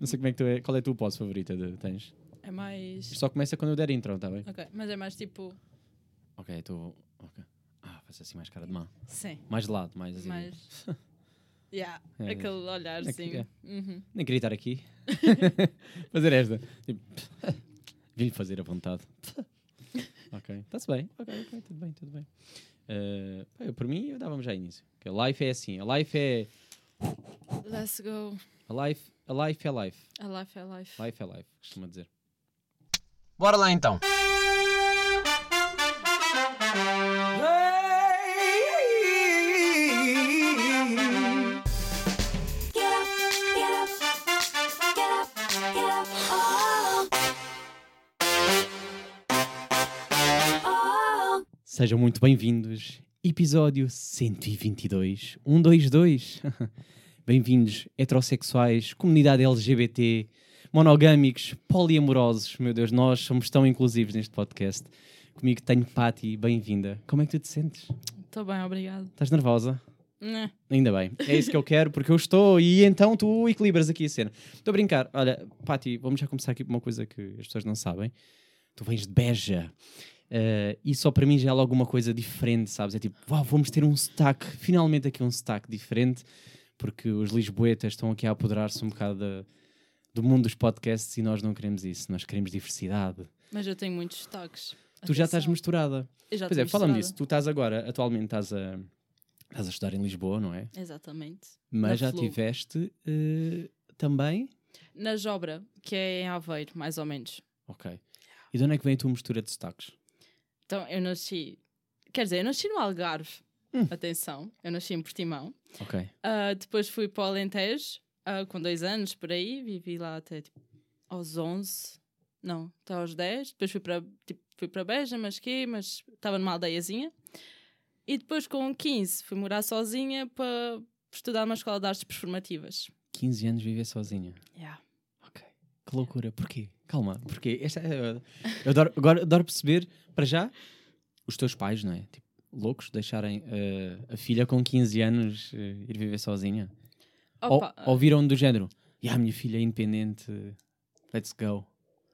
Não sei como é que tu é. Qual é a tua pose favorita de tens? É mais. Só começa quando eu der intro, está bem? Ok, mas é mais tipo. Ok, estou. ok. Ah, faz assim mais cara de má. Sim. Mais de lado, mais assim. Mais. Yeah, É. aquele olhar, Aqui, sim. é. Uhum. Nem queria estar aqui. fazer esta. Tipo, Vim-lhe fazer a vontade. ok, está-se bem. Ok, ok, tudo bem, tudo bem. Eh, pá, eu, por mim, eu dávamos já início. Que a life é assim. A life é. Let's go. A life, a life é life. A life é life. Life é life, costuma dizer. Bora lá então. Sejam muito bem-vindos. Episódio 122. 122. Bem-vindos, heterossexuais, comunidade LGBT, monogâmicos, poliamorosos. Meu Deus, nós somos tão inclusivos neste podcast. Comigo tenho Pati, bem-vinda. Como é que tu te sentes? Estou bem, obrigado. Estás nervosa? Né. Ainda bem. É isso que eu quero, porque eu estou e então tu equilibras aqui a cena. Estou a brincar. Olha, Pati, vamos já começar aqui por uma coisa que as pessoas não sabem. Tu vens de Beja. Eh, e só para mim já é logo uma coisa diferente, sabes? É tipo, uau, vamos ter um sotaque, finalmente aqui um sotaque diferente, porque os lisboetas estão aqui a apoderar-se um bocado da- do mundo dos podcasts e nós não queremos isso. Nós queremos diversidade. Mas eu tenho muitos destaques. Tu já estás misturada. Eu já Pois é, misturada. disso. Tu estás agora, atualmente estás a, estás a estudar em Lisboa, não é? Exatamente. Mas Na já Flu. tiveste eh, também. Na Jobra, que é em Aveiro, mais ou menos. Ok. E de onde é que vem a tua mistura de sotaques? Então, eu nasci. Quer dizer, eu nasci no Algarve. Hum. Atenção, eu nasci em Portimão. Ok. Ah, depois fui para o Alentejo, ah, com dois anos por aí. Vivi lá até tipo, aos 11. Não, até aos 10. Depois fui para, tipo, fui para Beja, mas quê? Mas estava numa aldeiazinha. E depois, com 15, fui morar sozinha para estudar numa escola de artes performativas. 15 anos viver sozinha. Yeah. Ok. Que loucura. Porquê? Calma. Porquê? Esta é- eu adoro, agora adoro perceber, para já, os teus pais, não é? Tipo, loucos, deixarem eh, a filha com 15 anos eh, ir viver sozinha. Ou, Opa, ou viram do género, e a minha filha é independente, let's go.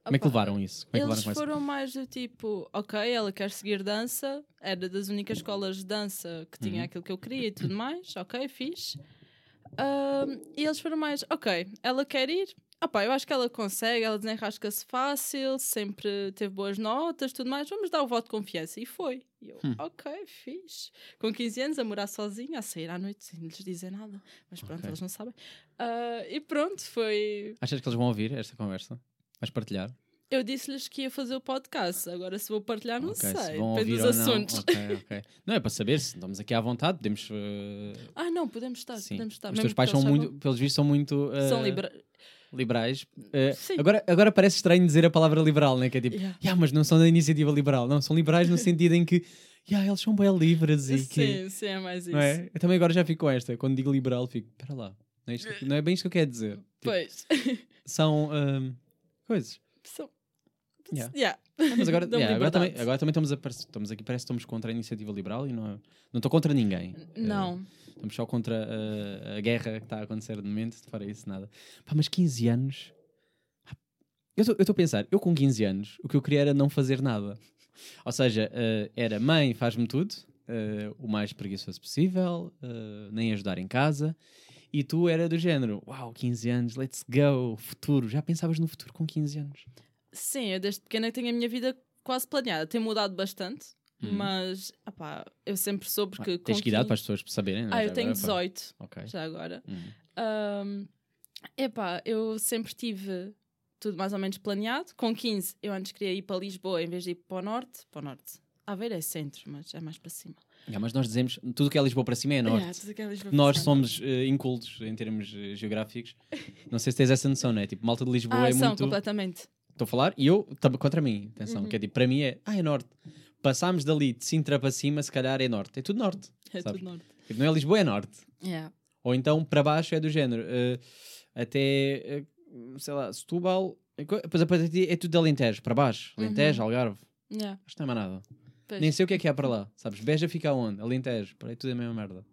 Como é que opa, levaram isso? Como é Eles levaram foram mais do tipo, ok, ela quer seguir dança, era das únicas escolas de dança que tinha Uhum. aquilo que eu queria e tudo mais, ok, fiz. Ahm, e eles foram mais, ok, ela quer ir, opá, eu acho que ela consegue, ela desenrasca-se fácil, sempre teve boas notas, tudo mais, vamos dar o voto de confiança. E foi. E eu, Hum. ok, fiz. Com 15 anos, a morar sozinha, a sair à noite sem lhes dizer nada, mas pronto, Ok. eles não sabem. Ah, e pronto, foi. Achas que eles vão ouvir esta conversa? Vais partilhar? Eu disse-lhes que ia fazer o podcast. Agora, se vou partilhar, não Ok, se sei. vão Depende ouvir dos ou não. assuntos. Ok, ok. Não é para saber se estamos aqui à vontade, podemos. eh, Ah, não, podemos estar. sim. Podemos estar. Os teus pais são muito, pelos vistos, são muito. eh, São libera... liberais. Sim. agora, agora parece estranho dizer a palavra liberal, né? Que é tipo, Yeah. "Ya, mas não são da iniciativa liberal. Não, são liberais no sentido em que "Ya, eles são bem livres e que. Sim, sim, é mais isso. Não é? Eu também agora já fico com esta. Quando digo liberal, fico, espera lá. Não é, isto não é bem isto que eu quero dizer. Tipo, Pois. são ahm, coisas. São- Yeah. Yeah. Ah, Mas agora, yeah, agora, também, agora também estamos, a, estamos aqui, parece que estamos contra a iniciativa liberal e não é- não estou contra ninguém. Não. Estamos só contra uh, a guerra que está a acontecer de momento, fora isso, nada. Pá, mas 15 anos. Eu estou a pensar, eu com 15 anos, o que eu queria era não fazer nada. Ou seja, uh, era mãe, faz-me tudo, uh, o mais preguiçoso possível, uh, nem ajudar em casa. E tu era do género, uau, 15 anos, let's go, futuro. Já pensavas no futuro com 15 anos? Sim, eu desde pequena tenho a minha vida quase planeada. Tem mudado bastante, Hum. mas opá, eu sempre soube que. Ah, tens que idade 15 para as pessoas saberem, não é? Ah, eu tenho agora, pá. 18, Ok. já agora. Hum. Ahm, epá, eu sempre tive tudo mais ou menos planeado. Com 15, eu antes queria ir para Lisboa em vez de ir para o norte. Para o norte. Aveiro é centro, mas é mais para cima. Yeah, mas nós dizemos, tudo que é Lisboa para cima é norte. Yeah, é Nós cima. somos eh, incultos em termos eh, geográficos. Não sei se tens essa noção, não é? Tipo, malta de Lisboa Ah, é são, muito. completamente. Estou a falar e eu contra mim. Atenção, Uhum. que é tipo, para mim é. Ah, é norte. Passámos dali de Sintra para cima, se calhar é norte. É tudo norte. É sabes? tudo norte. Tipo, não é Lisboa, é norte. Yeah. Ou então para baixo é do género. eh, até, eh, sei lá, Setúbal. co- Depois a partir daí é tudo de Alentejo, para baixo. Uhum. Alentejo, Algarve. Yeah. Acho que não é mais nada. Pois. Nem sei o que é que há para lá. Sabes? Beja fica onde? Alentejo. Para aí tudo é a mesma merda.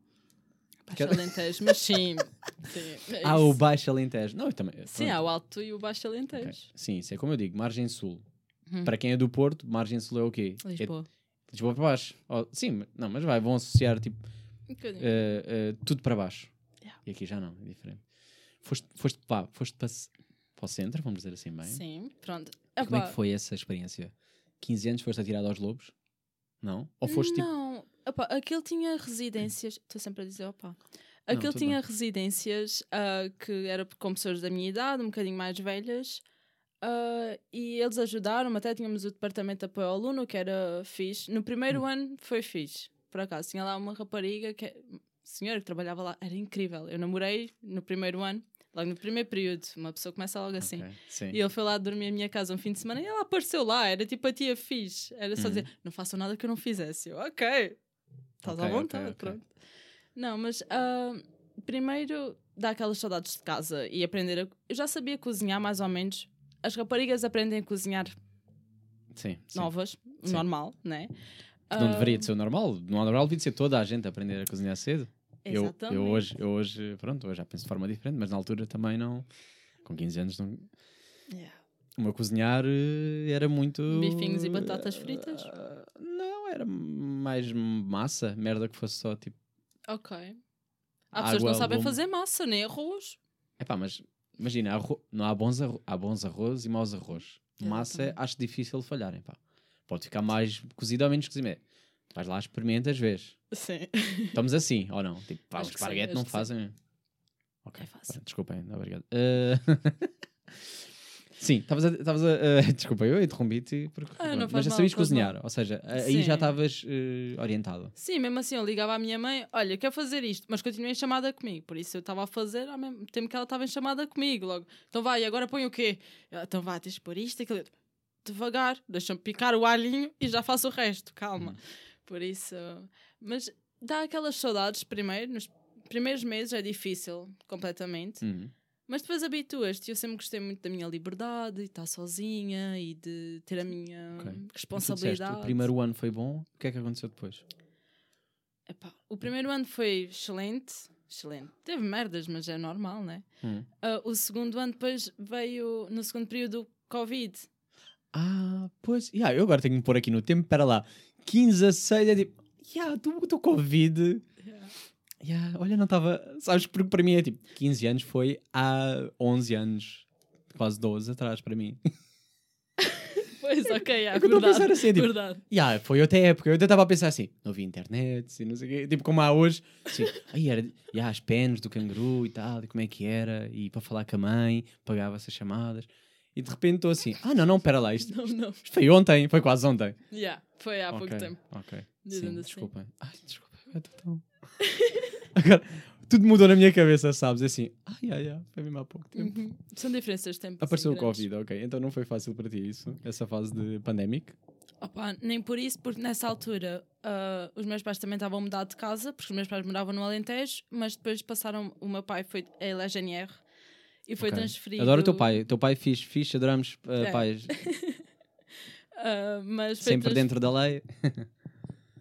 Baixo Alentejo, mas sim. sim é Ah, o. Baixo Alentejo. Não, também. Sim, pronto. há o Alto e o Baixo Alentejo. Ok. Sim, isso é como eu digo, margem sul. Uhum. Para quem é do Porto, margem sul é o quê? É Lisboa. de Lisboa para baixo. Oh, sim, mas- não, mas vai, vão associar tipo Um eh, eh, tudo para baixo. Yeah. E aqui já não, é diferente. Foste, foste, pá, foste para, para o centro, vamos dizer assim bem. Sim, pronto. Como é que foi essa experiência? 15 anos foste atirado aos lobos? Não? Ou foste tipo. Não, aquele tinha residências. Estou sempre a dizer, opa. Não, Aquele tudo tinha bem. residências ah, que era com pessoas da minha idade, um bocadinho mais velhas. Ah, e eles ajudaram até tínhamos o departamento de apoio ao aluno, que era fixe. No primeiro Hum. ano foi fixe, por acaso. Tinha lá uma rapariga, que senhora que trabalhava lá, era incrível. Eu namorei no primeiro ano, logo no primeiro período. Uma pessoa começa logo assim. E ele foi lá dormir à minha casa um fim de semana e ela apareceu lá, era tipo a tia fixe. Era só Uhum. dizer, não façam nada que eu não fizesse. Eu, ok, estás Ok, à vontade, ok. pronto. Não, mas ah, primeiro dá aquelas saudades de casa e aprender a... Eu já sabia cozinhar mais ou menos. As raparigas aprendem a cozinhar Sim, sim. novas, Sim. normal, né? Que não Ah, deveria de ser o normal. No normal devia de ser toda a gente a aprender a cozinhar cedo. Eu, eu, hoje, eu hoje, pronto, hoje já penso de forma diferente, mas na altura também não. Com 15 anos, não, Yeah. o meu cozinhar eh, era muito. Bifinhos e batatas fritas? Ah, não, era mais massa, merda que fosse só tipo. Ok. Há pessoas que não sabem fazer massa, nem arroz. Epá, mas imagina, arro- não há bons, arro- há bons arroz e maus arroz. Massa acho difícil de falharem, pá. Pode ficar mais cozido ou menos cozido. É, Vais lá, experimentas, vês. Sim. Estamos assim, ou não? Tipo, pá, Acho os sim, esparguete não que sim. fazem. Ok, É fácil. pronto, desculpem, obrigado. Eh, Sim, estavas a. estavas a eh, desculpa, eu interrompi-te. porque- Ah, não mas já sabias cozinhar, mal. ou seja, aí Sim. já estavas eh, orientado. Sim, mesmo assim, eu ligava à minha mãe, olha, quero fazer isto, mas continuei em chamada comigo, por isso eu estava a fazer ao mesmo tempo que ela estava em chamada comigo, logo, então vai, agora põe o quê? Então vai, tens de pôr isto e aquilo. Devagar, deixa-me picar o alhinho e já faço o resto, calma. Por isso, mas dá aquelas saudades primeiro, nos primeiros meses é difícil, completamente, Uhum. Mas depois habituas-te, eu sempre gostei muito da minha liberdade, de estar sozinha e de ter a minha Ok. Mas tu disseste, responsabilidade. o primeiro ano foi bom, o que é que aconteceu depois? Epá, o primeiro ano foi excelente. Excelente. Teve merdas, mas é normal, né? Hum. Ah, o segundo ano depois veio, no segundo período, Covid. Ah, pois. Yeah, eu agora tenho que me pôr aqui no tempo, para lá. 15 a 6 é tipo. Yeah, tu, tu Covid. Yeah, olha, não estava. Sabes, porque para mim é tipo. 15 anos foi há 11 anos, quase 12 atrás para mim. Pois, ok, é, É que eu verdade. pensar assim, é tipo, verdade. Yeah, foi outra época. Eu até estava a pensar assim: não havia internet, e não sei o quê. Tipo, como há hoje. Assim, aí era. Yeah, as penas do canguru e tal, e como é que era. E para falar com a mãe, pagava essas chamadas. E de repente estou assim: ah, não, não, pera lá. Isto, Não, não. isto foi ontem, foi quase ontem. Yeah, foi há pouco Ok, tempo. Ok. Dizendo Sim, assim. desculpem. Ai, desculpa. Eu estou tão... Agora, tudo mudou na minha cabeça, sabes? Assim, ai, ai, ai, foi mesmo há pouco tempo. Uhum. São diferenças de tempo. Apareceu o. Covid, ok. Então não foi fácil para ti isso, essa fase de pandemic. Opa, nem por isso, porque nessa altura ah, os meus pais também estavam a mudar de casa, porque os meus pais moravam no Alentejo, mas depois passaram. O meu pai foi. Ele é GNR e foi Ok. transferido. Adoro o teu pai. O teu pai fixe, fixe, adoramos uh, É. pais ah, mas sempre trans- dentro da lei.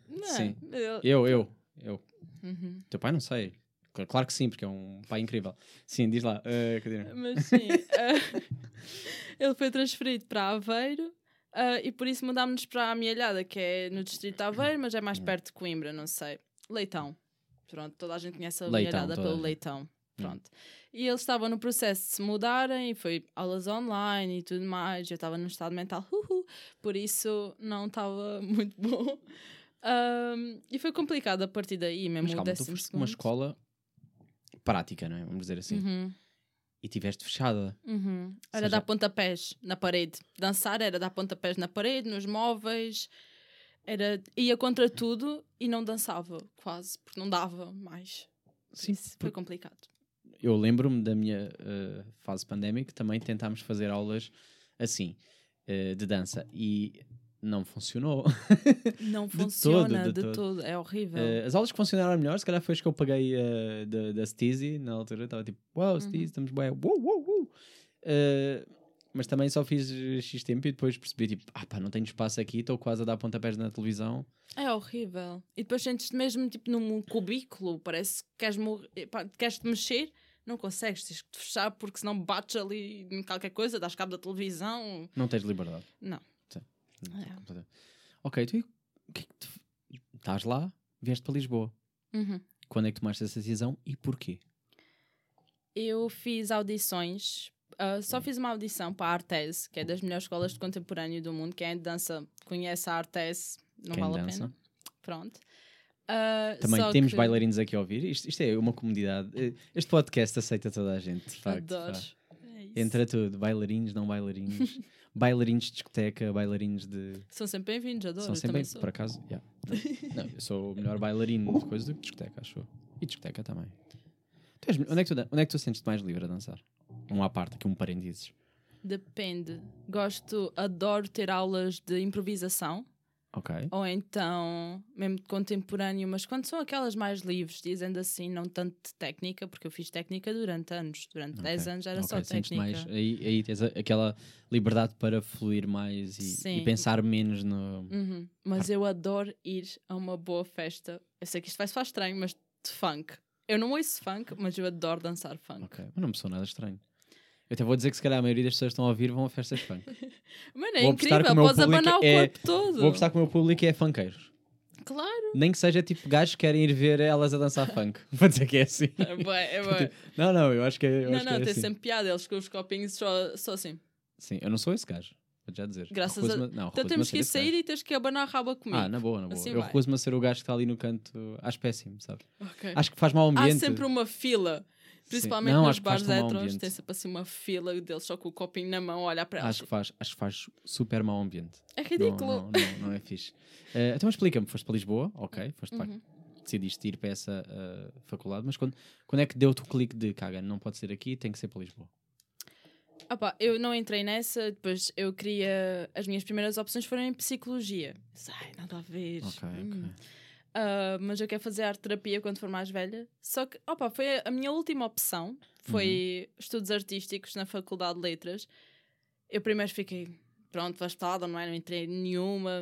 Não, Sim. ele- Eu, eu, eu. Uhum. Teu pai não sei. Cl- Claro que sim, porque é um pai incrível. Sim, diz lá. Uh. Mas sim, ah, ele foi transferido para Aveiro ah, e por isso mudámos-nos para a Amealhada, que é no distrito de Aveiro, mas é mais Hum. perto de Coimbra, não sei. Leitão. Pronto, toda a gente conhece a Leitão, Amealhada toda a pelo. Leitão. Hum. Pronto. E eles estavam no processo de se mudarem, e foi aulas online e tudo mais. Eu estava num estado mental, uhu, por isso não estava muito bom. Ahm, e foi complicado a partir daí, mesmo Mas calma, tu foste para uma segundo. escola prática, não é? Vamos dizer assim. Uhum. E tiveste fechada. Uhum. Era seja- dar pontapés na parede. Dançar era dar pontapés na parede, nos móveis. Era, ia contra tudo e não dançava, quase, porque não dava mais. Sim, Isso foi complicado. eu lembro-me da minha uh, fase pandémica, também tentámos fazer aulas assim, uh, de dança, e não funcionou. Não De funciona todo, de, de todo. É horrível. Uh, as aulas que funcionaram melhor, se calhar foi as que eu paguei uh, da, da Steezy, na altura, estava tipo, uau, Uhum. Steezy, estamos bem, uou, uou, uou. Uh, mas também só fiz eh, X tempo e depois percebi, tipo, ah pá, não tenho espaço aqui, estou quase a dar pontapés na televisão. É horrível. E depois sentes-te mesmo tipo num cubículo, parece que queres, pá, queres te mexer, não consegues, tens que te fechar porque senão bates ali em qualquer coisa, dás cabo da televisão. Não tens liberdade. Não. É. Ok, tu e o que é que te- estás lá, vieste para Lisboa. Uhum. Quando é que tomaste essa decisão e porquê? Eu fiz audições, ah, só fiz uma audição para a Artes, que é das melhores escolas de contemporâneo do mundo. Quem é de dança conhece a Artes, não Quem vale a dança? pena. Pronto. Ah, Também temos que- bailarinos aqui a ouvir. Isto, isto é uma comunidade. Eh, Este podcast aceita toda a gente, de facto. Adoro. É. Entra tudo, bailarinos, não bailarinos, bailarinos de discoteca, bailarinos de. São sempre bem-vindos, adoro. São sempre, sou. por acaso, yeah. não, eu sou o melhor bailarino de coisa do que discoteca, acho eu. E discoteca também. Tu és- onde, é que tu, onde é que tu sentes-te mais livre a dançar? Um à parte, aqui um parênteses. Depende. Gosto, adoro ter aulas de improvisação. Ou então, mesmo contemporâneo, mas quando são aquelas mais livres, dizendo assim, não tanto de técnica, porque eu fiz técnica durante anos, durante 10 ok. anos era Ok, só sentes técnica. mais, aí, aí tens aquela liberdade para fluir mais e, e pensar menos no. Uhum. Mas eu adoro ir a uma boa festa. Eu sei que isto vai soar estranho, mas de funk. Eu não ouço funk, mas eu adoro dançar funk. Ok, mas não me sou nada estranho. Eu até vou dizer que se calhar a maioria das pessoas que estão a ouvir vão a festas funk. Mano, é Vou incrível, que podes abanar o é- corpo todo. Vou apostar que o meu público é funkeiros. Claro. Nem que seja tipo gajos que querem ir ver elas a dançar funk. Vou dizer que é assim. É bué, é bué. Não, não, eu acho que é, eu Não, acho que não, é tem assim. sempre piada. Eles com os copinhos só, só assim. Sim, eu não sou esse gajo. Vou já dizer. Graças a- não, Então temos que ir sair e tens que abanar a raba comigo. Ah, na boa, na boa. Assim eu recuso-me a ser o gajo que está ali no canto. Acho péssimo, sabe? Ok. Acho que faz mau Há ambiente. sempre uma fila. Principalmente Não, nos bares ambiente. tem sempre assim uma fila deles só com o copinho na mão a olhar para elas. Acho que faz, acho que faz super mau ambiente. É ridículo. não, não, não é fixe. Eh, então explica-me, foste para Lisboa, ok, foste para Uhum. decidiste ir para essa eh, faculdade, mas quando, quando é que deu-te o clique de caga, não pode ser aqui, tem que ser para Lisboa? Opa, eu não entrei nessa, depois eu queria. As minhas primeiras opções foram em psicologia. Ai, nada a ver. Ok, Hum. ok. Ah, mas eu quero fazer arte terapia quando for mais velha. Só que, opa, foi a, minha última opção. Foi Uhum. estudos artísticos na Faculdade de Letras. Eu primeiro fiquei, pronto, vastada, não é? Não entrei nenhuma.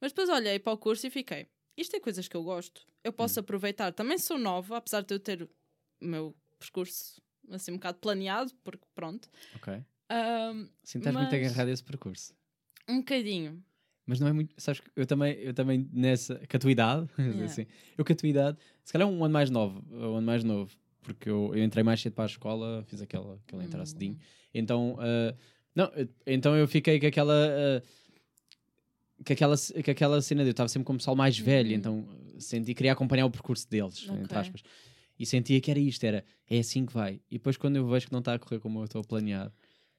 Mas depois olhei para o curso e fiquei, isto é coisas que eu gosto. Eu posso Hum. aproveitar. Também sou nova, apesar de eu ter o meu percurso assim um bocado planeado, porque pronto. Ok. Ah, Sim, estás muito Mas- agarrado a esse percurso. um bocadinho. Mas não é muito. Sabes que eu também, eu também nessa. Com a tua idade, Yeah. assim, eu com a tua idade, se calhar um ano mais novo, um ano mais novo, porque eu, eu entrei mais cedo para a escola, fiz aquela, aquela entrada Hum. cedinho. Então, ah, não, eu- então eu fiquei com aquela. com aquela, com aquela cena de eu estava sempre com o pessoal mais velho, Uhum. então senti queria acompanhar o percurso deles, Ok. entre aspas. E sentia que era isto, era é assim que vai. E depois quando eu vejo que não está a correr como eu estou a planear,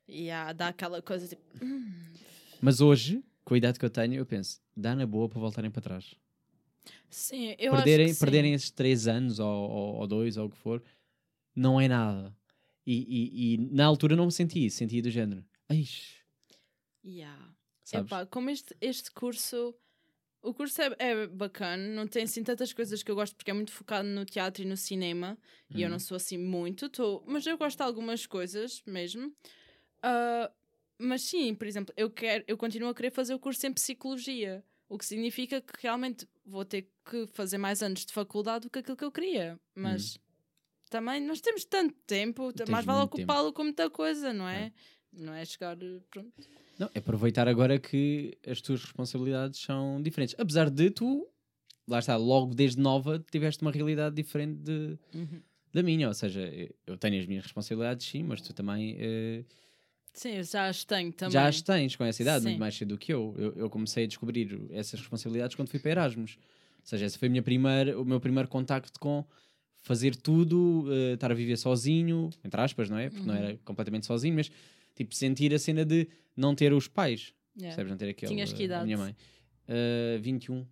E há, dá aquela coisa tipo. mas hoje, com a idade que eu tenho, eu penso, dá na boa para voltarem para trás. Sim, eu perderem, acho que sim. perderem esses três anos ou, ou, ou dois ou o que for, não é nada. E, e, e na altura não me senti isso, sentia do género. Eish, Yeah. Epá, como este, este curso. O curso é, é bacana, não tem assim tantas coisas que eu gosto porque é muito focado no teatro e no cinema e eu Uhum. não sou assim muito, tô, mas eu gosto de algumas coisas mesmo. Ah, mas sim, por exemplo, eu, quero, eu continuo a querer fazer o curso em psicologia, o que significa que realmente vou ter que fazer mais anos de faculdade do que aquilo que eu queria. Mas também nós temos tanto tempo, Tens mais vale ocupá-lo com muita coisa, não é? Não é chegar. Pronto. Não, é aproveitar agora que as tuas responsabilidades são diferentes. Apesar de tu, lá está, logo desde nova, tiveste uma realidade diferente de, Uhum. da minha. Ou seja, eu tenho as minhas responsabilidades, sim, mas tu também eh, Sim, já as tenho também. já as tens com essa idade, Sim. muito mais cedo do que eu. eu. Eu comecei a descobrir essas responsabilidades quando fui para Erasmus. Ou seja, esse foi minha primeira, o meu primeiro contacto com fazer tudo, eh, estar a viver sozinho, entre aspas, não é? Porque não Uhum. era completamente sozinho, mas tipo sentir a cena de não ter os pais, Yeah. percebes? Não ter aquele, Tinhas que eh, idade? minha mãe. Eh, 21,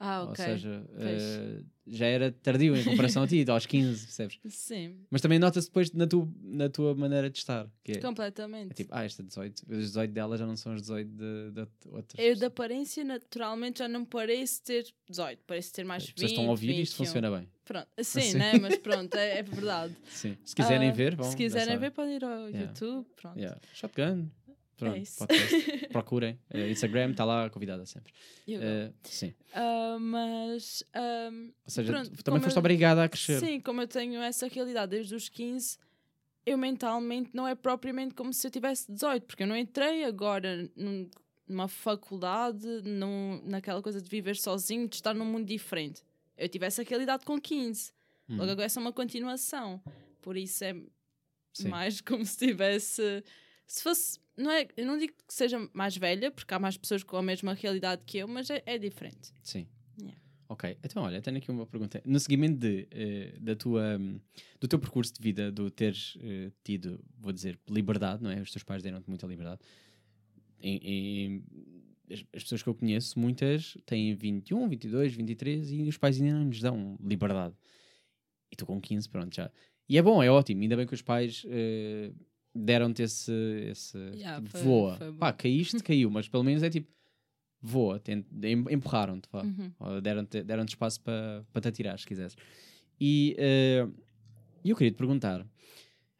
Ah, ou ok. seja, Pois. Já era tardio em comparação a ti, aos 15, percebes? Sim, Mas também nota-se depois na, tu, na tua maneira de estar. Que é, completamente. é tipo, ah, esta 18, os 18 dela já não são os 18 de, de outras. Eu, da aparência, naturalmente, já não pareço ter 18, parece ter mais As 20. pessoas estão a ouvir e isto 21. funciona bem. Pronto, sim, Sim. né? Mas pronto, é, é verdade. Sim. Se quiserem Ah, ver, vão. Se quiserem ver, podem ir ao Yeah. YouTube. Pronto. Yeah. Shotgun. Pronto, isso. podcast. Procurem. Eh, Instagram está lá convidada sempre. Eu Eh, sim. Ah, mas. ah, Ou seja, Pronto, também foste eu- obrigada a crescer. sim, como eu tenho essa realidade desde os 15, eu mentalmente não é propriamente como se eu tivesse 18, porque eu não entrei agora num- numa faculdade, num, naquela coisa de viver sozinho, de estar num mundo diferente. Eu tive essa realidade com 15. Hum, Logo agora é só uma continuação. Por isso é sim. mais como se tivesse. Se fosse. Não é, eu não digo que seja mais velha, porque há mais pessoas com a mesma realidade que eu, mas é, é diferente. Sim. Yeah. Ok, então olha, tenho aqui uma pergunta. No seguimento de, eh, da tua, hum, do teu percurso de vida, do teres eh, tido, vou dizer, liberdade, não é? Os teus pais deram-te muita liberdade. Em- em- as, as pessoas que eu conheço, muitas têm 21, 22, 23 e os pais ainda não lhes dão liberdade. E tu com 15, pronto, já. E é bom, é ótimo. Ainda bem que os pais eh, deram-te esse, esse Yeah, tipo, foi- voa. foi. Pá, caíste, caiu, mas pelo menos é tipo, voa, empurraram-te. Uhum. Deram-te deram espaço para para te atirar, se quiseres. E eh, eu queria te perguntar,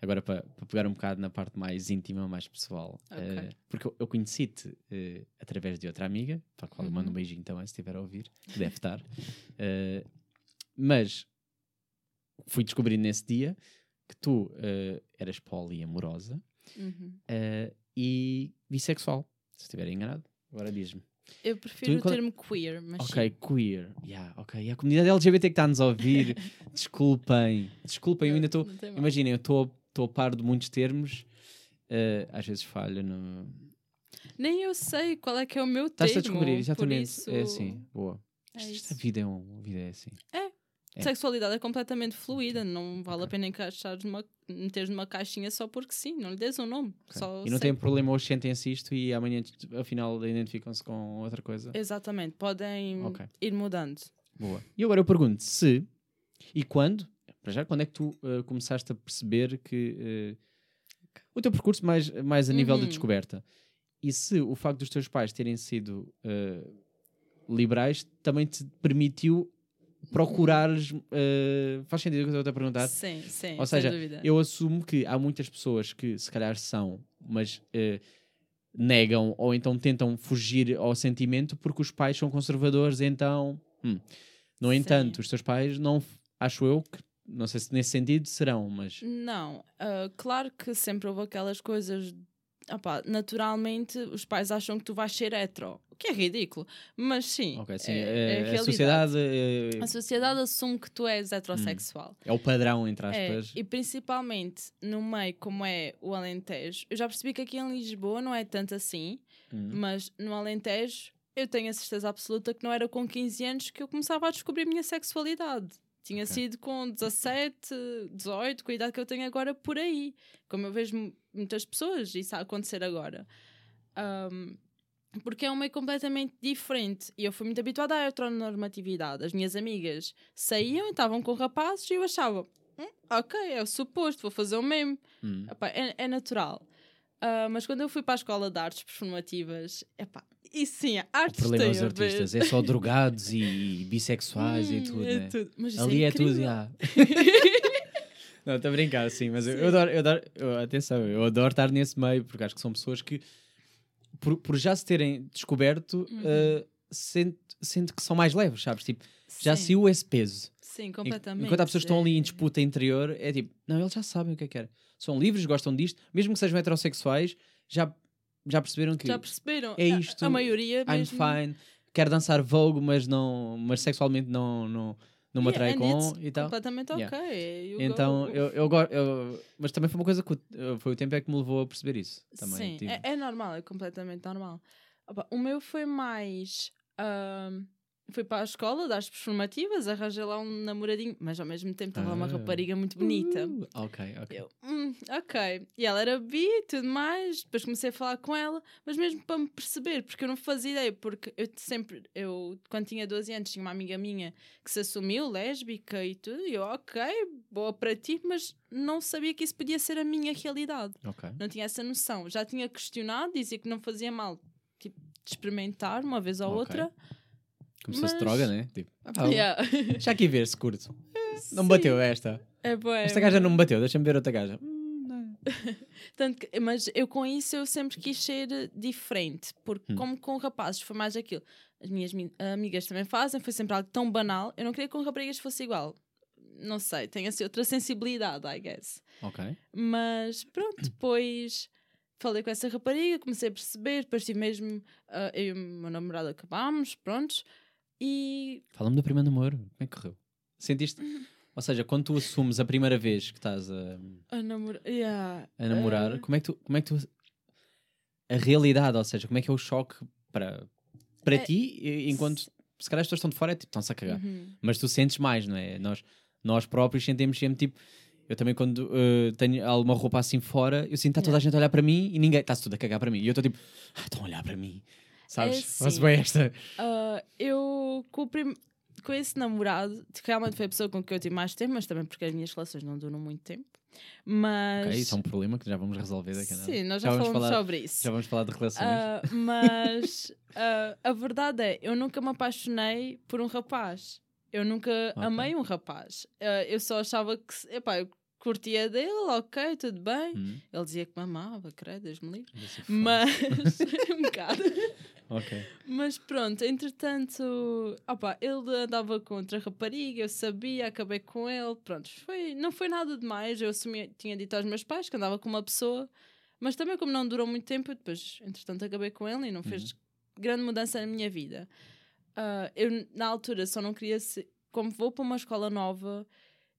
agora para pegar um bocado na parte mais íntima, mais pessoal, Ok. eh, porque eu, eu conheci-te eh, através de outra amiga, para a qual eu mando um Uhum. beijinho também, se estiver a ouvir, que deve estar. Mas fui descobrindo nesse dia que tu eh, eras poliamorosa Uhum. eh, e bissexual, se estiver enganado. Agora diz-me. Eu prefiro o enquanto- termo queer, mas Ok, sim. queer. Yeah, ok. E a comunidade LGBT que está-nos a ouvir, desculpem. Desculpem, eu ainda estou. Imaginem, eu estou a par de muitos termos. eh, às vezes falho no. Nem eu sei qual é que é o meu Estás a termo. descobrir, exatamente. isso- É assim, boa. é isso. Esta vida é, um, vida é assim. É. Sexualidade é completamente fluida, não vale a pena encaixar numa, meteres numa caixinha só porque sim, não lhe des um nome. Ok. Só E não sei- tem problema hoje sentem-se isto e amanhã afinal identificam-se com outra coisa. Exatamente, podem Ok. ir mudando. Boa. E agora eu pergunto se e quando, para já, quando é que tu eh, começaste a perceber que eh, o teu percurso mais, mais a nível de Uhum. descoberta e se o facto dos teus pais terem sido eh, liberais também te permitiu procurares. eh, faz sentido o que eu estou a perguntar? Sim, sim, Ou seja. Eu assumo que há muitas pessoas que se calhar são, mas eh, negam ou então tentam fugir ao sentimento porque os pais são conservadores, então. hum. No Sim. entanto, os teus pais não, acho eu que, não sei se nesse sentido serão, mas. Não, ah, claro que sempre houve aquelas coisas. opá, naturalmente, os pais acham que tu vais ser hetero, o que é ridículo, mas sim. Ok, sim. é- eh, é a a sociedade eh, A sociedade assume que tu és heterossexual. é o padrão, entre É, aspas. e principalmente no meio como é o Alentejo, eu já percebi que aqui em Lisboa não é tanto assim, Hum. mas no Alentejo eu tenho a certeza absoluta que não era com 15 anos que eu começava a descobrir a minha sexualidade. Tinha Ok. sido com 17, 18, com a idade que eu tenho agora, por aí. Como eu vejo mu- muitas pessoas isso a acontecer agora. Ahm, porque é um meio completamente diferente. E eu fui muito habituada à heteronormatividade. As minhas amigas saíam e estavam com rapazes e eu achava, "Hum, ok, é o suposto, vou fazer o mesmo. Hum. Epá, é, é natural. Ah, mas quando eu fui para a escola de artes performativas, epá, e sim, a O artes problema a ver. artistas é só drogados e bissexuais e Hum, tudo, é né? tudo. Isso Ali é, tudo, incrível. já. Não, estou a brincar, sim, mas eu, eu Sim. adoro, eu adoro eu- atenção, eu adoro estar nesse meio, porque acho que são pessoas que, por, por já se terem descoberto, Uhum. eh, sente, sente que são mais leves, sabes? Tipo, já Sim, saiu esse peso. Sim, En- completamente. Enquanto há pessoas estão ali em disputa interior, é tipo, não, eles já sabem o que é que é. São livres, gostam disto, mesmo que sejam heterossexuais, já, já perceberam que Já perceberam? é A- isto, A, maioria I'm mesmo. fine, quero dançar Vogue, mas, não, mas sexualmente não, não, me Yeah, com it's e tal. Completamente ok. Yeah. You Então, go- eu, eu eu- Mas também foi uma coisa que foi o tempo é que me levou a perceber isso. Também, Sim, tipo, é, é normal, é completamente normal. Opa, o meu foi mais. ahm, fui para a escola das performativas, arranjei lá um namoradinho, mas ao mesmo tempo estava lá uma Ah. rapariga muito bonita. Uh, ok, ok. Eu, hum, ok. E ela era bi e tudo mais. Depois comecei a falar com ela, mas mesmo para me perceber, porque eu não fazia ideia. Porque eu sempre, eu, quando tinha 12 anos, tinha uma amiga minha que se assumiu lésbica e tudo. E eu, ok, boa para ti, mas não sabia que isso podia ser a minha realidade. Ok. Não tinha essa noção. Já tinha questionado, dizia que não fazia mal, tipo, de experimentar uma vez ou Ok. outra. Como se fosse Mas- droga, né? Tipo, ah, Yeah. deixa aqui ver se curto. Não me bateu esta. É bué. Esta gaja não me bateu, deixa-me ver outra gaja. Hum. Tanto que- mas eu com isso eu sempre quis ser diferente, porque Hum. como com rapazes foi mais aquilo. As minhas mi- amigas também fazem, foi sempre algo tão banal. Eu não queria que com raparigas fosse igual. Não sei, tem assim outra sensibilidade, I guess. Ok. Mas pronto, depois falei com essa rapariga, comecei a perceber, depois tive mesmo ah, eu e o meu namorado acabámos, prontos. E Fala-me do primeiro namoro. Como é que correu? Sentiste? Ou seja, quando tu assumes a primeira vez que estás a, a namorar. Yeah, a namorar, ah, como é que tu. Como é que tu a realidade, ou seja, como é que é o choque para, para É- ti, enquanto se calhar as pessoas estão de fora, é tipo, estão-se a cagar. uhum. Mas tu sentes mais, não é? Nós, nós próprios sentimos sempre tipo. Eu também, quando eh, tenho alguma roupa assim fora, eu sinto que está toda a gente a olhar para mim e ninguém. Está-se tudo a cagar para mim. E eu estou tipo, ah, estão a olhar para mim. Sabes? Faz assim. bem esta. Ah, eu com, prim- com esse namorado, que realmente foi a pessoa com que eu tive mais tempo, mas também porque as minhas relações não duram muito tempo. Mas Ok, isso é um problema que já vamos resolver daqui a nada. sim, nós já, vamos falamos falar, sobre isso. Já vamos falar de relações. Ah, mas ah, a verdade é, eu nunca me apaixonei por um rapaz. Eu nunca Ok. amei um rapaz. Eu só achava que, epá, eu curtia dele, ok, tudo bem. Hum, Ele dizia que me amava, credo, Deus-me livre. desse foda. Mas, um bocado. Ok. Mas pronto, entretanto, opa, ele andava com outra rapariga, eu sabia, acabei com ele, pronto, foi, não foi nada demais, eu assumi, tinha dito aos meus pais que andava com uma pessoa, mas também como não durou muito tempo, depois, entretanto, acabei com ele e não fez grande mudança na minha vida. Ah, eu, na altura, só não queria ser, como vou para uma escola nova,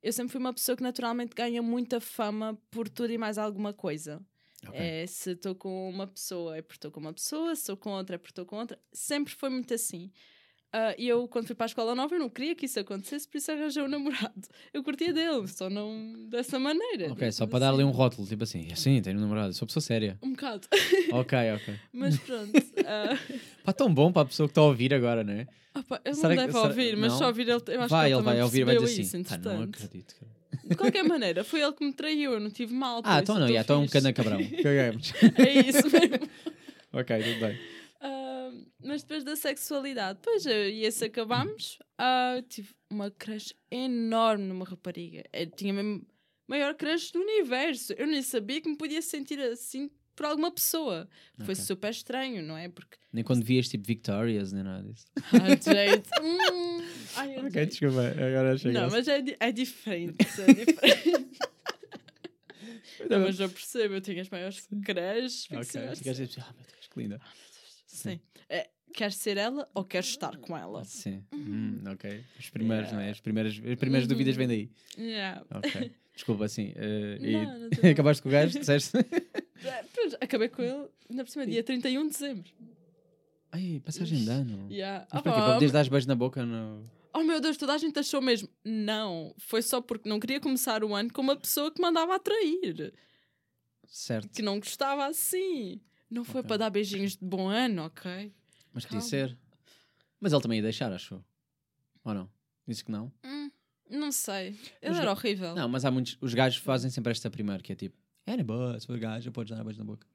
eu sempre fui uma pessoa que naturalmente ganha muita fama por tudo e mais alguma coisa. Ok. É, se estou com uma pessoa é porque estou com uma pessoa, se estou com outra é porque estou com outra. Sempre foi muito assim. Ah, E eu, quando fui para a escola nova, eu não queria que isso acontecesse, por isso arranjei um namorado. Eu curtia dele, só não dessa maneira. Ok, só para dar ali assim. um rótulo, tipo assim, assim, tenho um namorado, sou pessoa séria. Um bocado. ok, ok. Mas pronto. ah, Pá, tão bom para a pessoa que está a ouvir agora, não é? opa, ele Será não que- deve será- ouvir, mas não? só ouvir ele. Eu acho vai, que ele vai também ouvir vai dizer isso, assim, pá, não acredito. cara." De qualquer maneira, foi ele que me traiu, eu não tive mal. Ah, então não, então é um cana cabrão. Cagamos. É isso mesmo. ok, tudo bem. Ah, mas depois da sexualidade, depois eu e esse acabámos. ah, tive uma crush enorme numa rapariga. Eu tinha mesmo maior crush do universo. Eu nem sabia que me podia sentir assim por alguma pessoa. Foi Ok. super estranho, não é? Porque. Nem quando vias tipo Victorias, nem nada disso. Ah, jeito. Hum, ai, Ok, jeito. desculpa, agora chega. Não, mas é, é diferente. É diferente. não, mas eu percebo, eu tenho as maiores crushes. Ok, ficaste assim. tipo, ah, meu Deus, que linda. Sim. É, queres ser ela ou queres estar com ela? Sim, hum, ok. Os primeiros, Yeah. não é? As primeiras, as primeiras Uhum. dúvidas vêm daí. Yeah. Ok. Desculpa, assim. eh, e Não, não tem mal. acabaste com o gajo, disseste? É, pronto, acabei com ele, ainda por cima, dia 31 de dezembro. Ai, passagem de ano. Yeah. Mas Ah, para quê? Para poderes dar os beijos na boca no... oh meu Deus, toda a gente achou mesmo. Não, foi só porque não queria começar o ano com uma pessoa que mandava atrair, Certo. que não gostava assim. Não foi Ok. para dar beijinhos de bom ano, ok? Mas queria Calma. ser. Mas ele também ia deixar, achou? Ou não? Disse que não? Hum, não sei. Ele Os era ga- horrível. Não, mas há muitos. Os gajos fazem sempre esta primeira, que é tipo, é na boa, se for gajo, podes dar beijo na boca.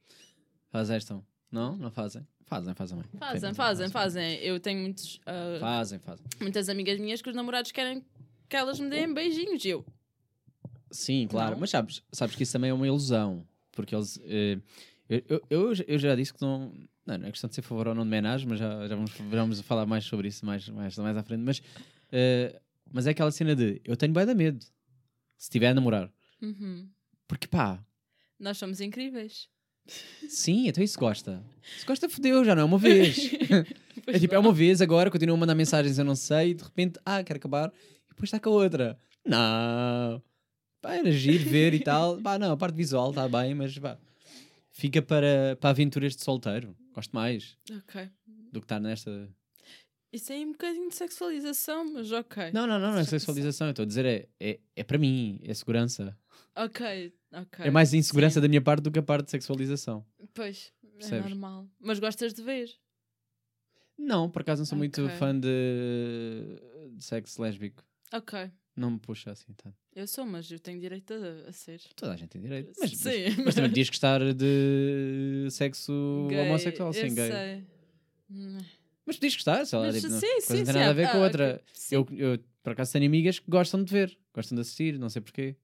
Faz esta. Não? Não fazem? Fazem, fazem bem. Fazem, Tem- fazem, fazem. Eu tenho muitos, ah, Fazem, fazem. muitas amigas minhas que os namorados querem que elas me deem beijinhos. E eu, Sim, claro. Não? Mas sabes, sabes que isso também é uma ilusão. Porque eles. eh, eu, eu, eu, já- eu já disse que não. Não, não é questão de ser favor ou não de menagem, mas já, já, vamos, vamos falar mais sobre isso mais, mais, mais à frente. Mas, eh, mas é aquela cena de eu tenho bem da medo se estiver a namorar. uhum, Porque pá, nós somos incríveis. sim, então isso gosta. Se gosta, fodeu, já não é uma vez. É tipo, é uma vez agora, continua a mandar mensagens, eu não sei, e de repente, ah, quero acabar, e depois está com a outra. Não. Pá, era giro ver e tal. Pá, não, a parte visual está bem, mas pá, fica para, para aventuras de solteiro. Gosto mais Ok. do que estar nesta. Isso é um bocadinho de sexualização, mas ok. Não, não, não, não é sexualização. Eu estou a dizer, é, é, é para mim, é segurança. Ok, ok. É mais insegurança sim. da minha parte do que a parte de sexualização. Pois, é Percebes? normal. Mas gostas de ver? Não, por acaso não sou muito Ok. fã de, de sexo lésbico. Ok. Não me puxa assim tanto. Eu sou, mas eu tenho direito a, a ser. Toda a gente tem direito. Mas, mas, sim. mas também podias gostar de sexo Gay, homossexual, sim, gay. sei. Hum, Mas podias gostar, sei lá, Mas tipo, não, sim, coisa sim, não tem nada a ver ah, com a ah, outra. ok, sim. Eu, eu, por acaso, tenho amigas que gostam de ver, gostam de assistir, não sei porquê.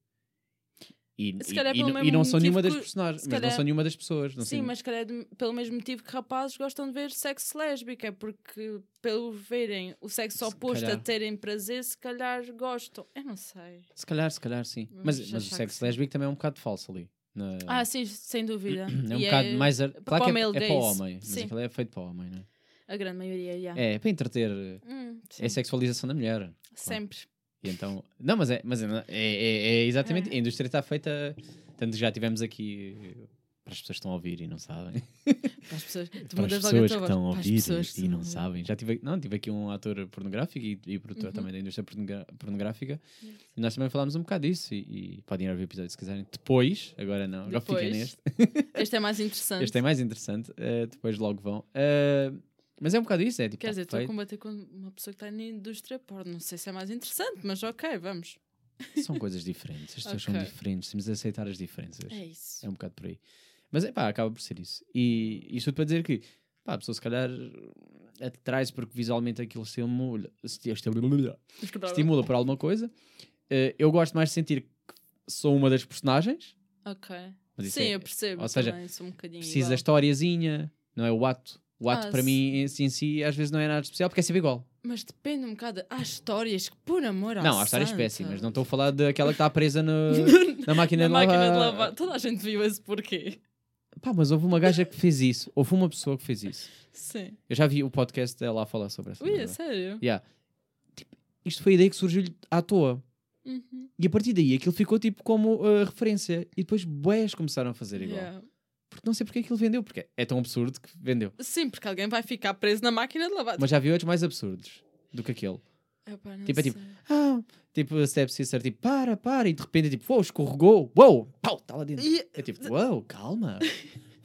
E, Se e- e não- e não sou nenhuma das personagens, mas não calhar- sou nenhuma das pessoas. Não Sim, sei- mas se calhar de- pelo mesmo motivo que rapazes gostam de ver sexo lésbico, é porque pelo verem o sexo Se oposto calhar. a terem prazer, se calhar gostam. Eu não sei. Se calhar, se calhar, sim. Vamos Mas, mas o achar que sexo lésbico também é um bocado falso ali. na- Ah, sim, sem dúvida. é um E bocado mais. ar- para Claro que o é, é para o homem, mas aquilo é feito para o homem, não é? A grande maioria, já. É, para entreter. Hum, sim. É a sexualização da mulher. Sempre. E então, não, mas é, mas é, é, é- é exatamente. É. A indústria está feita. Tanto que já tivemos aqui. Para as pessoas que estão a ouvir e não sabem. Para as pessoas, Para as pessoas que estão a ouvir e, e não sabem. Já tive, não, tive aqui um ator pornográfico e, e produtor Uhum. também da indústria pornográfica. E nós também falámos um bocado disso. E, e podem ir ouvir o episódio se quiserem. Depois, agora não, agora fiquem neste. Este é mais interessante. Este é mais interessante. eh, depois logo vão. Eh, mas é um bocado isso. É tipo, Quer tá dizer, estou a combater com uma pessoa que está na indústria porno. Não sei se é mais interessante, mas ok, vamos. São coisas diferentes. As pessoas são Ok. diferentes. Temos de aceitar as diferenças. É isso. É um bocado por aí. Mas é pá, acaba por ser isso. E isto tudo para dizer que pá, a pessoa se calhar traz porque visualmente aquilo estimula, esti- estimula, estimula por alguma coisa. Eh, eu gosto mais de sentir que sou uma das personagens. Ok. Sim, é- eu percebo. ou seja, também, sou um Precisa da historiazinha, não é o ato. O ato Ah, para mim em si, em si às vezes não é nada especial porque é sempre igual. Mas depende um bocado. Há histórias que, por amor à não, há histórias santa. péssimas. Não estou a falar daquela que está presa no- na máquina, Na de, máquina de lavar. lavar. Toda a gente viu esse porquê. Pá, mas houve uma gaja que fez isso. Houve uma pessoa que fez isso. Sim. Eu já vi o podcast dela a falar sobre essa Ui, é sério? Yeah. Tipo, isto foi a ideia que surgiu à toa. Uhum. E a partir daí aquilo ficou tipo como uh, referência. E depois boés começaram a fazer igual. Yeah. Porque não sei porque aquilo vendeu. Porque é tão absurdo que vendeu. Sim, porque alguém vai ficar preso na máquina de lavar. Mas já vi outros mais absurdos do que aquele. Não tipo, é tipo. Ah, tipo a Step Sister, tipo, para, para. E de repente é tipo, uou, escorregou. Uou, pau, está lá dentro. E- É tipo, uou, calma.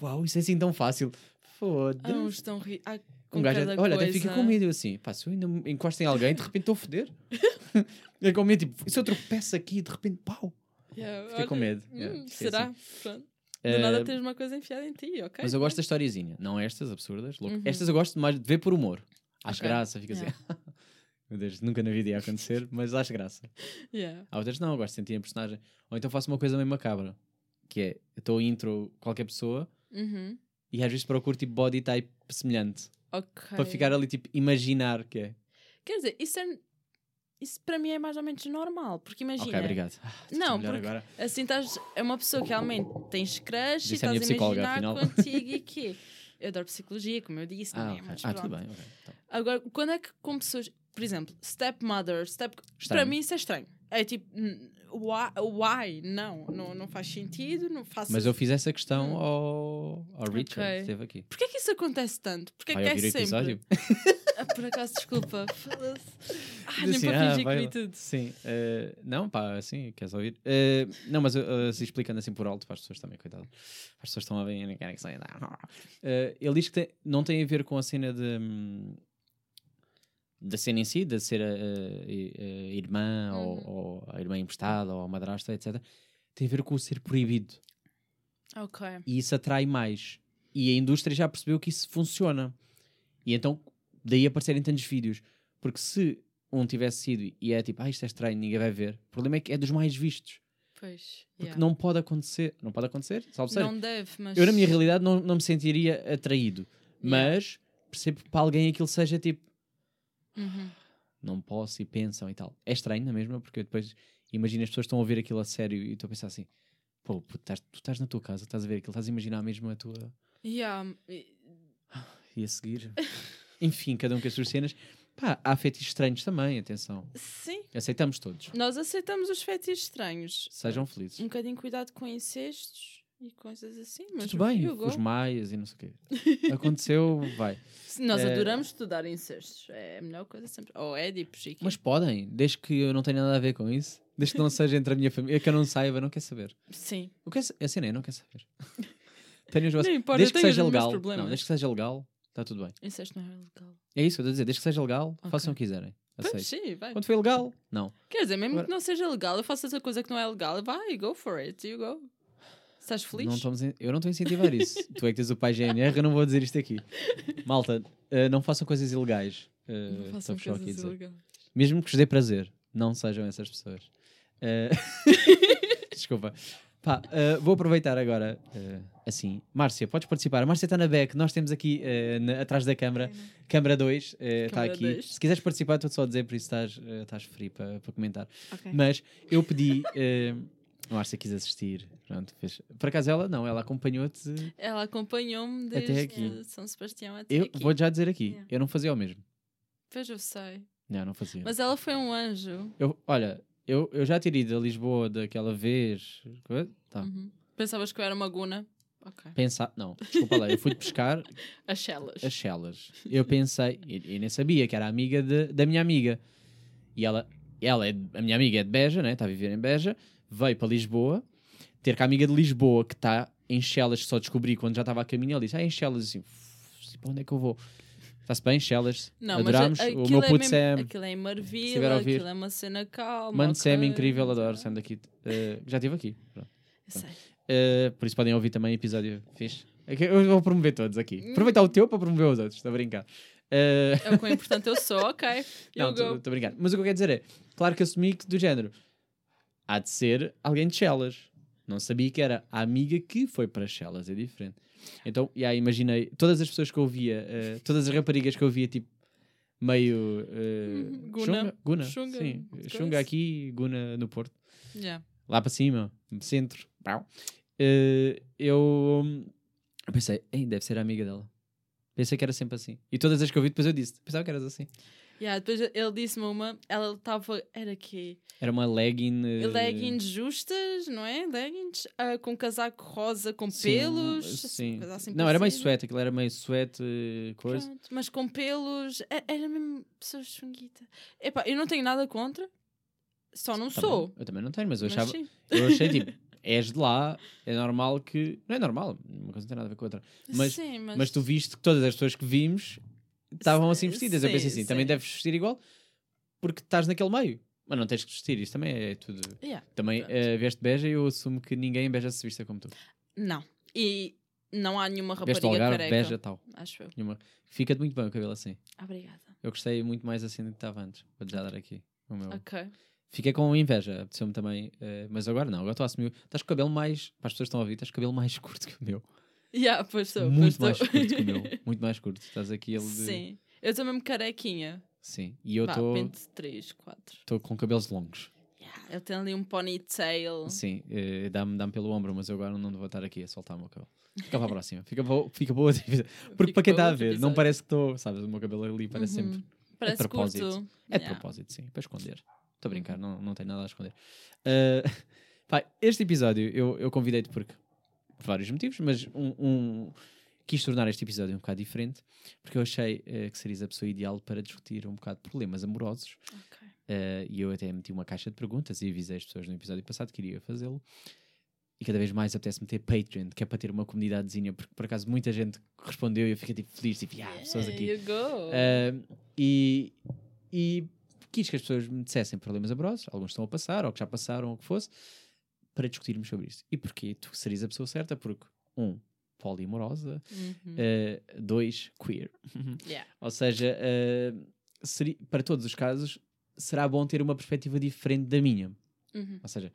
Uau, isso é assim tão fácil. Foda-se. Há uns tão ri... Com Um gajo, olha, até coisa. fica com medo assim, pá, se eu ainda encosto em alguém, de repente estou a foder. Fica com medo, tipo, se eu tropeço aqui, de repente, pau. Yeah, Fiquei com olha, medo. hum, Yeah, será? assim. Pronto. Do nada tens uma coisa enfiada em ti, ok? Mas eu gosto da historiezinha, não estas absurdas. louco. Uhum. Estas eu gosto mais de ver por humor. Acho Ok. graça, fica assim. Meu Deus, nunca na vida ia acontecer, mas acho graça. Yeah. Há outras não, eu gosto de sentir a personagem. Ou então faço uma coisa meio macabra, que é, estou intro qualquer pessoa Uhum. e às vezes procuro tipo body type semelhante. Ok. Para ficar ali tipo, imaginar que é. Quer dizer, isso é. Isso para mim é mais ou menos normal, porque imagina. Ok, obrigado. Ah, Não, porque- agora. Assim estás. É uma pessoa que realmente tens crush e Disse a estás a imaginar afinal. contigo e quê? Eu adoro psicologia, como eu disse, Ah, não é? ok. Mas ah tudo bem. ok, então. Agora, quando é que com pessoas. Por exemplo, stepmother, step. Para Estranho. mim isso é estranho. É tipo. Why? why? Não, não, não faz sentido, não faço. Mas eu fiz essa questão ao, ao Richard, Ok. que esteve aqui. Porquê que isso acontece tanto? Porquê Vai que é sempre? Ah, por acaso, desculpa. Ah, Diz nem assim, para ah, fingir que vai vi tudo. Sim. eh, não, pá, assim, queres ouvir? Eh, não, mas uh, se explicando assim por alto para as pessoas também, coitado. As pessoas estão a ver e não querem que saia. Uh, ele diz que tem- não tem a ver com a cena de. hum, da cena em si, de ser a, a- a irmã Uhum. ou, ou a irmã emprestada ou a madrasta, etc. Tem a ver com o ser proibido. Ok. e isso atrai mais. E a indústria já percebeu que isso funciona. E então, daí aparecerem tantos vídeos. Porque se um tivesse sido e é tipo, ah, isto é estranho, ninguém vai ver, o problema é que é dos mais vistos. Pois. Porque yeah. não pode acontecer. Não pode acontecer, salve. Não deve, mas. Eu, na minha realidade, não, não me sentiria atraído. Yeah. Mas percebo que para alguém aquilo seja tipo, Uhum. não posso e pensam e tal. É estranho, não é mesmo? Porque eu depois imagino as pessoas estão a ouvir aquilo a sério e estou a pensar assim, pô, puto, estás- tu estás na tua casa, estás a ver aquilo, estás a imaginar mesmo a tua. Yeah. e a seguir. Enfim, cada um com as suas cenas. Pá, há fetiches estranhos também, atenção. Sim. Aceitamos todos. Nós aceitamos os fetiches estranhos. Sejam felizes. Um bocadinho cuidado com incestos. e coisas assim. Mas Tudo bem, os maias e não sei o quê. Aconteceu, vai. Nós Eh, adoramos estudar incestos. É a melhor coisa sempre. Ou Édipos e Mas podem, desde que eu não tenha nada a ver com isso, desde que não seja entre a minha família, que eu não saiba, não quer saber. Sim. O que é, é assim, não quer saber. Tenho os vossos- Não importa, desde que seja legal. Não, desde que seja legal, está tudo bem. Incesto não é legal. É isso que eu estou a dizer, desde que seja legal, Ok. façam o que quiserem. Pois sim, vai. Quando foi legal, não. Quer dizer, mesmo Agora- que não seja legal, eu faço essa coisa que não é legal, vai, go for it, you go. Estás feliz? Não estamos eu não estou a incentivar isso. tu é que tens o pai GNR, eu não vou dizer isto aqui. Malta, eh, não façam coisas ilegais. Eh, Não façam coisas ilegais. Mesmo que vos dê prazer, não sejam essas pessoas. Eh, Desculpa. Pá, eh, vou aproveitar agora, eh, assim. Márcia, podes participar. A Márcia está na back, nós temos aqui eh, na- atrás da câmara, câmara 2, está aqui. dois. Se quiseres participar, estou só a dizer, por isso estás, estás free para comentar. Ok. Mas eu pedi. a Márcia quis assistir. Pronto, fez. Por acaso ela não, ela acompanhou-te. Ela acompanhou-me Até desde aqui. São Sebastião até Eu aqui. vou já dizer aqui, Yeah. eu não fazia o mesmo. Pois eu sei. Não, não fazia. Mas ela foi um anjo. Eu, olha, eu, eu já ido a Lisboa daquela vez. coisa, Tá. Uhum. Pensavas que eu era uma guna? Ok. Pensar. Não, desculpa lá, eu fui pescar As chelas. as chelas. Eu pensei, e, nem sabia que era amiga de- da minha amiga. E ela, ela é, a minha amiga é de Beja, né? Está a viver em Beja, veio para Lisboa, ter com a amiga de Lisboa que está em Chelas, que só descobri quando já estava a caminho. Ela disse: Ah, em Chelas, assim, "Uf, para onde é que eu vou? Está-se bem, Chelas. Não, Adorámos. mas o meu é puto mesmo- Sam. Aquilo é em Marvila, aquilo é uma cena calma. Mano, Sam ok, incrível, adoro. Sam daqui. eh, já estive aqui. Pronto. Eu sei. Uh, por isso podem ouvir também episódio fixe. É Eu vou promover todos aqui. Aproveitar o teu para promover os outros, estou a brincar. Uh, É o quão importante eu sou, ok. não, estou a brincar. Mas o que eu quero dizer é, claro que assumi que do género há de ser alguém de Chelas. Não sabia que era a amiga que foi para Chelas, é diferente. Então, já imaginei, todas as pessoas que eu via, uh, todas as raparigas que eu via, tipo, meio. uh, Guna. Xunga, Guna. Xunga, Sim, coisa. Xunga aqui, Guna no Porto. Yeah. lá para cima, centro. Eh, eu, eu pensei, "Ei, deve ser a amiga dela. Pensei que era sempre assim. E todas as que eu vi, depois eu disse, pensava que eras assim. Yeah, depois ele disse-me uma, ela estava, era que Era uma legging. eh, leggings justas, não é? Leggings ah, com casaco rosa com sim, pelos. Sim. coisa assim Não, era meio suéte, aquilo era meio suéte, eh, coisa. Pronto, mas com pelos. é- Era mesmo pessoas chunguita. Epá, eu não tenho nada contra, só não Tá sou. bem. Eu também não tenho, mas eu Mas achava. sim. Eu achei tipo, és de lá, é normal que. Não é normal, uma coisa não tem nada a ver com a outra. Mas, Sim, mas, mas tu viste que todas as pessoas que vimos estavam assim Sim, vestidas. eu pensei sim, assim, também sim. deves vestir igual porque estás naquele meio. Mas não tens que vestir, isso também é tudo. Yeah, Também uh, veste beja e eu assumo que ninguém em beja se vista como tu. Não. E não há nenhuma Veste rapariga Algarve, careca. beja, tal. Acho eu. Nenhuma. Fica-te muito bem o cabelo assim. Obrigada. Eu gostei muito mais assim do que estava antes. Vou já dar aqui o meu. Ok. Fiquei com inveja, apeteceu-me também. uh, mas agora não, agora estou a assumir. Estás com o cabelo mais. Para as pessoas que estão a ouvir, estás com o cabelo mais curto que o meu. Yeah, pois estou. muito pois mais estou. curto que o meu. Muito mais curto. Estás aqui ele de. Sim. Eu estou mesmo carequinha. Sim. E eu estou 23, 4. estou com cabelos longos. Yeah, ele tem ali um ponytail. Sim, eh, dá-me dá pelo ombro, mas eu agora não vou estar aqui a soltar o meu cabelo. Fica para a próxima. Fica boa, fica boa. Porque Fica para quem está a ver, não episódio. parece que estou. Sabes, o meu cabelo ali parece Uhum. sempre. Parece propósito. curto. É de propósito, sim, para esconder. Estou a brincar, não, não tenho nada a esconder. Uh, pá, este episódio eu, eu convidei-te porque, por vários motivos, mas um, um- quis tornar este episódio um bocado diferente porque eu achei uh, que serias a pessoa ideal para discutir um bocado problemas amorosos. Ok. Uh, e eu até meti uma caixa de perguntas e avisei as pessoas no episódio passado que iria fazê-lo. E cada vez mais apetece-me ter Patreon, que é para ter uma comunidadezinha, porque por acaso muita gente respondeu e eu fiquei tipo feliz, tipo, ah, pessoas aqui. you go. Uh, e, e quis que as pessoas me dissessem problemas amorosos, alguns estão a passar, ou que já passaram, ou o que fosse, para discutirmos sobre isso. E porquê tu serias a pessoa certa? Porque, um, poliamorosa, Uhum. uh, dois, queer. Yeah. ou seja, uh, seria, para todos os casos, será bom ter uma perspectiva diferente da minha. Uhum. Ou seja,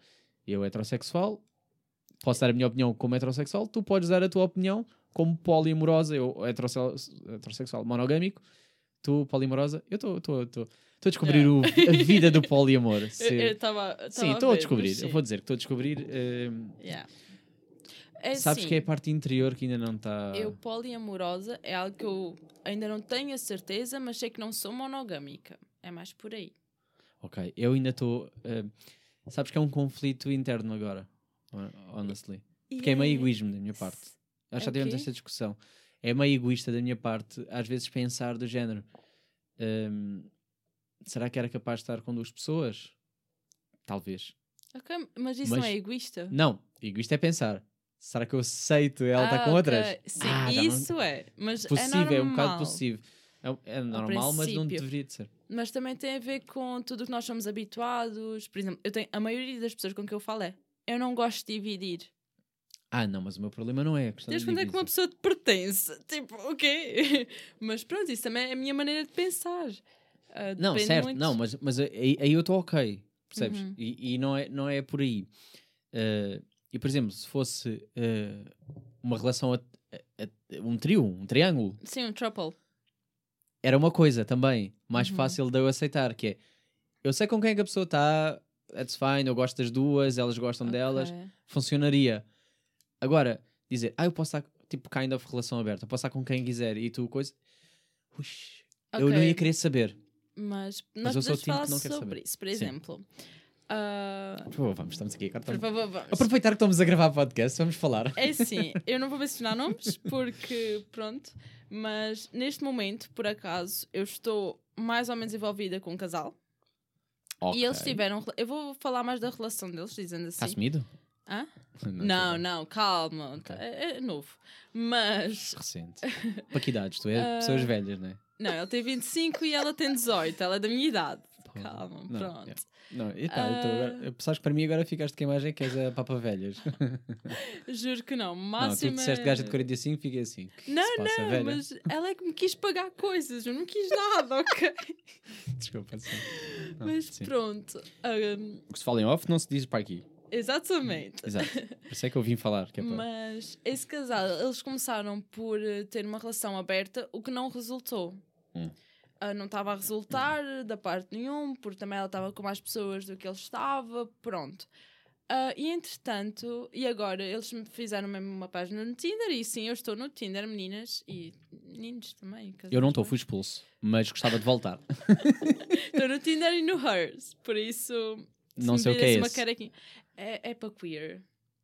eu heterossexual, posso dar a minha opinião como heterossexual, tu podes dar a tua opinião como poliamorosa, eu heterossexual, heterossexual monogâmico, tu polimorosa, eu estou a descobrir o- a vida do poliamor. Eu- Se- Eu estava. sim, estou a descobrir, eu vou dizer que estou a descobrir. eh, Yeah. É sabes assim, que é a parte interior que ainda não está. Eu poliamorosa é algo que eu ainda não tenho a certeza, mas sei que não sou monogâmica. É mais por aí. Ok, eu ainda estou. eh, sabes que é um conflito interno agora, hon- honestly. Porque é meio egoísmo da minha parte. Nós já É tivemos esta discussão. É meio egoísta da minha parte, às vezes, pensar do género: hum, será que era capaz de estar com duas pessoas? Talvez. Ok, mas isso Mas- não é egoísta? Não, egoísta é pensar: será que eu aceito ela estar com Ah, outras? ok. Sim, Ah, não- isso é. Mas Possível, é é, um bocado normal. possível. É, é normal, mas não deveria de ser. Mas também tem a ver com tudo o que nós somos habituados. Por exemplo, eu tenho, a maioria das pessoas com que eu falo é eu não gosto de dividir. Ah, não, mas o meu problema não é a questão Desde de quando é que uma pessoa te pertence? Tipo, o quê? Mas pronto, isso também é a minha maneira de pensar. Ah, Não, certo, muito. não, mas, mas aí, aí eu estou ok, percebes? Uhum. E, e não, é, não é por aí. Uh, e por exemplo, se fosse uh, uma relação, a, a- a- um trio, um triângulo, Sim, um trouble. era uma coisa também mais Uhum. fácil de eu aceitar, que é eu sei com quem é que a pessoa está, that's fine, eu gosto das duas, elas gostam delas, Ok. funcionaria. Agora, dizer, ah, eu posso estar, tipo, kind of relação aberta, eu posso estar com quem quiser e tu coisa. Ux, Eu não ia querer saber. Mas Mas nós o podemos falar sobre saber. isso. Por exemplo, ah, Por favor, vamos, estamos aqui agora. por estamos- favor, vamos. Aproveitar que estamos a gravar podcast, vamos falar. É sim, eu não vou mencionar nomes porque, pronto, mas neste momento, por acaso, eu estou mais ou menos envolvida com um casal e eles tiveram. Eu vou falar mais da relação deles, dizendo Está assim. assumido? Hã? Não, Não, não, calma, Ok. é, é novo. Mas, Recente. Para que idades? Tu és Ah, pessoas velhas, não é? Não, ele tem 25 e ela tem 18, ela é da minha idade. Pô, Calma, não, pronto. yeah. Não, e eu tô Ah. agora, eu- sabes que para mim agora ficaste com a imagem que és a Papa Velhas. Juro que não. Não, tu Máxima... disseste gaja de 45, fiquei assim. "O que se Não, passa, não, velha? mas ela é que me quis pagar coisas, eu não quis nada, ok? Desculpa, sim. Não, Mas sim. pronto. ahm, O que se fala em off não se diz para aqui. exatamente. Exato. Por isso é que eu vim falar. Que é para... Mas esse casal, eles começaram por eh, ter uma relação aberta, o que não resultou. Hum. Ah, não estava a resultar da parte nenhum, porque também ela estava com mais pessoas do que ele estava, pronto. Ah, e entretanto, e agora eles me fizeram mesmo uma página no Tinder, e sim, eu estou no Tinder, meninas e meninos também. Eu não estou, fui expulso. Mas gostava de voltar. Estou no Tinder e no Hers, por isso. Não sei o que é esse. carequinha- É, é para queer.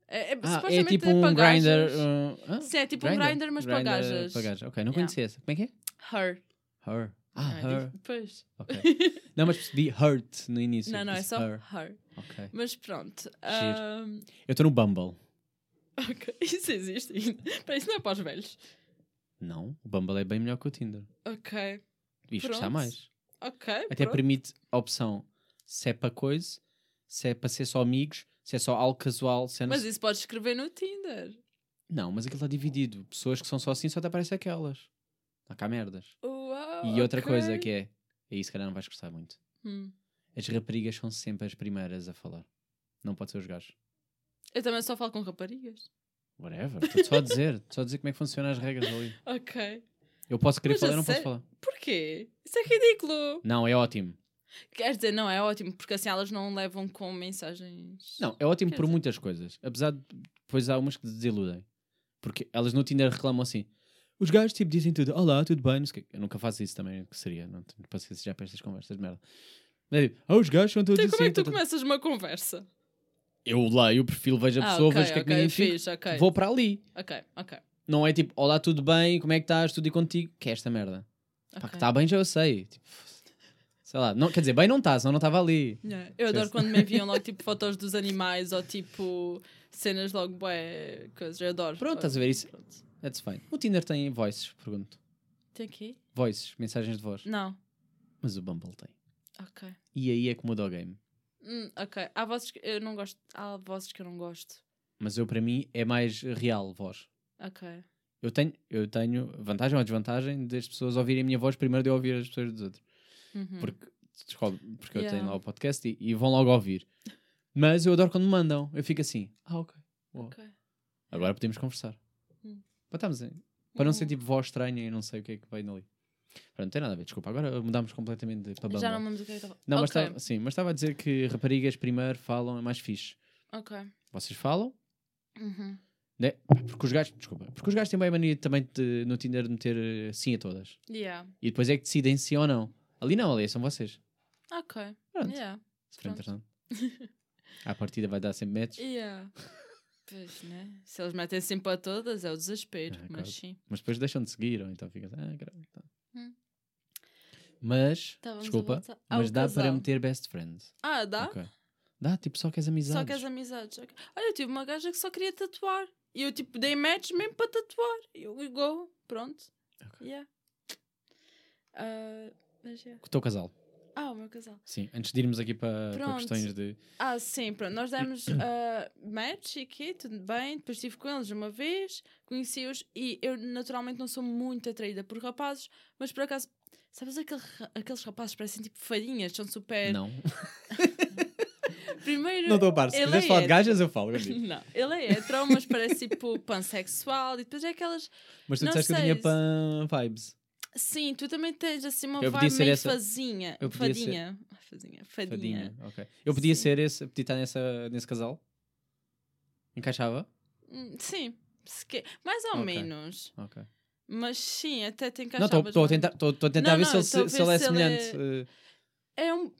É, é, Ah, é supostamente tipo é um grinder. uh, ah, Sim, é tipo um grinder, mas para gajas. Para gajas. Ok, não Yeah. conhecia essa. Como é que é? Her. Her. Ah, Não, é her. Pois. Ok. Não, mas percebi hurt no início. Não, não, é só her. her. Ok. Mas pronto. ahm, Eu estou no Bumble. ok, isso existe ainda. Para isso não é para os velhos. Não, o Bumble é bem melhor que o Tinder. Ok. Isto está Pronto. mais. Ok. Até pronto. permite a opção se é para coisa, se é para ser só amigos, se é só algo casual. Se é Mas isso podes escrever no Tinder. Não, mas aquilo está dividido. Pessoas que são só assim só te aparecem aquelas. Há cá merdas. Uau, E outra ok. coisa que é, aí se calhar não vais gostar muito. Hum. As raparigas são sempre as primeiras a falar. Não pode ser os gajos. Eu também só falo com raparigas. Whatever. Estou só a dizer. Só a dizer como é que funcionam as regras ali. Ok. Eu posso querer Mas falar, não posso falar. Porquê? Isso é ridículo. Não, é ótimo. Quer dizer, não, é ótimo, porque assim elas não levam com mensagens. Não, é ótimo Quer por dizer- muitas coisas. Apesar de depois há umas que desiludem. Porque elas no Tinder reclamam assim. Os gajos tipo dizem tudo, olá, tudo bem. Eu nunca faço isso também, que seria, não tenho paciência já para estas conversas de merda. Mas é tipo, ah, os gajos são todos Então, como é assim. que tu tá, tá." começas uma conversa? Eu leio o perfil, vejo a Ah, pessoa, ok, vejo o que é que me identifica, fixe, ok. vou para ali. Ok, ok. Não é tipo, olá, tudo bem, como é que estás, tudo e contigo, que é esta merda. Pá, que ok. está bem já eu sei. Tipo, sei lá, não, quer dizer, bem não está, senão não estava ali. Yeah, Eu adoro quando me enviam logo tipo fotos dos animais ou tipo cenas logo bué, coisas. Eu adoro. Pronto, estás a ver isso? Pronto. That's fine. O Tinder tem voices, pergunto. Tem aqui? Voices, mensagens de voz. Não. Mas o Bumble tem. Ok. E aí é que muda o game. Hum, ok. Há vozes que eu não gosto. Há vozes que eu não gosto. Mas eu, para mim, é mais real voz. Ok. Eu tenho, eu tenho vantagem ou desvantagem das pessoas ouvirem a minha voz primeiro de eu ouvir as pessoas dos outros. Uhum. Porque, descobre, porque eu Yeah. tenho lá o podcast e, e vão logo ouvir. Mas eu adoro quando me mandam. Eu fico assim, ah, ok. boa. Ok. Agora podemos conversar. Hum. Para, estarmos em- para não ser Uhum. tipo voz estranha e não sei o que é que vai ali. Pronto, não tem nada a ver, desculpa. Agora mudámos completamente para Bumble. Já não me lembro do que é que estava. Não, mas Ok. estava sim, mas estava a dizer que raparigas primeiro falam é mais fixe. Ok. Vocês falam? Uhum. Né? Porque os gajos, desculpa, porque os gajos têm bem a mania também de, no Tinder de meter eh, sim a todas. Yeah. E depois é que decidem sim ou não. Ali não, ali são vocês. Ok. Pronto. Yeah. For Pronto. interessante. À partida vai dar sempre match. Yeah. Pois, né? Se eles metem sempre para todas, é o desespero. É, mas claro. sim. Mas depois deixam de seguir, ou então ficas. Ah, caralho. tá. Hum. Mas, a desculpa, ao mas dá para casal. meter best friends. Ah, dá? Ok. Dá, tipo, só que as amizades. Só que as amizades. ok. Olha, eu tive uma gaja que só queria tatuar. E eu, tipo, dei match mesmo para tatuar. E eu, go, pronto. Ok. Yeah. Ah, mas yeah. Com o teu casal. Ah, o meu casal. Sim, antes de irmos aqui para, para questões de. Ah, sim, pronto. Nós demos ah, match e aqui, tudo bem. Depois estive com eles uma vez, conheci-os e eu naturalmente não sou muito atraída por rapazes, mas por acaso, sabes aquele aqueles rapazes que parecem tipo farinhas, são super. Não. Primeiro. Não estou a par. Se quiseres é falar de gajas, eu falo. contigo. Não, ele é hetero, mas parece tipo pansexual e depois é aquelas. Mas tu Não disseste que eu tinha pan vibes. Sim, tu também tens assim uma Eu vibe ser meio essa- fazinha. eu podia ser- Fadinha. Fazinha. Fadinha. Fadinha. Ok. Eu podia Sim. ser esse, podia estar nessa, nesse casal? Encaixava? Hum, Sim, que- mais ou Ok. menos. Ok. Mas sim, até te Não, encaixavas. estou a tentar, estou a tentar Não, ver não, se, ele, a se, ele é se ele semelhante. é- eh, É um,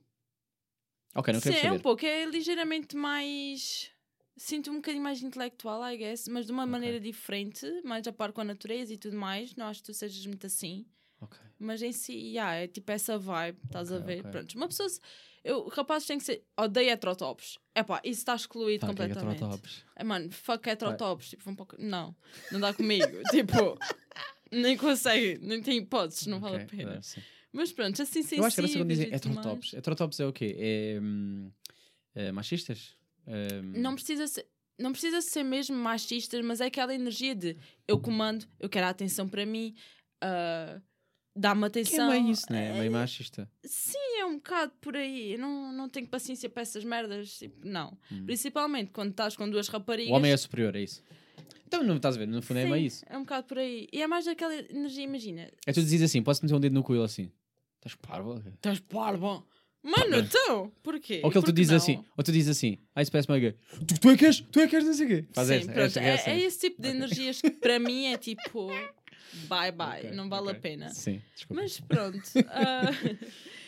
Ok, não sim, quero é um saber. pouco, é ligeiramente mais. Sinto um bocadinho mais intelectual, I guess, mas de uma Ok. maneira diferente, mais a par com a natureza e tudo mais. Não acho que tu sejas muito assim. Ok. Mas em si, yeah, é tipo essa vibe, estás a Ok, ver? ok. Pronto, uma pessoa. se- Eu, rapazes têm que ser. Odeio heterotops. É pá, isso está excluído Fuck, é completamente. heterotops. É, mano, fuck heterotops. Tipo, um pouco. Não, não dá comigo. tipo, nem consegue, nem tem hipóteses, não vale a pena. é. Mas pronto, assim sensíveis Eu acho que era quando dizem heterotops. Heterotops é o quê? É, hum, é machistas? Hum, Não precisa ser. Não precisa ser mesmo machista, mas é aquela energia de eu comando, eu quero a atenção para mim, ah, dá-me que é atenção. meio isso, né? É meio É, machista. Sim, é um bocado por aí. Eu não, não tenho paciência para essas merdas. Tipo, não. Hum. Principalmente quando estás com duas raparigas. O homem é superior, é isso. Então não estás a ver, no fundo é Sim, meio isso. É um bocado por aí. E é mais aquela energia, imagina. É tu dizes assim, posso meter um dedo no ele assim. Estás parvo? Estás parvo. Mano, então, porquê? Ou que ele tu diz não? assim, ou tu dizes assim, ah, isso parece-me gay. Tu, tu é que és, tu é que és não sei o quê. Faz Sim, pronto, esta, é, esta. é esse tipo de energias que para mim é tipo bye bye, Ok, não vale ok. a pena. Sim, desculpa. Mas pronto, ah,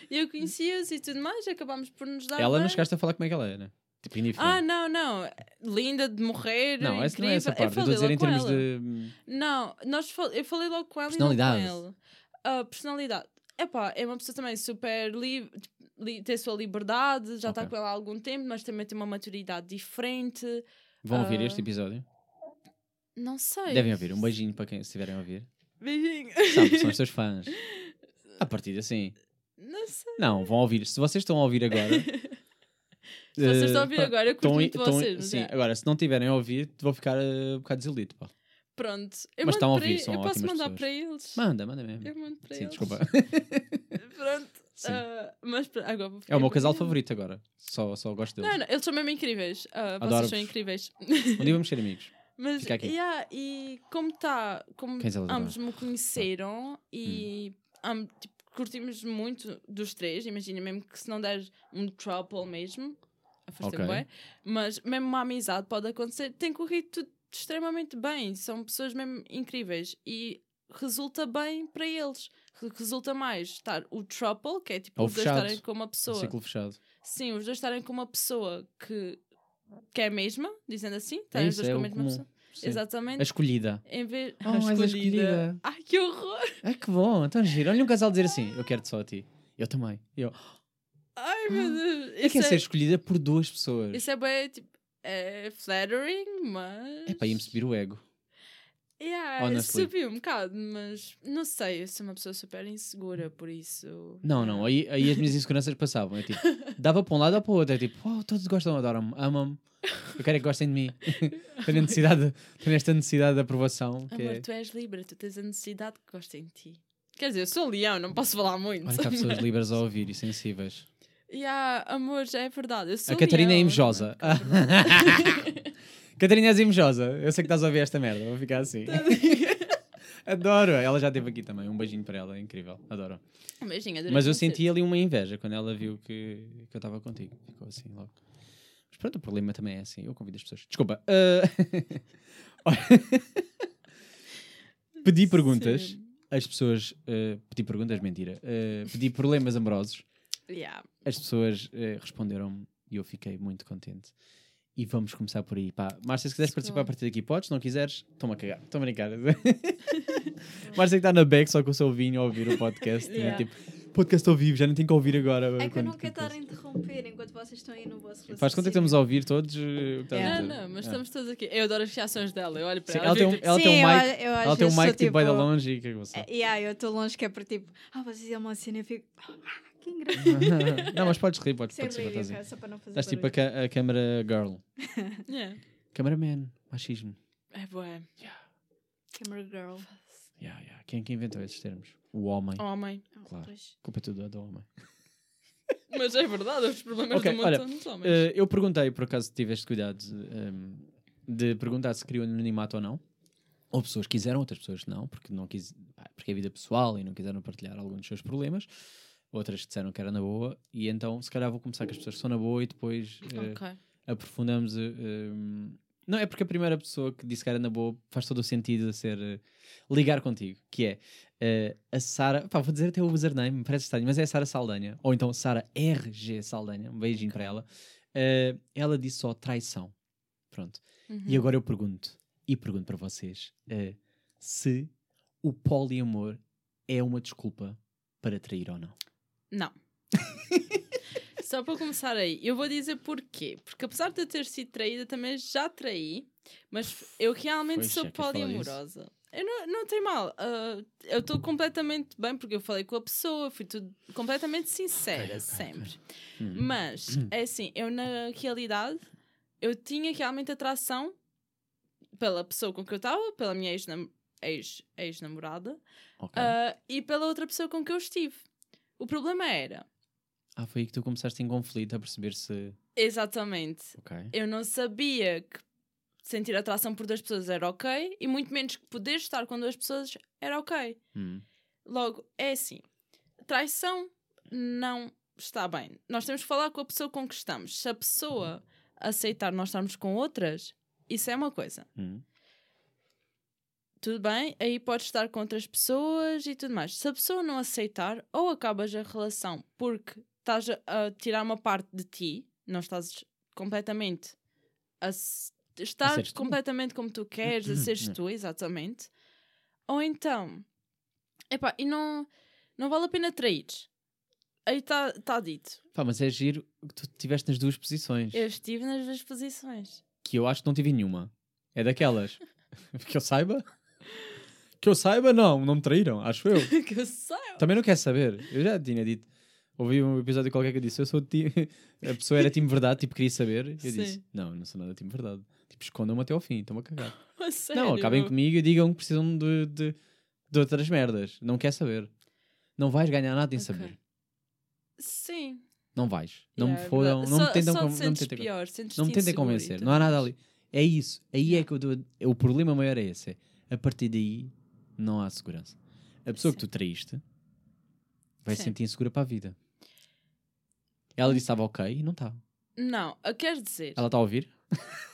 eu conhecia-os e tudo mais, acabámos por nos dar. ela não bem. chegaste a falar como é que ela é, né? Tipo, indiferente. Ah, não, não. Linda de morrer. não, essa não é essa incrível. parte. Eu estou a dizer em termos ela. de. Não, nós fal- eu falei logo com ela e não com Personalidade. ele. A personalidade. Epá, é uma pessoa também super livre, li, tem a sua liberdade, já está Ok. com ela há algum tempo, mas também tem uma maturidade diferente. Vão ouvir Ah, este episódio? Não sei. Devem ouvir. Um beijinho para quem estiverem a ouvir. Beijinho. Sabe, são os teus fãs. A partir de assim. Não sei. Não, vão ouvir. Se vocês estão a ouvir agora. Se vocês estão a ouvir agora, eu curto muito vocês. sim, é. agora, se não tiverem a ouvir, vou ficar uh, um bocado desiludido. Pá. Pronto. Eu Mas estão a ouvir, são Eu posso mandar pessoas. para eles. Manda, manda mesmo. Eu mando para Sim, eles. desculpa. Pronto. Sim. ah, mas agora É o meu casal favorito agora. Só, só gosto deles. Não, não, eles são mesmo incríveis. Ah, vocês são incríveis. Um dia vamos ser amigos. Mas, Fica aqui. yeah, e como está, como Quem ambos me conheceram e Hum. am- tipo, curtimos muito dos três, imagina, mesmo que se não der um trouble mesmo, afastei Ok. bué, mas mesmo uma amizade pode acontecer, tem corrido tudo extremamente bem, são pessoas mesmo incríveis e resulta bem para eles. Re- Resulta mais estar o trouble, que é tipo Ou os dois fechado. estarem com uma Um pessoa. ciclo fechado. Sim, os dois estarem com uma pessoa que, que é a mesma, dizendo assim, É estarem os isso, dois é com a o mesma comum. pessoa. Sim. Exatamente. A escolhida. Em vez. Oh, a escolhida. Ai, que horror! Ah, que bom, tão giro. Olha um casal dizer assim: Eu quero-te só a ti. Eu também. Eu, Ai, meu Deus! é que é ser escolhida por duas pessoas. isso é bem, tipo, é flattering, mas. É para ir-me subir o ego. Yeah, honestly. subiu um bocado, mas não sei, eu sou uma pessoa super insegura, por isso. Não, não, aí, aí as minhas inseguranças passavam. É tipo, dava para um lado ou para o outro. É tipo, oh, todos gostam, adoram-me, amam-me. Eu quero é que gostem de mim. tenho, necessidade, tenho esta necessidade de aprovação. Amor, é... tu és livre, tu tens a necessidade que gostem de ti. Quer dizer, eu sou leão, não posso falar muito. Olha que há pessoas livres a ouvir e sensíveis. Yeah, amor, já é verdade. Eu sou a Catarina é leão, invejosa. Catarina és invejosa. Eu sei que estás a ouvir esta merda. Vou ficar assim. Adoro. Ela já esteve aqui também. Um beijinho para ela. É incrível. Adoro. Um beijinho, adorei Mas eu senti ali uma inveja quando ela viu que, que eu estava contigo. Ficou assim logo. Mas pronto, o problema também é assim. Eu convido as pessoas. Desculpa. olha, Pedi perguntas. Sim. As pessoas. ah, pedi perguntas, mentira. Ah, pedi problemas amorosos. Yeah. As pessoas ah, responderam-me e eu fiquei muito contente. E vamos começar por aí. Pá, Márcia, se quiseres participar a partir daqui, podes. Se não quiseres, toma a cagar. Estou a brincar. Márcia que está na back só com o seu vinho a ouvir o podcast. e Yeah. tipo, podcast ao vivo, já não tenho que ouvir agora. É que eu não quero estar a interromper enquanto vocês estão aí no vosso Faz conta que estamos a ouvir todos. eh, a Não, não, mas Ah. estamos todos aqui. Eu adoro as reações dela. Eu olho para Sim, ela. ela tem um, ela Sim, tem um eu mic, eu às ela tem um mic tipo bem da tipo- longe e o que é que você É, yeah, eu estou longe que é para tipo, ah, vocês é uma cena e eu fico, que engraçado. não, mas podes rir, podes Sem participar. rir, Estás, aí. ok, só para não fazer estás tipo a, a câmara girl. Yeah. Cameraman, machismo. É bué. Camera girl. Yeah, yeah. Quem, quem inventou esses termos? O homem. Homem. Ah, Claro. pois. Culpa é tudo do homem. Mas é verdade, os problemas Ok, do mundo olha, são dos homens. Eh, eu perguntei, por acaso tiveste cuidado ehm, de perguntar se queriam anonimato ou não. Ou pessoas quiseram, outras pessoas não, porque, não quis, porque é vida pessoal e não quiseram partilhar alguns dos seus problemas. Outras disseram que era na boa. E então, se calhar, vou começar com as pessoas que são na boa e depois eh, ok. aprofundamos. eh, ehm, não, é porque a primeira pessoa que disse que era na boa faz todo o sentido a ser eh, ligar contigo, que é a Sara, pá, vou dizer até o username, parece estranho, mas é a Sara Saldanha, ou então Sara RG Saldanha, um beijinho para ela. Ela disse só traição. Pronto. Uhum. E agora eu pergunto, e pergunto para vocês, se o poliamor é uma desculpa para trair ou não. Não. Só para começar aí, eu vou dizer porquê. Porque apesar de eu ter sido traída, também já traí, mas eu realmente Pois, sou poliamorosa. Eu não, não tem mal. ah, eu estou completamente bem porque eu falei com a pessoa, fui tudo completamente sincera, Ok, ok, sempre. Hum. Mas, é assim, eu na realidade, eu tinha realmente atração pela pessoa com que eu estava, pela minha ex-nam- ex- ex-namorada Ok. ah, e pela outra pessoa com que eu estive. O problema era, Ah, foi aí que tu começaste em conflito a perceber se. exatamente, Ok. eu não sabia que sentir atração por duas pessoas era ok e muito menos que poder estar com duas pessoas era ok. Hum. Logo, é assim, traição não está bem. Nós temos que falar com a pessoa com que estamos. Se a pessoa aceitar nós estarmos com outras, isso é uma coisa. Hum. Tudo bem, aí podes estar com outras pessoas e tudo mais. Se a pessoa não aceitar, ou acabas a relação porque estás a, tirar uma parte de ti, não estás completamente a estar seres tu. completamente como tu queres, a seres Não. tu, exatamente. Ou então, epá, e não, não vale a pena trair. Aí está tá dito. Pá, mas é giro que tu estiveste nas duas posições. Eu estive nas duas posições. Que eu acho que não tive nenhuma. É daquelas. que eu saiba. Que eu saiba, não. Não me traíram, acho eu. que eu sei. Também não quer saber. Eu já tinha dito. Ouvi um episódio qualquer que eu disse: Eu sou time. A pessoa era time verdade, tipo, queria saber. Eu Sim. disse: Não, não sou nada time verdade. Tipo, escondam-me até ao fim, estão-me a cagar. A sério? Não, acabem comigo e digam que precisam de, de, de outras merdas. Não quer saber. Não vais ganhar nada em Ok. saber. Sim. Não vais. Não Yeah, me é fodam. Não só, me tentam não me tentem pior, Não me tentem convencer, não há nada ali. É isso, aí é que eu o problema maior é esse. é, a partir daí não há segurança. A pessoa que tu traíste vai se Sim. sentir insegura para a vida. Ela disse que estava ok e não está. Não, quer dizer. Ela está a ouvir?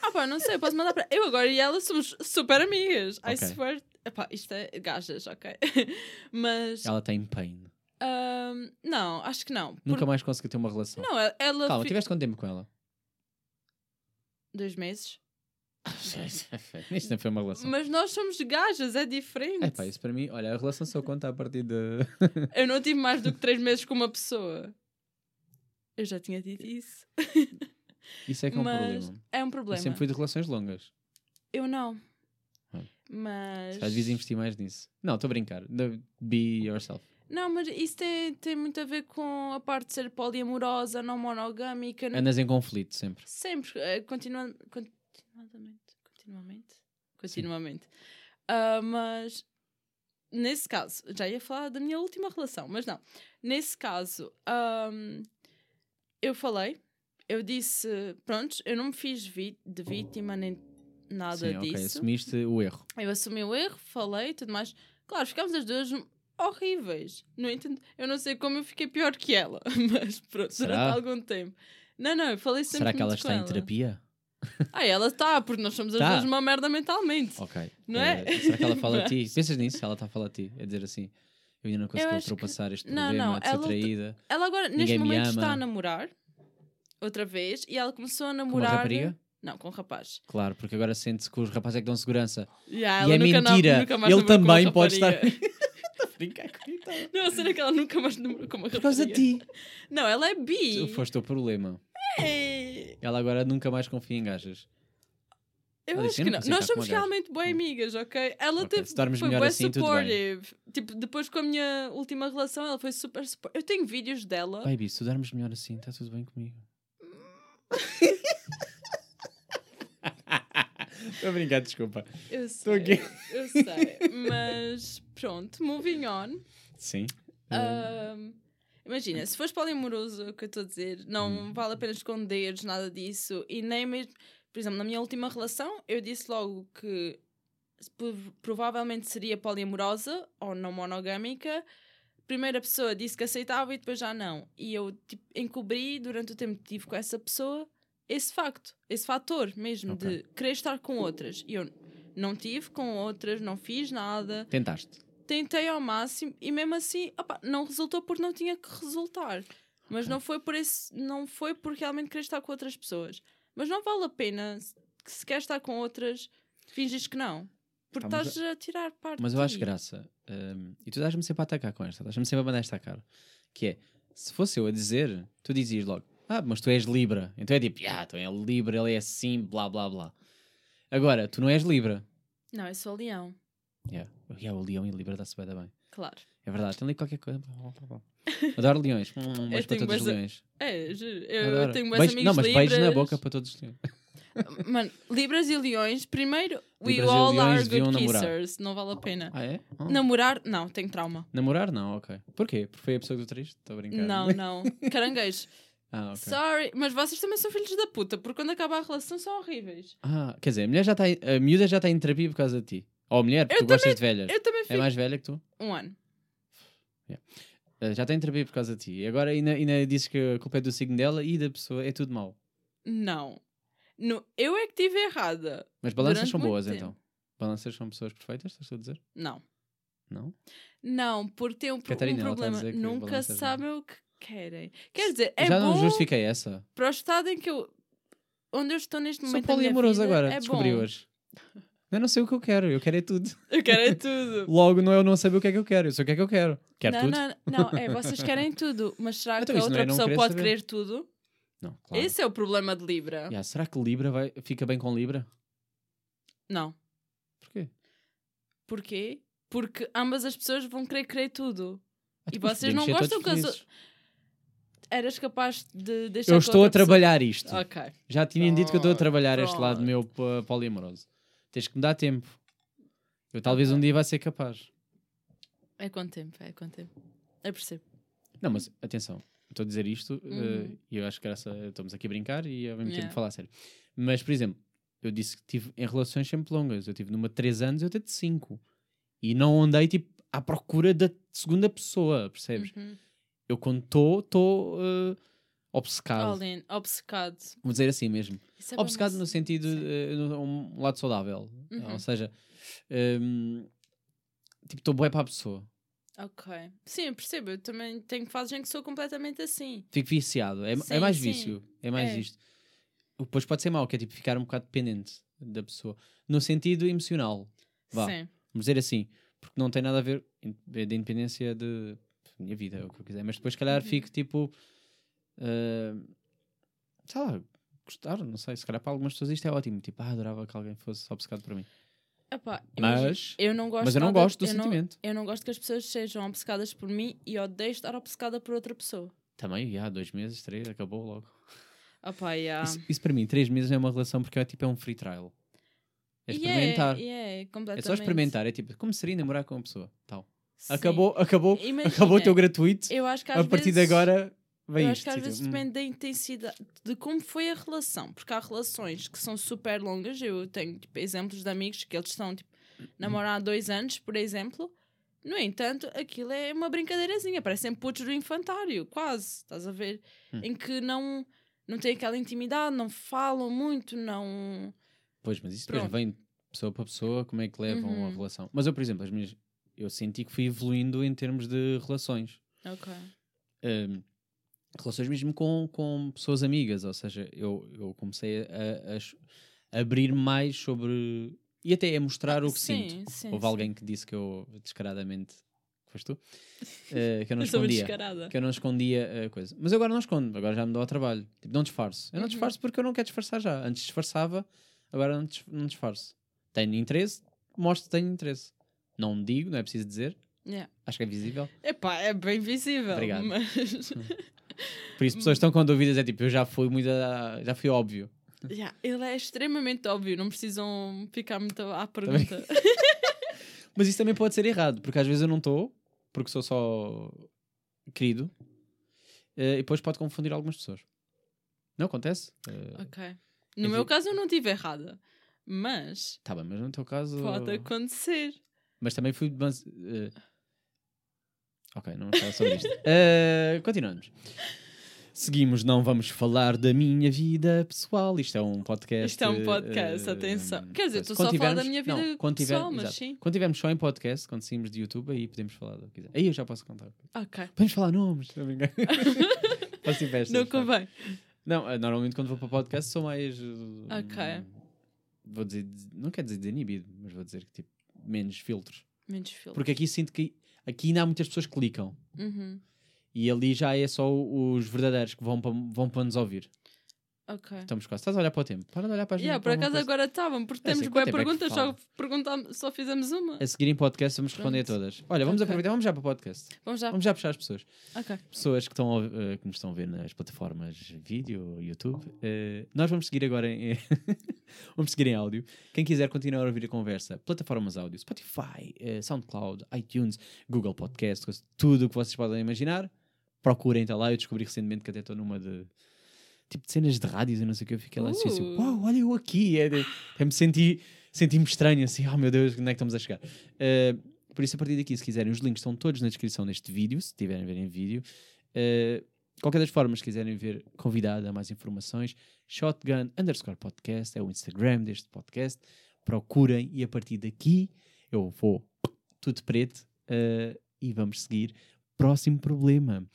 Ah, pá, não sei, posso mandar para. Eu agora e ela somos super amigas. I Ok. swear. Epá, isto é gajas, ok? Mas. Ela está em pain. ahm, não, acho que não. Nunca Por- mais conseguiu ter uma relação. Não, ela. ela Calma, fi- tiveste quanto tempo com ela? Dois meses. Isto não foi uma relação. Mas nós somos gajas, é diferente. É pá, isso para mim, olha, a relação só conta a partir de. Eu não tive mais do que três meses com uma pessoa. Eu já tinha dito isso. Isso é que é um Mas problema. é um Eu problema. sempre fui de relações longas. Eu não. Ah. Mas. Calhar devias investir mais nisso. Não, estou a brincar. Be yourself. Não, mas isso tem, tem muito a ver com a parte de ser poliamorosa, não monogâmica. não- Andas em conflito sempre. Sempre, eh, continua, continuadamente. Continuamente? Continuamente. Ah, mas nesse caso, já ia falar da minha última relação, mas não. Nesse caso, ahm, eu falei, eu disse, pronto, eu não me fiz de vítima nem nada Sim, disso. Assumiste o erro. Eu assumi o erro, falei e tudo mais. Claro, ficámos as duas horríveis. No entanto, eu não sei como eu fiquei pior que ela, mas pronto, Será? durante algum tempo. Não, não, eu falei sempre Será que ela está com em ela. terapia? Ah, ela está, porque nós somos as Tá. duas uma merda mentalmente. Ok. Não é? Eh, será que ela fala a ti? Mas- Pensas nisso? Ela está a falar a ti? É dizer assim: Eu ainda não consegui acho que- ultrapassar este Não, problema não, de ser ela- traída. Ela agora, Ninguém neste me momento, ama. está a namorar outra vez e ela começou a Com uma namorar. rapariga? Não, com rapaz. Claro, porque agora sente-se que os rapazes é que dão segurança. Yeah, e ela é nunca na- mentira. nunca mais Ele namorou com uma também pode estar. rapariga. Brincar comigo. tá? Não, será que ela nunca mais namorou com uma Por causa de rapariga? ti. Não, ela é bi. Tu foste o problema. É. Ela agora nunca mais confia em gajas. Eu Ela acho disse, "Eu que não Nós somos uma gaja." realmente boas amigas, ok? Ela Ok, teve, foi assim, tudo bem. supportive. Tipo, depois com a minha última relação, ela foi super supportive. Eu tenho vídeos dela. Baby, se tu dormes melhor assim, está tudo bem comigo. Estou a brincar, desculpa. Eu Estou sei. aqui. Eu sei. Mas pronto, moving on. Sim. Ahm, imagina, se fores poliamoroso, o que eu estou a dizer, não vale a pena esconderes nada disso e nem mesmo. Por exemplo, na minha última relação, eu disse logo que prov- provavelmente seria poliamorosa ou não monogâmica. Primeira pessoa disse que aceitava e depois já não. E eu tipo, encobri durante o tempo que tive com essa pessoa esse facto, esse fator mesmo Ok. de querer estar com outras. E eu não tive com outras, não fiz nada Tentaste. Tentei ao máximo e mesmo assim opá, não resultou porque não tinha que resultar. Mas não foi por esse, não foi por realmente querer estar com outras pessoas. Mas não vale a pena que se quer estar com outras, finges que não. Porque mas estás a tirar parte. Mas eu acho graça. hum, e tu dás-me sempre a atacar com esta. Dás-me sempre a mandar esta cara. Que é, se fosse eu a dizer, tu dizias logo, ah, mas tu és Libra. Então é tipo, ah, tu é Libra, ele é assim, blá, blá, blá. Agora, tu não és Libra. Não, eu sou leão, Yeah. Yeah, o leão e Libra dá-se bem, bem. claro. É verdade, tem ali qualquer coisa. Adoro leões. Hum, um beijo para todos os leões. É, juro. Eu, Adoro. tenho Beijo- amigos Não, mas libras. beijos na boca para todos os leões. Mano, libras e leões, primeiro, we Libras all are good namorar. kissers. Não vale a pena. Ah, é? Ah. Namorar, não, tenho trauma. Namorar, não, ok. Porquê? Porque foi a pessoa que tu triste? Estou a brincar. Não, não. Caranguejo. Ah, ok. Sorry, mas vocês também são filhos da puta, porque quando acaba a relação são horríveis. Ah, quer dizer, a, mulher já tá, em- a miúda já está em terapia por causa de ti. Ou mulher, porque Eu tu gostas de velhas. Eu também É fico. mais velha que tu? Um ano. Uh, já está em terapia por causa de ti. E agora ainda, ainda dizes que a culpa é do signo dela e da pessoa. É tudo mau. Não. No, eu é que estive errada. Mas balanças são boas tempo. então. Balanças são pessoas perfeitas, estás a dizer? Não. Não? Não, porque tem um, um Catarina, está a problema. que Nunca sabem o que querem. Quer dizer, é já não justifiquei essa. para o estado em que eu. Onde eu estou neste Sou momento. minha poliamoroso agora, é descobri bom. hoje. Eu não sei o que eu quero, eu quero é tudo. Eu quero é tudo. Logo, não é eu não saber o que é que eu quero, eu sei o que é que eu quero. Quero não, tudo? não, não, é vocês querem tudo, mas será Então que a não outra é não pessoa querer pode saber. querer tudo? Não, claro. Esse é o problema de Libra. Yeah, será que Libra vai, fica bem com Libra? Não. Porquê? Porquê? Porque ambas as pessoas vão querer querer tudo. Ah, E mas vocês não gostam que as. Eras capaz de deixar Eu estou a outra pessoa? trabalhar isto. Ok. Já tinham dito que eu estou a trabalhar este lado meu po- poliamoroso. Tens que me dar tempo. Eu talvez um dia vai ser capaz. É quanto tempo? É quanto tempo? Eu percebo. Não, mas atenção, estou a dizer isto eh, Uhum. e eu acho que graça, estamos aqui a brincar e ao mesmo Yeah. tempo falar a sério. Mas, por exemplo, eu disse que tive em relações sempre longas. Eu tive numa de 3 anos e outra de 5. E não andei tipo à procura da segunda pessoa, percebes? Uhum. Eu quando estou, estou eh, obcecado. All in. Obcecado. Vou dizer assim mesmo. É obcecado no sentido uh, um lado saudável. Uhum. Ou seja, um, tipo, estou bué para a pessoa. Ok. Sim, eu percebo. Eu também tenho fases em que sou completamente assim. Fico viciado. É, é Sim, mais sim. vício. É mais É. isto. Depois pode ser mau, que é tipo ficar um bocado dependente da pessoa. No sentido emocional. Vá. Sim. Vamos dizer assim. Porque não tem nada a ver da independência de minha vida, é o que eu quiser. Mas depois, se calhar, Uhum. fico tipo. Uh, sei lá, gostar, não sei. Se calhar para algumas pessoas isto é ótimo. Tipo, ah, adorava que alguém fosse obcecado por mim. Epá, Mas, eu não gosto mas eu não nada- gosto do eu não- sentimento. eu não gosto que as pessoas sejam obcecadas por mim e odeio estar obcecada por outra pessoa. Também, já, dois meses, três, acabou logo. Yeah. Isso, isso para mim, três meses é uma relação porque é tipo é um free trial. É E experimentar. e é, É completamente. só experimentar. É tipo, como seria namorar com uma pessoa? Tal. Sim. Acabou, acabou, Imagina, acabou o teu gratuito. Eu acho que às A partir vezes, de agora, vem Eu acho que às vezes hum. depende da intensidade, de como foi a relação. Porque há relações que são super longas. Eu tenho tipo, exemplos de amigos que eles estão tipo, namorar há dois anos, por exemplo. No entanto, aquilo é uma brincadeirazinha. Parecem putos do infantário, quase. Estás a ver? Hum. Em que não, não tem aquela intimidade, não falam muito, não. Pois, mas isso depois vem de pessoa para pessoa, como é que levam a Uhum. relação. Mas eu, por exemplo, as minhas, eu senti que fui evoluindo em termos de relações. Ok. Hum, relações mesmo com, com pessoas amigas, ou seja, eu, eu comecei a, a a abrir mais sobre e até a mostrar o que Sim, sinto. sim, Houve sim. alguém que disse que eu descaradamente foste tu eh, que eu não Eu escondia. Que eu não escondia a coisa. Mas agora não escondo, agora já me dou ao trabalho. Tipo, não disfarço. Eu não Uhum. disfarço porque eu não quero disfarçar já. Antes disfarçava, agora não, dis- não disfarço. Tenho interesse, mostro que tenho interesse. Não digo, não é preciso dizer. Yeah. Acho que é visível. Epá, é bem visível. Obrigado. Mas... Por isso, pessoas estão com dúvidas. É tipo, eu já fui muito. a- Já fui óbvio. Yeah, ele é extremamente óbvio, não precisam ficar muito à pergunta. Mas isso também pode ser errado, porque às vezes eu não estou, porque sou só querido, eh, e depois pode confundir algumas pessoas. Não acontece? Eh, ok. É No meu que- caso eu não estive errada. Mas Tá bem, mas no teu caso. pode acontecer. Mas também fui. Mas, eh, Ok, não vamos falar sobre isto. Eh, continuamos. Seguimos, não vamos falar da minha vida pessoal. Isto é um podcast. Isto é um podcast, eh, atenção. Quer dizer, estou só a falar da minha vida não, quando tiver- pessoal, mas exato. sim. Quando tivermos só em podcast, quando saímos de YouTube, aí podemos falar do que quiser. Aí eu já posso contar. Ok. Podemos falar nomes, se não me engano. Posso ir festas, Não convém. Não, eh, normalmente quando vou para podcast sou mais. Ok. Vou dizer, não quero dizer desinibido, mas vou dizer que tipo, menos filtros. Menos filme. Porque aqui sinto que aqui ainda há muitas pessoas que clicam. Uhum. E ali já é só os verdadeiros que vão para, vão para nos ouvir. Ok. Estamos quase. Estás a olhar para o tempo. Para de olhar para as Yeah, por acaso agora estavam, porque É temos boas é perguntas, fala? só, perguntamos, só fizemos uma. A seguir em podcast vamos responder a Pronto. todas. Olha, vamos Ok. aproveitar, vamos já para o podcast. Vamos já. Vamos já puxar as pessoas. Ok. Pessoas que, estão eh, que nos estão a ver nas plataformas vídeo, YouTube. eh, nós vamos seguir agora em. vamos seguir em áudio. Quem quiser continuar a ouvir a conversa, plataformas áudio, Spotify, eh, SoundCloud, iTunes, Google Podcast, tudo o que vocês podem imaginar. Procurem, está lá. Eu descobri recentemente que até estou numa de. Tipo de cenas de rádios e não sei o que. Eu fiquei lá assim, assim Uh. uau, olha eu aqui. É, de- me senti, senti-me estranho assim, oh meu Deus, onde é que estamos a chegar? Eh, por isso, a partir daqui, se quiserem, os links estão todos na descrição deste vídeo, se tiverem a ver em vídeo. Uh, qualquer das formas, se quiserem ver convidada, mais informações, shotgun underscore podcast é o Instagram deste podcast. Procurem e a partir daqui eu vou tudo preto uh, e vamos seguir. Próximo problema.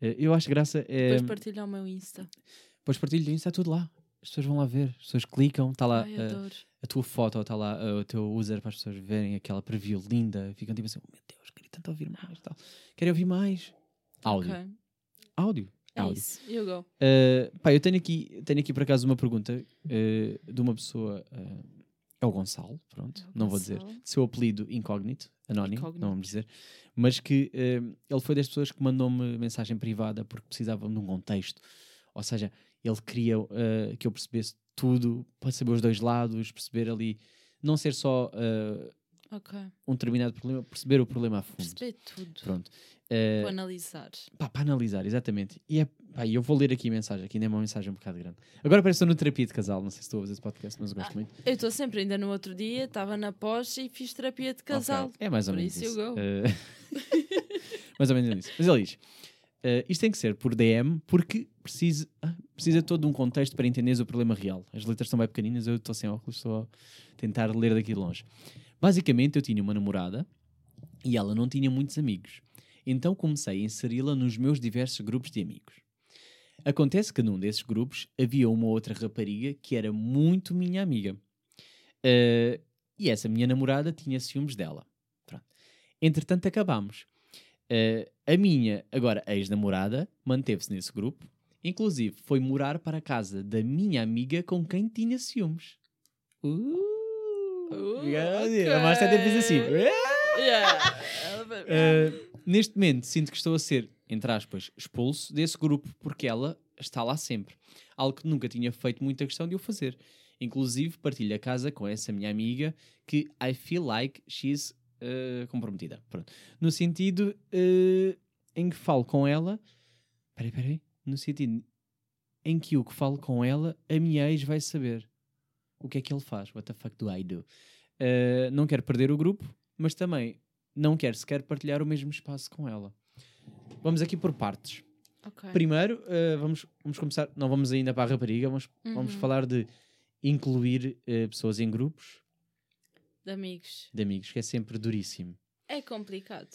Uh, eu acho graça. É, Depois partilha o meu Insta. Depois partilho isso, está tudo lá. As pessoas vão lá ver, as pessoas clicam, está lá Ai, uh, adoro. a tua foto, está lá uh, o teu user para as pessoas verem aquela preview linda. Ficam tipo assim: oh, meu Deus, queria tanto ouvir mais. Tal. Querem ouvir mais? Áudio. Ok. Áudio. É Áudio. isso. You go. Uh, pá, eu tenho aqui, tenho aqui por acaso uma pergunta uh, de uma pessoa. uh, é o Gonçalo, pronto, É o não vou dizer. Gonçalo. Seu apelido incógnito, anónimo, Incógnito. não vamos dizer. Mas que ele foi das pessoas que mandou-me mensagem privada porque precisava de um contexto. Ou seja, ele queria uh, que eu percebesse tudo, para saber os dois lados, perceber ali, não ser só uh, Ok. um determinado problema, perceber o problema a fundo. Perceber tudo. Pronto. Uh, Vou analisar. Pá, para analisar, exatamente. E é, pá, eu vou ler aqui a mensagem, que ainda é uma mensagem um bocado grande. Agora parece que estou no terapia de casal, não sei se estou a fazer esse podcast, mas eu gosto Ah, muito. Eu estou sempre, ainda no outro dia, estava na pós e fiz terapia de casal. Ok, É mais ou menos isso isso. eu go. Eh, mais ou menos isso. Mas ele diz: eh, isto tem que ser por DM, porque precisa, ah, precisa todo um contexto para entenderes o problema real. As letras estão bem pequeninas, eu estou sem óculos, estou a tentar ler daqui de longe. Basicamente, eu tinha uma namorada e ela não tinha muitos amigos. Então comecei a inseri-la nos meus diversos grupos de amigos. Acontece que num desses grupos havia uma outra rapariga que era muito minha amiga. Eh, e essa minha namorada tinha ciúmes dela. Pronto. Entretanto, acabámos. Eh, a minha, agora ex-namorada, manteve-se nesse grupo. Inclusive, foi morar para a casa da minha amiga com quem tinha ciúmes. Uh! Uh, A Márcia até fez assim. Yeah. Uh, neste momento sinto que estou a ser, entre aspas, expulso desse grupo porque ela está lá sempre. Algo que nunca tinha feito muita questão de eu fazer. Inclusive, partilho a casa com essa minha amiga que I feel like she's uh, comprometida. Pronto. No sentido uh, em que falo com ela. Peraí, peraí. No sentido em que o que falo com ela, a minha ex vai saber o que é que ele faz. What the fuck do I do? Uh, não quero perder o grupo, mas também não quero sequer partilhar o mesmo espaço com ela. Vamos aqui por partes. Ok. Primeiro, uh, vamos, vamos começar. Não vamos ainda para a rapariga, vamos, vamos Uhum. falar de incluir uh, pessoas em grupos De amigos. de amigos, que é sempre duríssimo. É complicado.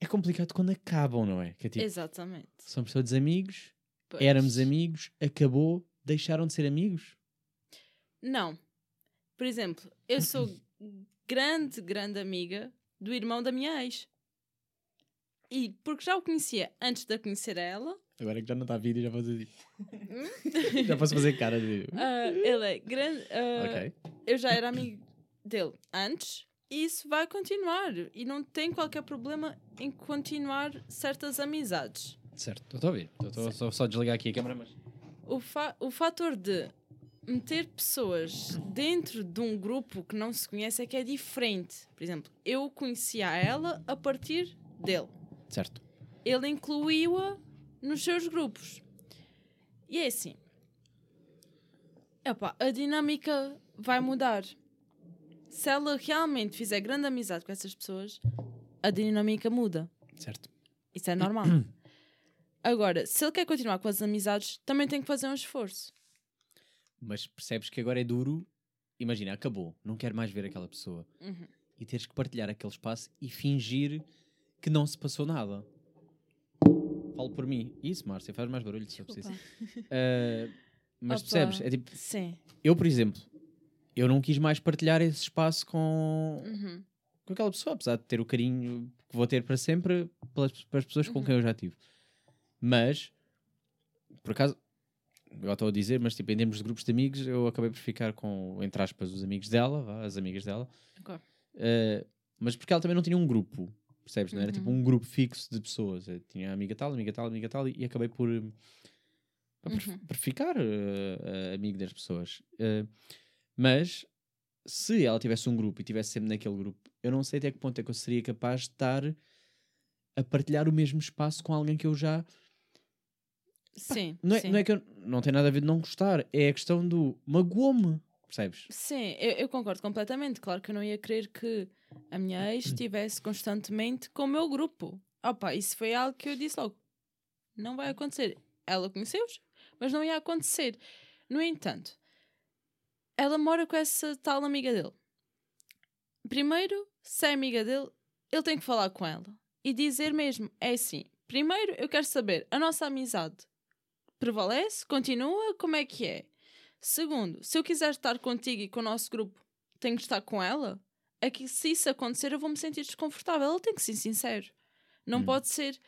É complicado quando acabam, não é? É tipo, Exatamente. são pessoas amigos Pois. éramos amigos, acabou, deixaram de ser amigos? Não. Por exemplo, eu sou grande, grande amiga do irmão da minha ex. E porque já o conhecia antes de a conhecer a ela, Agora que já não está vídeo, já posso dizer. já posso fazer cara de. ah, ele é grande. ah, Ok. Eu já era amigo dele antes e isso vai continuar. E não tem qualquer problema em continuar certas amizades. Certo, estou a ouvir. Estou só, só desligar aqui a câmera, mas. O, fa o fator de meter pessoas dentro de um grupo que não se conhece é que é diferente. Por exemplo, eu conhecia ela a partir dele. Certo. Ele incluiu-a nos seus grupos. E é assim. Epá, a dinâmica vai mudar. Se ela realmente fizer grande amizade com essas pessoas, a dinâmica muda. Certo. Isso é normal. Agora, se ele quer continuar com as amizades, também tem que fazer um esforço. Mas percebes que agora é duro. Imagina, acabou. Não quero mais ver aquela pessoa. Uhum. E teres que partilhar aquele espaço e fingir que não se passou nada. Falo por mim. Isso, Márcia, faz mais barulho se eu preciso. Ah, mas Opa. percebes? É tipo, Sim. eu, por exemplo, eu não quis mais partilhar esse espaço com, Uhum. com aquela pessoa, apesar de ter o carinho que vou ter para sempre pelas, pelas pessoas com Uhum. quem eu já tive. Mas, por acaso, eu estou a dizer, mas tipo, em termos de grupos de amigos, eu acabei por ficar com, entre aspas, os amigos dela, vá, as amigas dela. Ok. Uh, mas porque ela também não tinha um grupo, percebes? Não era Uhum. tipo um grupo fixo de pessoas. Eu tinha amiga tal, amiga tal, amiga tal, e, acabei por, uh, por, Uhum. por ficar uh, uh, amigo das pessoas. Uh, mas se ela tivesse um grupo e estivesse sempre naquele grupo, eu não sei até que ponto é que eu seria capaz de estar a partilhar o mesmo espaço com alguém que eu já. Sim. Não é, sim. não é que eu, não tem nada a ver de não gostar, é a questão do magoou-me, percebes? Sim, eu, eu concordo completamente. Claro que eu não ia querer que a minha ex estivesse constantemente com o meu grupo. Opa, isso foi algo que eu disse logo. Não vai acontecer. Ela conheceu-os, mas não ia acontecer. No entanto, ela mora com essa tal amiga dele. Primeiro, se é amiga dele, ele tem que falar com ela e dizer mesmo: é assim. Primeiro, eu quero saber, a nossa amizade prevalece? Continua? Como é que é? Segundo, se eu quiser estar contigo e com o nosso grupo, tenho que estar com ela. É que se isso acontecer, eu vou me sentir desconfortável. Ele tem que ser sincero. Não Hum. pode ser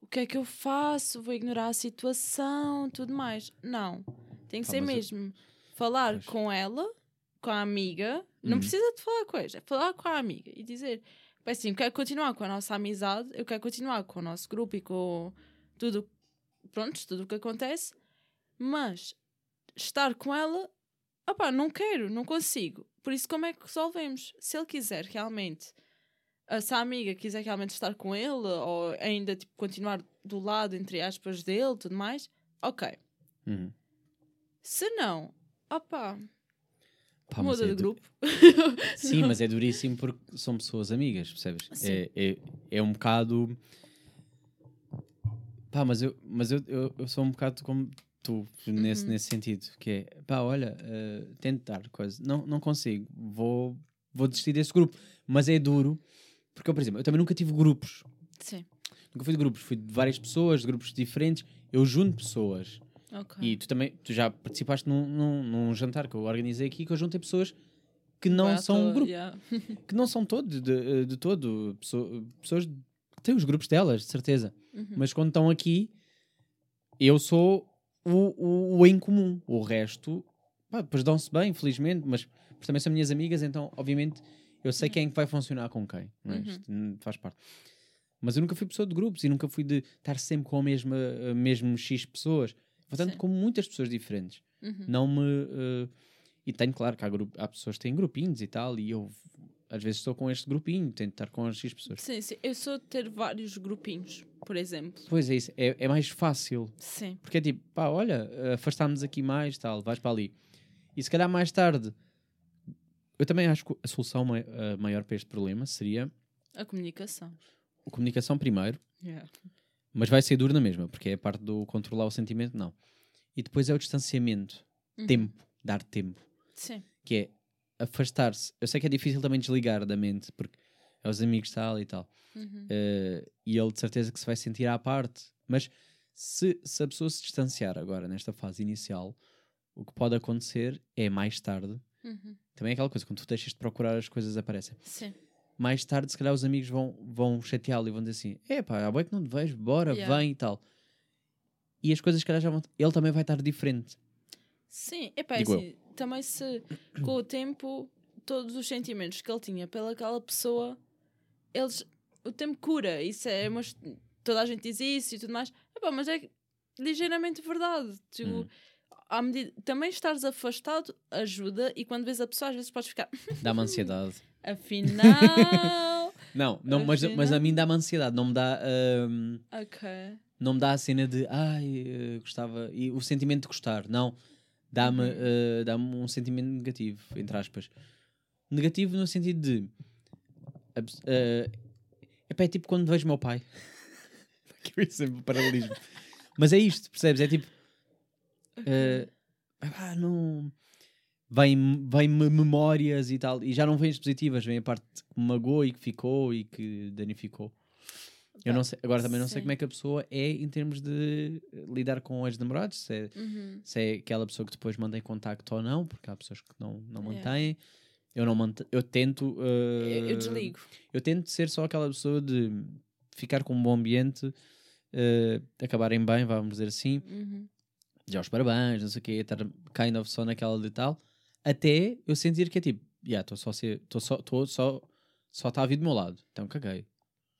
o que é que eu faço, vou ignorar a situação, tudo mais. Não. Tem que Pá, ser mas eu- mesmo falar Pois. com ela, com a amiga. Não Hum. precisa de falar com ela, é falar com a amiga e dizer: "Pá, assim, eu quero continuar com a nossa amizade, eu quero continuar com o nosso grupo e com tudo, pronto, tudo o que acontece, mas estar com ela, opá, não quero, não consigo. Por isso, como é que resolvemos? Se ele quiser realmente, ah, se a amiga quiser realmente estar com ele, ou ainda tipo, continuar do lado, entre aspas, dele tudo mais, ok. Uhum. Se não, opá, Pá, mas muda é de du- grupo. Sim, mas é duríssimo porque são pessoas amigas, percebes? Sim. É, é, é um bocado. Pá, mas eu, mas eu, eu, eu sou um bocado como tu, nesse, Uhum. nesse sentido. Que é, pá, olha, uh, tento dar coisa. Não, não consigo. Vou, vou desistir desse grupo. Mas é duro, porque eu, por exemplo, eu também nunca tive grupos. Sim, Nunca fui de grupos. Fui de várias pessoas, de grupos diferentes. Eu junto pessoas. Ok. E tu também, tu já participaste num, num, num jantar que eu organizei aqui que eu juntei pessoas que não à são um grupo yeah. que não são todos de, de todo pessoa- pessoas que têm os grupos delas, de certeza. Uhum. Mas quando estão aqui, eu sou o, o, o em comum. O resto, pá, depois dão-se bem, felizmente, mas também são minhas amigas, então, obviamente, eu sei quem é que vai funcionar com quem. É? Uhum. Isto, hum, faz parte. Mas eu nunca fui pessoa de grupos e nunca fui de estar sempre com a mesma, a mesmo X pessoas. Portanto, Sim. com muitas pessoas diferentes Uhum. não me. eh, e tenho, claro, que há, grupo, há pessoas que têm grupinhos e tal, e eu às vezes estou com este grupinho, tento estar com as X pessoas. Sim, sim. Eu sou de ter vários grupinhos, por exemplo. Pois é, isso, é, é mais fácil, Sim. porque é tipo, pá, olha, afastámos aqui mais, tal, vais para ali. E se calhar mais tarde, eu também acho que a solução mai- a maior para este problema seria A comunicação. a comunicação primeiro, Yeah. Mas vai ser duro na mesma, porque é a parte do controlar o sentimento, não. E depois é o distanciamento, Uhum. tempo, dar tempo. Sim. que é afastar-se. Eu sei que é difícil também desligar da mente, porque é os amigos tal e tal. Uhum. Eh, e ele de certeza que se vai sentir à parte. Mas Se, se a pessoa se distanciar agora, nesta fase inicial, o que pode acontecer é mais tarde. Uhum. Também é aquela coisa, quando tu deixas de procurar, as coisas aparecem. Sim. Mais tarde, se calhar, os amigos vão, vão chateá-lo e vão dizer assim: é pá, há bem que não te vejo, bora, Yeah. vem e tal. E as coisas, se calhar, já vão. Ele também vai estar diferente. Sim, Digo eu. assim, também se com o tempo todos os sentimentos que ele tinha pelaquela pessoa, eles o tempo cura, isso é, mas toda a gente diz isso e tudo mais, epá, mas é ligeiramente verdade. Tipo, Hum. à medida, também estares afastado ajuda e quando vês a pessoa às vezes podes ficar, Dá-me ansiedade. afinal, Não, não mas, mas a Afinal- mim dá-me ansiedade. Não me dá. hum, ok, não me dá a cena de ai, eh, gostava. E o sentimento de gostar. Não. Dá-me Uhum. eh, dá-me um sentimento negativo, entre aspas. Negativo no sentido de. eh, epá, é tipo quando vejo meu pai. que eu sempre paralelismo. Mas é isto, percebes? É tipo. eh, ah, não. Vem, vem memórias e tal. E já não vem as positivas, vem a parte que me magoou e que ficou e que danificou. Eu não sei, agora também não sei Sim. como é que a pessoa é em termos de eh, lidar com os namorados, se é, Uhum. se é aquela pessoa que depois mantém contacto ou não, porque há pessoas que não, não Yeah. mantêm. Eu não mantenho, eu tento. eu, eu eh, desligo. Eu tento ser só aquela pessoa de ficar com um bom ambiente, eh, acabarem bem, vamos dizer assim, Uhum. já os parabéns, não sei o quê, estar kind of só naquela de tal, até eu sentir que é tipo, yeah, estou só a ser, estou só, estou só, só está a vir do meu lado, então caguei.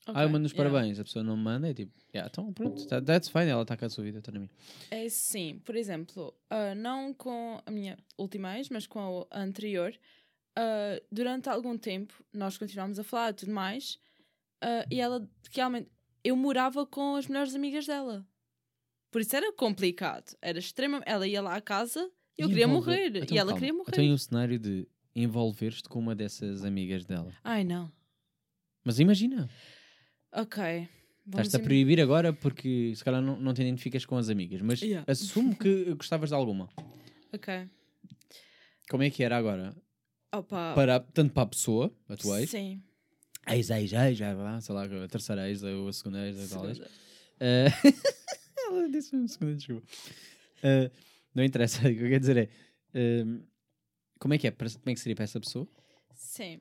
Ah, eu mando os yeah. parabéns, a pessoa não me manda, é tipo, yeah, então pronto, tá- that's fine, ela está com a sua vida, está na minha. É sim, por exemplo, ah, não com a minha última ex, mas com a anterior, ah, durante algum tempo nós continuámos a falar e tudo mais, ah, e ela realmente. Eu morava com as melhores amigas dela. Por isso era complicado. Era extremamente. Ela ia lá à casa eu E queria envolver- morrer. Então, e ela calma, queria morrer. Então e o cenário de envolver-te com uma dessas amigas dela. Ai não. Mas imagina, Ok. Estás-te a proibir agora porque se calhar não, não te identificas com as amigas, mas Yeah. assume que gostavas de alguma. Ok. Como é que era agora? Opa. Para, tanto para a pessoa, a tua ex, Sim. ex, ex, ex, sei lá, a terceira ex, ou a segunda ex, a tal ex. Segunda. Eh, Ela disse mesmo segunda, desculpa. Eh, não interessa, o que eu quero dizer é ehm, como é que é? Como é que seria para essa pessoa? Sim.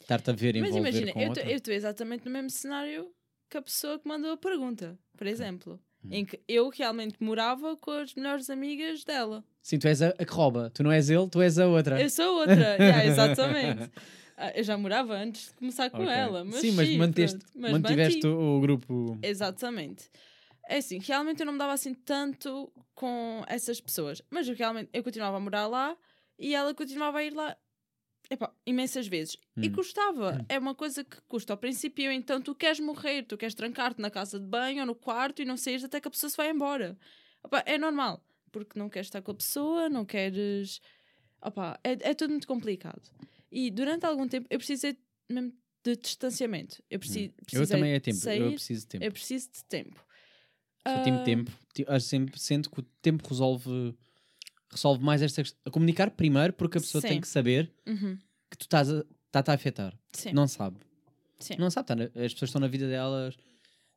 Estar-te a ver Mas envolver imagina, com eu estou exatamente no mesmo cenário que a pessoa que mandou a pergunta, por exemplo. Hum. Em que eu realmente morava com as melhores amigas dela. Sim, tu és a, a que rouba. Tu não és ele, tu és a outra. Eu sou outra, yeah, exatamente. Ah, eu já morava antes de começar com Ok. ela. Mas sim, mas manteste, pronto, mas mantiveste mantive. o, o grupo. Exatamente. É assim, realmente eu não me dava assim tanto com essas pessoas. Mas eu realmente eu continuava a morar lá e ela continuava a ir lá epá, imensas vezes. E Hum. custava. É uma coisa que custa ao princípio. Então tu queres morrer, tu queres trancar-te na casa de banho ou no quarto e não saís até que a pessoa se vai embora. Epá, é normal. Porque não queres estar com a pessoa, não queres. Epá, é, é tudo muito complicado. E durante algum tempo eu precisei mesmo de distanciamento. Eu, preci, Hum. Eu também é tempo. sair, Eu preciso de tempo. eu preciso de tempo. Tenho Ah, tempo. Acho sempre sinto que o tempo resolve, resolve mais esta questão. A comunicar primeiro, porque a pessoa tem Sim. que saber uhum, que tu estás a, está a afetar. Sim. Não sabe. Sim. Não sabe. tá as pessoas estão na vida delas,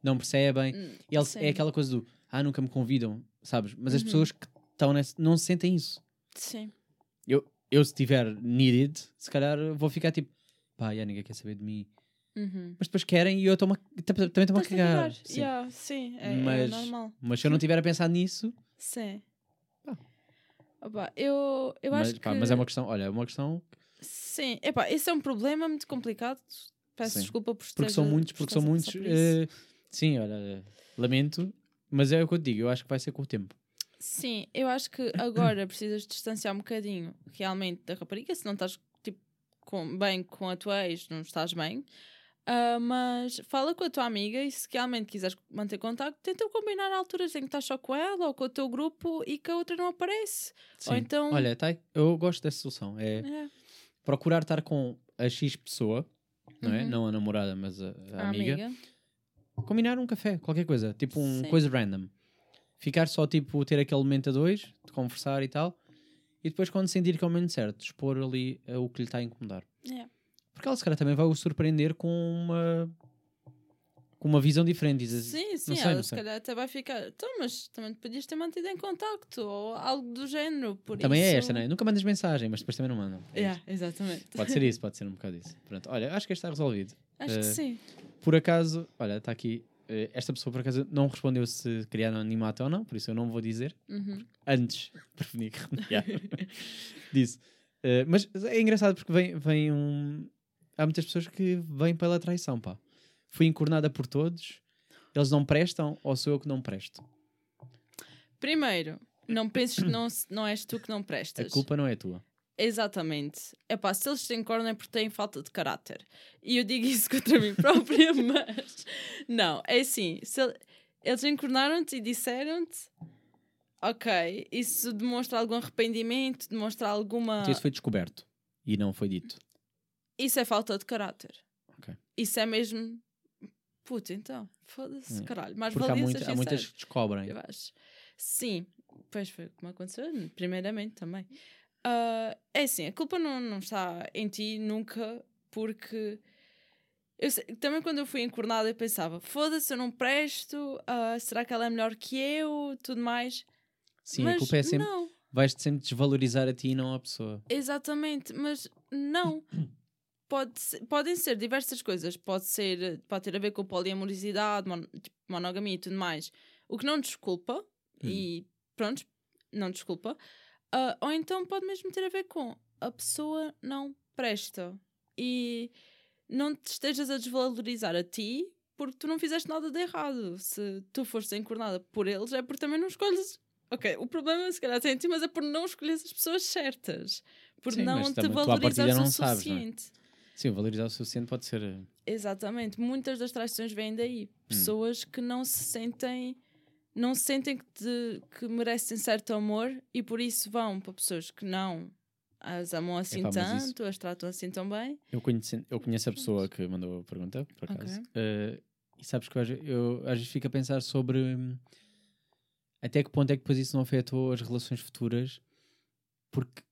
não percebem. Hum, E eles- é aquela coisa do ah, nunca me convidam, sabes? Mas as Uhum. pessoas que estão nesse não sentem isso. Sim. Eu, eu se tiver needed, se calhar vou ficar tipo, pá, já ninguém quer saber de mim. Uhum. Mas depois querem e eu a- também estou-me a cagar. Sim. Yeah, sim, é, é Mas- normal. Mas se eu não tiver a pensar nisso, Sim. Pá. Opa, eu, eu mas, acho pá, que... mas é uma questão, olha, é uma questão Sim, epá, esse é um problema muito complicado. Peço Sim. desculpa por porque são muitos, por porque são muitos. eh, sim, olha, lamento, mas é o que eu te digo, eu acho que vai ser com o tempo. Sim, eu acho que agora precisas distanciar um bocadinho realmente da rapariga, se não estás tipo, com, bem com a tua ex, não estás bem. Ah, mas fala com a tua amiga e se realmente quiseres manter contato, tenta combinar alturas em que estás só com ela ou com o teu grupo e que a outra não aparece. Sim. Ou então. Olha, tá, eu gosto dessa solução. É É, procurar estar com a X pessoa, não é? Uhum. Não a namorada, mas a, a a amiga. amiga. Combinar um café, qualquer coisa, tipo um coisa random. Ficar só tipo ter aquele momento a dois, de conversar e tal, e depois quando sentir que é o momento certo, expor ali eh, o que lhe está a incomodar. É. Porque ela se calhar também vai o surpreender com uma com uma visão diferente. Dizes, Sim, sim, não sei, ela não se sei. calhar até vai ficar. Então, mas também te podias ter mantido em contacto ou algo do género. Por Também isso... é esta, não é? Nunca mandas mensagem, mas depois também não mandam. É Yeah, isto. exatamente. Pode ser isso, pode ser um bocado isso. Pronto, olha, acho que este está resolvido. Acho que Eh, sim. Por acaso, olha, está aqui. eh, Esta pessoa, por acaso, não respondeu se criaram anonimato ou não, por isso eu não vou dizer. Uhum. Antes, prevenir que remediar. Disse. Eh, mas é engraçado porque vem, vem um. Há muitas pessoas que vêm pela traição, pá. Fui encornada por todos, eles não prestam ou sou eu que não presto? Primeiro, não penses que não, não és tu que não A prestas. culpa não é tua. Exatamente. É pá, se eles te encornam é porque têm falta de caráter. E eu digo isso contra mim própria, mas. Não, é assim. Se ele- eles encornaram-te e disseram-te. Ok, isso demonstra algum arrependimento, demonstra alguma. Então isso foi descoberto e não foi dito. Isso é falta de caráter. Ok. Isso é mesmo. Puta, então. Foda-se, É. caralho. Mais Porque há, muito- há muitas sincero. que descobrem. Sim, pois foi como aconteceu, primeiramente também. Ah, é assim, a culpa não, não está em ti nunca, porque eu sei- também quando eu fui encornada eu pensava, foda-se, eu não presto, ah, será que ela é melhor que eu, tudo mais. Sim, mas a culpa é sempre. Não, Vais-te sempre desvalorizar a ti e não a pessoa. exatamente, mas não. Pode ser- podem ser diversas coisas. Pode ser, pode ter a ver com poliamorosidade, mon, tipo, monogamia e tudo mais. O que não desculpa, e pronto, não desculpa. Ah, ou então pode mesmo ter a ver com a pessoa não presta. E não te estejas a desvalorizar a ti porque tu não fizeste nada de errado. Se tu foste encornada por eles, é porque também não escolhes. Ok, o problema se calhar tem em ti, mas é por não escolheres as pessoas certas. Por Sim, não te valorizares partida o sabes, não é? Sim, valorizar o suficiente pode ser. eh, Exatamente. Muitas das traições vêm daí. Hum. Pessoas que não se sentem não se sentem que, te- que merecem certo amor e por isso vão para pessoas que não as amam assim Epá, mas isso- tanto, as tratam assim tão bem. Eu conheço, eu conheço a pessoa que mandou a pergunta, por acaso. Ok. Eh, e sabes que eu, eu às vezes fico a pensar sobre hum, até que ponto é que depois isso não afetou as relações futuras, porque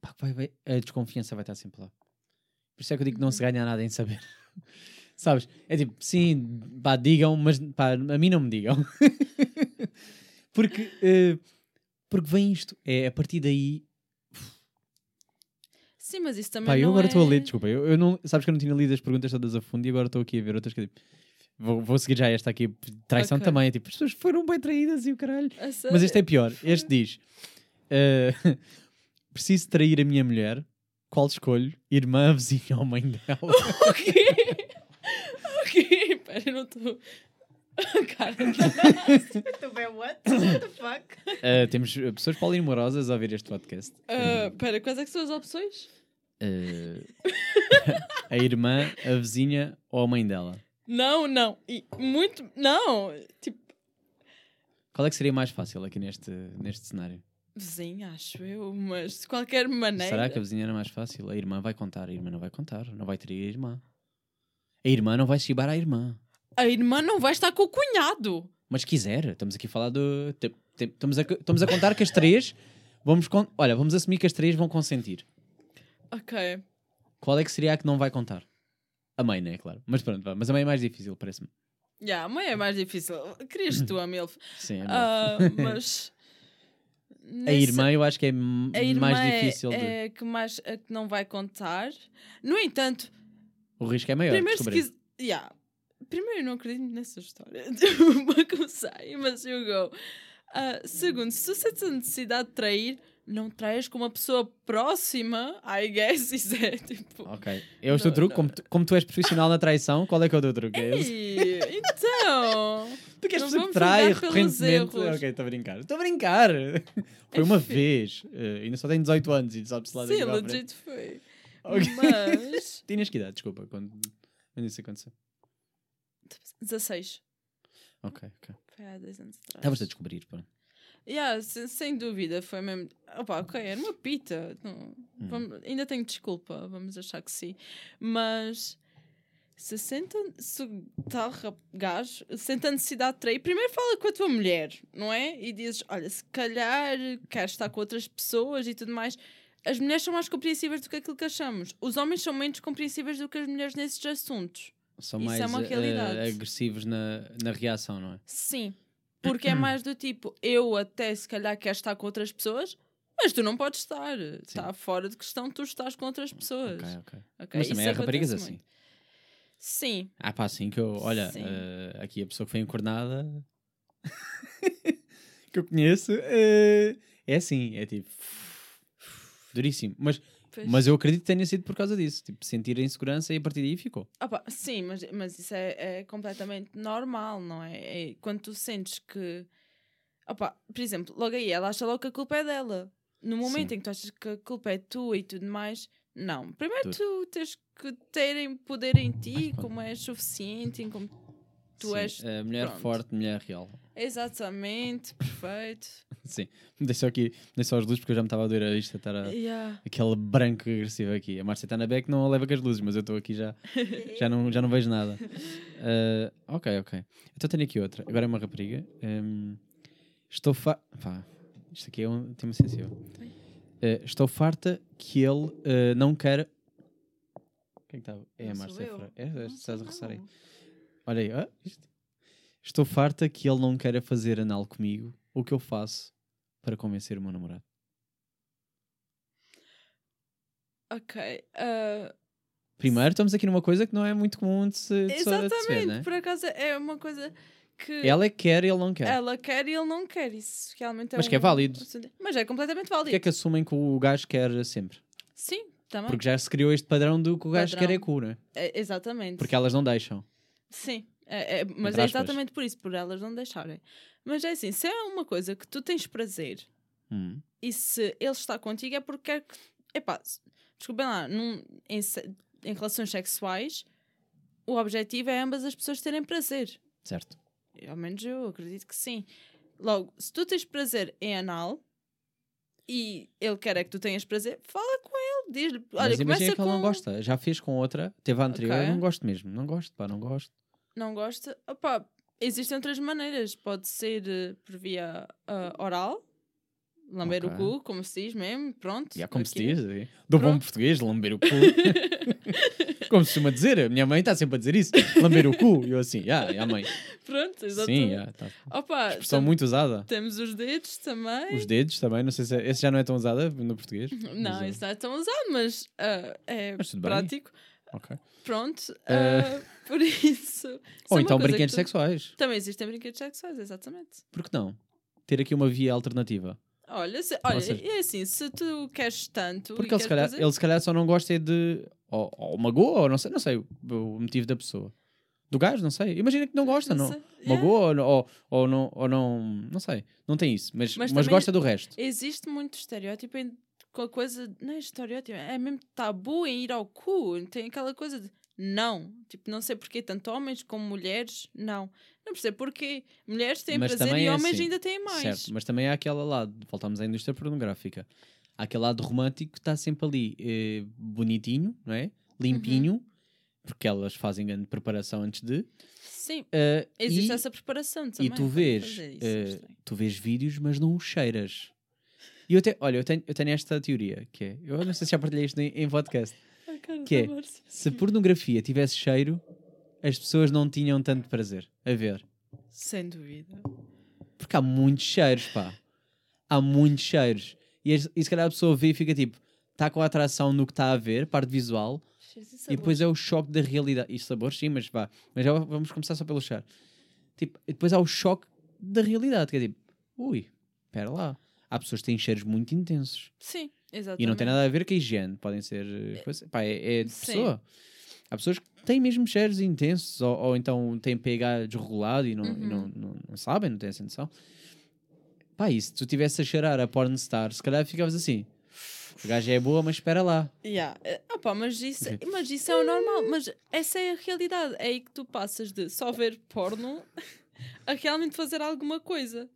pá, vai- vai- a desconfiança vai estar sempre lá. Por isso é que eu digo que não se ganha nada em saber. Sabes? É tipo, sim, pá, digam, mas pá, a mim não me digam. porque, eh, porque vem isto. É a partir daí Sim, mas isso também Pá, eu não agora estou é... a ler, desculpa. Eu, eu não, sabes que eu não tinha lido as perguntas todas a fundo e agora estou aqui a ver outras que eu, tipo, vou, vou seguir já esta aqui. Traição Ok. também. É tipo, as pessoas foram bem traídas e o caralho. Mas este é pior. Este diz: eh, Preciso trair a minha mulher. Qual escolho? Irmã, vizinha ou mãe dela? O quê? O quê? Pera, eu não estou... Cara, Tu bem, what? What the fuck? Eh, temos pessoas polimorosas a ouvir este podcast. Ah, Pera, quais é que são as opções? Eh, a irmã, a vizinha ou a mãe dela? Não, não. E muito... Não. Tipo, Qual é que seria mais fácil aqui neste, neste cenário? Vizinha, acho eu, mas de qualquer maneira... Será que a vizinha era mais fácil? A irmã vai contar, a irmã não vai contar, não vai trair a irmã. A irmã não vai chibar a irmã. A irmã não vai estar com o cunhado. Mas quiser, estamos aqui a falar do. Estamos a, estamos a contar que as três. Vamos con- Olha, vamos assumir que as três vão consentir. Ok. Qual é que seria a que não vai contar? A mãe, né? Claro. Mas pronto, vá. mas a mãe é mais difícil, parece-me. Já, a mãe é mais difícil. Querias tu a MILF. Sim, é melhor. Ah, mas... A irmã eu acho que é m- a irmã mais é- difícil. de- é, que mais a que não vai contar. No entanto, O risco é maior. primeiro se quis... Yeah. Primeiro, eu não acredito nessa história. Para começar, mas eu go. Ah, segundo, se tu sentes a necessidade de trair, não traias com uma pessoa próxima, I guess, isso é tipo... Ok. Teu Não, truque? não. Como tu, como tu és profissional na traição, qual é que é o teu truque? Ei, então... Tu queres pessoa que trai recorrentemente? Ok, estou a brincar. Estou a brincar. Foi uma vez. Eh, ainda só tenho 18 anos e sabe-se lá Sim, legit foi. Ok. Mas... Tinhas que idade, desculpa, quando, quando isso aconteceu. 16. Ok, ok. Foi há 10 anos atrás. Estavas a descobrir, pá. Yeah, sem, sem dúvida, foi mesmo. Opa, ok, era uma pita. Não, Hum. vamos- ainda tenho desculpa, vamos achar que sim. Mas se senta, se o tal gajo sente a necessidade de trair, primeiro fala com a tua mulher, não é? E dizes: olha, se calhar queres estar com outras pessoas e tudo mais. As mulheres são mais compreensíveis do que aquilo que achamos. Os homens são menos compreensíveis do que as mulheres nesses assuntos. São Isso mais é uma eh, realidade. agressivos na, na reação, não é? Sim. Porque é mais do tipo, eu até se calhar quero estar com outras pessoas, mas tu não podes estar. Está fora de questão tu estás com outras pessoas. Ok, ok. Ok, Mas isso também há raparigas assim. muito. Sim, Ah, pá, assim que eu. Olha, eh, aqui a pessoa que foi encornada que eu conheço eh, é assim, é tipo. Duríssimo. Mas, pois. mas eu acredito que tenha sido por causa disso. Tipo, sentir a insegurança e a partir daí ficou. Opa, sim, mas, mas isso é, é completamente normal, não é? É Quando tu sentes que. Opa, por exemplo, logo aí ela acha logo que a culpa é dela. No momento Sim. em que tu achas que a culpa é tua e tudo mais, não. Primeiro Tu- tu tens que ter poder em ti, pronto. como és suficiente, em como tu Sim, és. a mulher pronto. forte, mulher real. Exatamente, perfeito. Sim. Deixa só aqui, deixa só as luzes porque eu já me estava a doer a vista estar a, Yeah. aquele branco agressivo aqui. A Márcia está na beck, não a leva com as luzes, mas eu estou aqui já, já, não, já não vejo nada. Ah, ok, ok. Então tenho aqui outra. Agora é uma rapariga. Hum, estou fa... Pá, isto aqui é um tema sensível. Ah, estou farta que ele ah, não quer... Quem é que está? É a Márcia. É, Não estás a roçar aí. Olha aí, ah, isto. Estou farta que ele não queira fazer anal comigo. O que eu faço para convencer o meu namorado? Ok. ah, Primeiro, estamos aqui numa coisa que não é muito comum de se, de de se ver, exatamente, né? por acaso é uma coisa que. Ela que quer e ele não quer. Ela quer e ele não quer. Isso realmente é Mas que é um- válido. Mas é completamente válido. Porquê é que assumem que o gajo quer sempre? Sim, também. Porque já se criou este padrão do que o gajo Padrão. quer é cura. É, exatamente. Porque elas não deixam. Sim. É, é- mas é exatamente por isso, por elas não deixarem. Mas é assim, se é uma coisa que tu tens prazer Hum. e se ele está contigo é porque quer que. Epá, desculpem lá, num- em, em relações sexuais, o objetivo é ambas as pessoas terem prazer. Certo. Ao menos eu acredito que sim. Logo, se tu tens prazer em anal e ele quer é que tu tenhas prazer, fala com ele, diz-lhe. Olha, Mas imagina começa que ela com... não gosta. Já fez com outra, teve a anterior, Ok. eu não gosto mesmo. Não gosto, pá, não gosto. Não gosta. Opá, existem outras maneiras. Pode ser eh, por via ah, oral, lamber Ok. o cu, como se diz mesmo, pronto. Já, como se aqui. diz, é. do bom Pronto. português, lamber o cu. como se costuma dizer, a minha mãe está sempre a dizer isso, lamber o cu. E eu assim, já, já mãe. Pronto, Sim, exatamente. já, tá. Opa, Expressão muito usada. temos os dedos também. Os dedos também, não sei se é- esse já não é tão usada no português. Não, mas, isso não é tão usado, mas ah, é Mas tudo bem. Ok. Pronto, ah, por isso. é Ou uma então brinquedos tu- sexuais. Também existem brinquedos sexuais, exatamente. Por que não? Ter aqui uma via alternativa. Olha, se, olha seja- é assim, se tu queres tanto. Porque ele se, calhar, fazer- ele se calhar só não gosta é de. Ou, ou magoa, ou não sei, não sei o, o motivo da pessoa. Do gajo, não sei. Imagina que não gosta, não. Yeah. Magoa ou, ou, ou não, ou não. Não sei. Não tem isso. Mas, Mas mas, gosta do resto. Existe muito estereótipo em com a coisa. Não é estereótipo, é mesmo tabu em ir ao cu. Tem aquela coisa de. Não. Tipo, não sei porquê, tanto homens como mulheres, não. Não percebo porquê. Mulheres têm Mas prazer e é homens assim. ainda têm mais. Certo, mas também há aquele lado, voltamos à indústria pornográfica. Há aquele lado romântico que está sempre ali eh, bonitinho, não é? Limpinho, Uhum. porque elas fazem grande preparação antes de. Sim, eh, existe e, essa preparação e também. tu para vês, isso, estranho. tu vês vídeos, mas não os cheiras. E eu olha, eu tenho, eu tenho esta teoria, que é, eu não sei se já partilhei isto em, em podcast, que é, se pornografia tivesse cheiro, as pessoas não tinham tanto prazer a ver. Sem dúvida. Porque há muitos cheiros, pá. Há muitos cheiros. E, e se calhar a pessoa vê e fica tipo, está com a atração no que está a ver, parte visual, e depois é o choque da realidade. E sabores, sim, mas vá. Mas já vamos começar só pelo cheiro. Tipo, e depois há o choque da realidade, que é tipo, ui, espera lá. Há pessoas que têm cheiros muito intensos. Sim, exatamente. E não tem nada a ver com a higiene. Podem ser. eh, coisa- pá, é, é de Sim. pessoa. Há pessoas que têm mesmo cheiros intensos, ou, ou então têm pH desregulado e, não, e não, Uhum. não, não sabem, não têm essa noção. Pá, e se tu estivesse a cheirar a pornstar, se calhar ficavas assim. A gaja é boa, mas espera lá. Yeah. opa, mas, isso, mas isso é o normal. Mas essa é a realidade. É aí que tu passas de só ver porno a realmente fazer alguma coisa.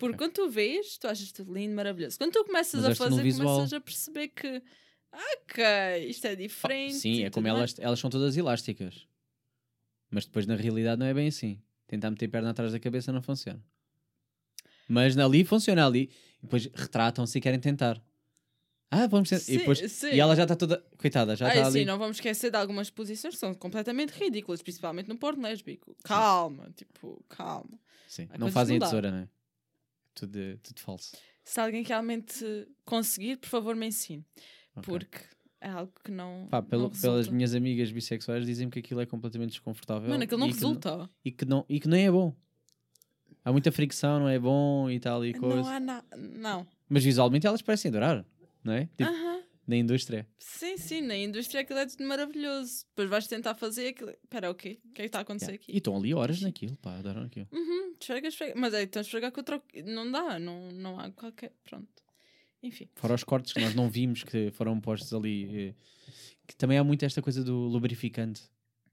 Porque quando tu vês, tu achas tudo lindo, maravilhoso. Quando tu começas Mas a fazer, visual. começas a perceber que ok, isto é diferente. Sim, é como elas, elas são todas elásticas. Mas depois na realidade não é bem assim. Tentar meter perna atrás da cabeça não funciona. Mas ali funciona ali. E depois retratam-se e querem tentar. Ah, vamos tentar. Sim, E, depois, sim. e ela já está toda. Coitada, já está sim, ali. não vamos esquecer de algumas posições que são completamente ridículas, principalmente no porno lésbico. Calma, tipo, calma. Sim, Há não fazem a tesoura, não é? Tudo, tudo falso. Se alguém realmente conseguir, por favor, me ensine. Ok. Porque é algo que não. Pá, pelo- não pelas minhas amigas bissexuais dizem-me que aquilo é completamente desconfortável. Mano, aquilo não resulta. e, que não, e que nem é bom. Há muita fricção, não é bom e tal e coisa. Não há nada. Não. Mas visualmente elas parecem adorar, não é? Tipo, Aham. Na indústria. Sim, sim, na indústria aquilo é tudo maravilhoso. Depois vais tentar fazer aquilo. Espera, o quê? O que é que está a acontecer Yeah. aqui? E estão ali horas naquilo, pá, adoram aquilo. Uhum, esfrega, esfrega. Mas é, então esfregar com outro. Não dá, não, não há qualquer. Pronto. Enfim. Fora os cortes que nós não vimos que foram postos ali. eh, Que também há muito esta coisa do lubrificante.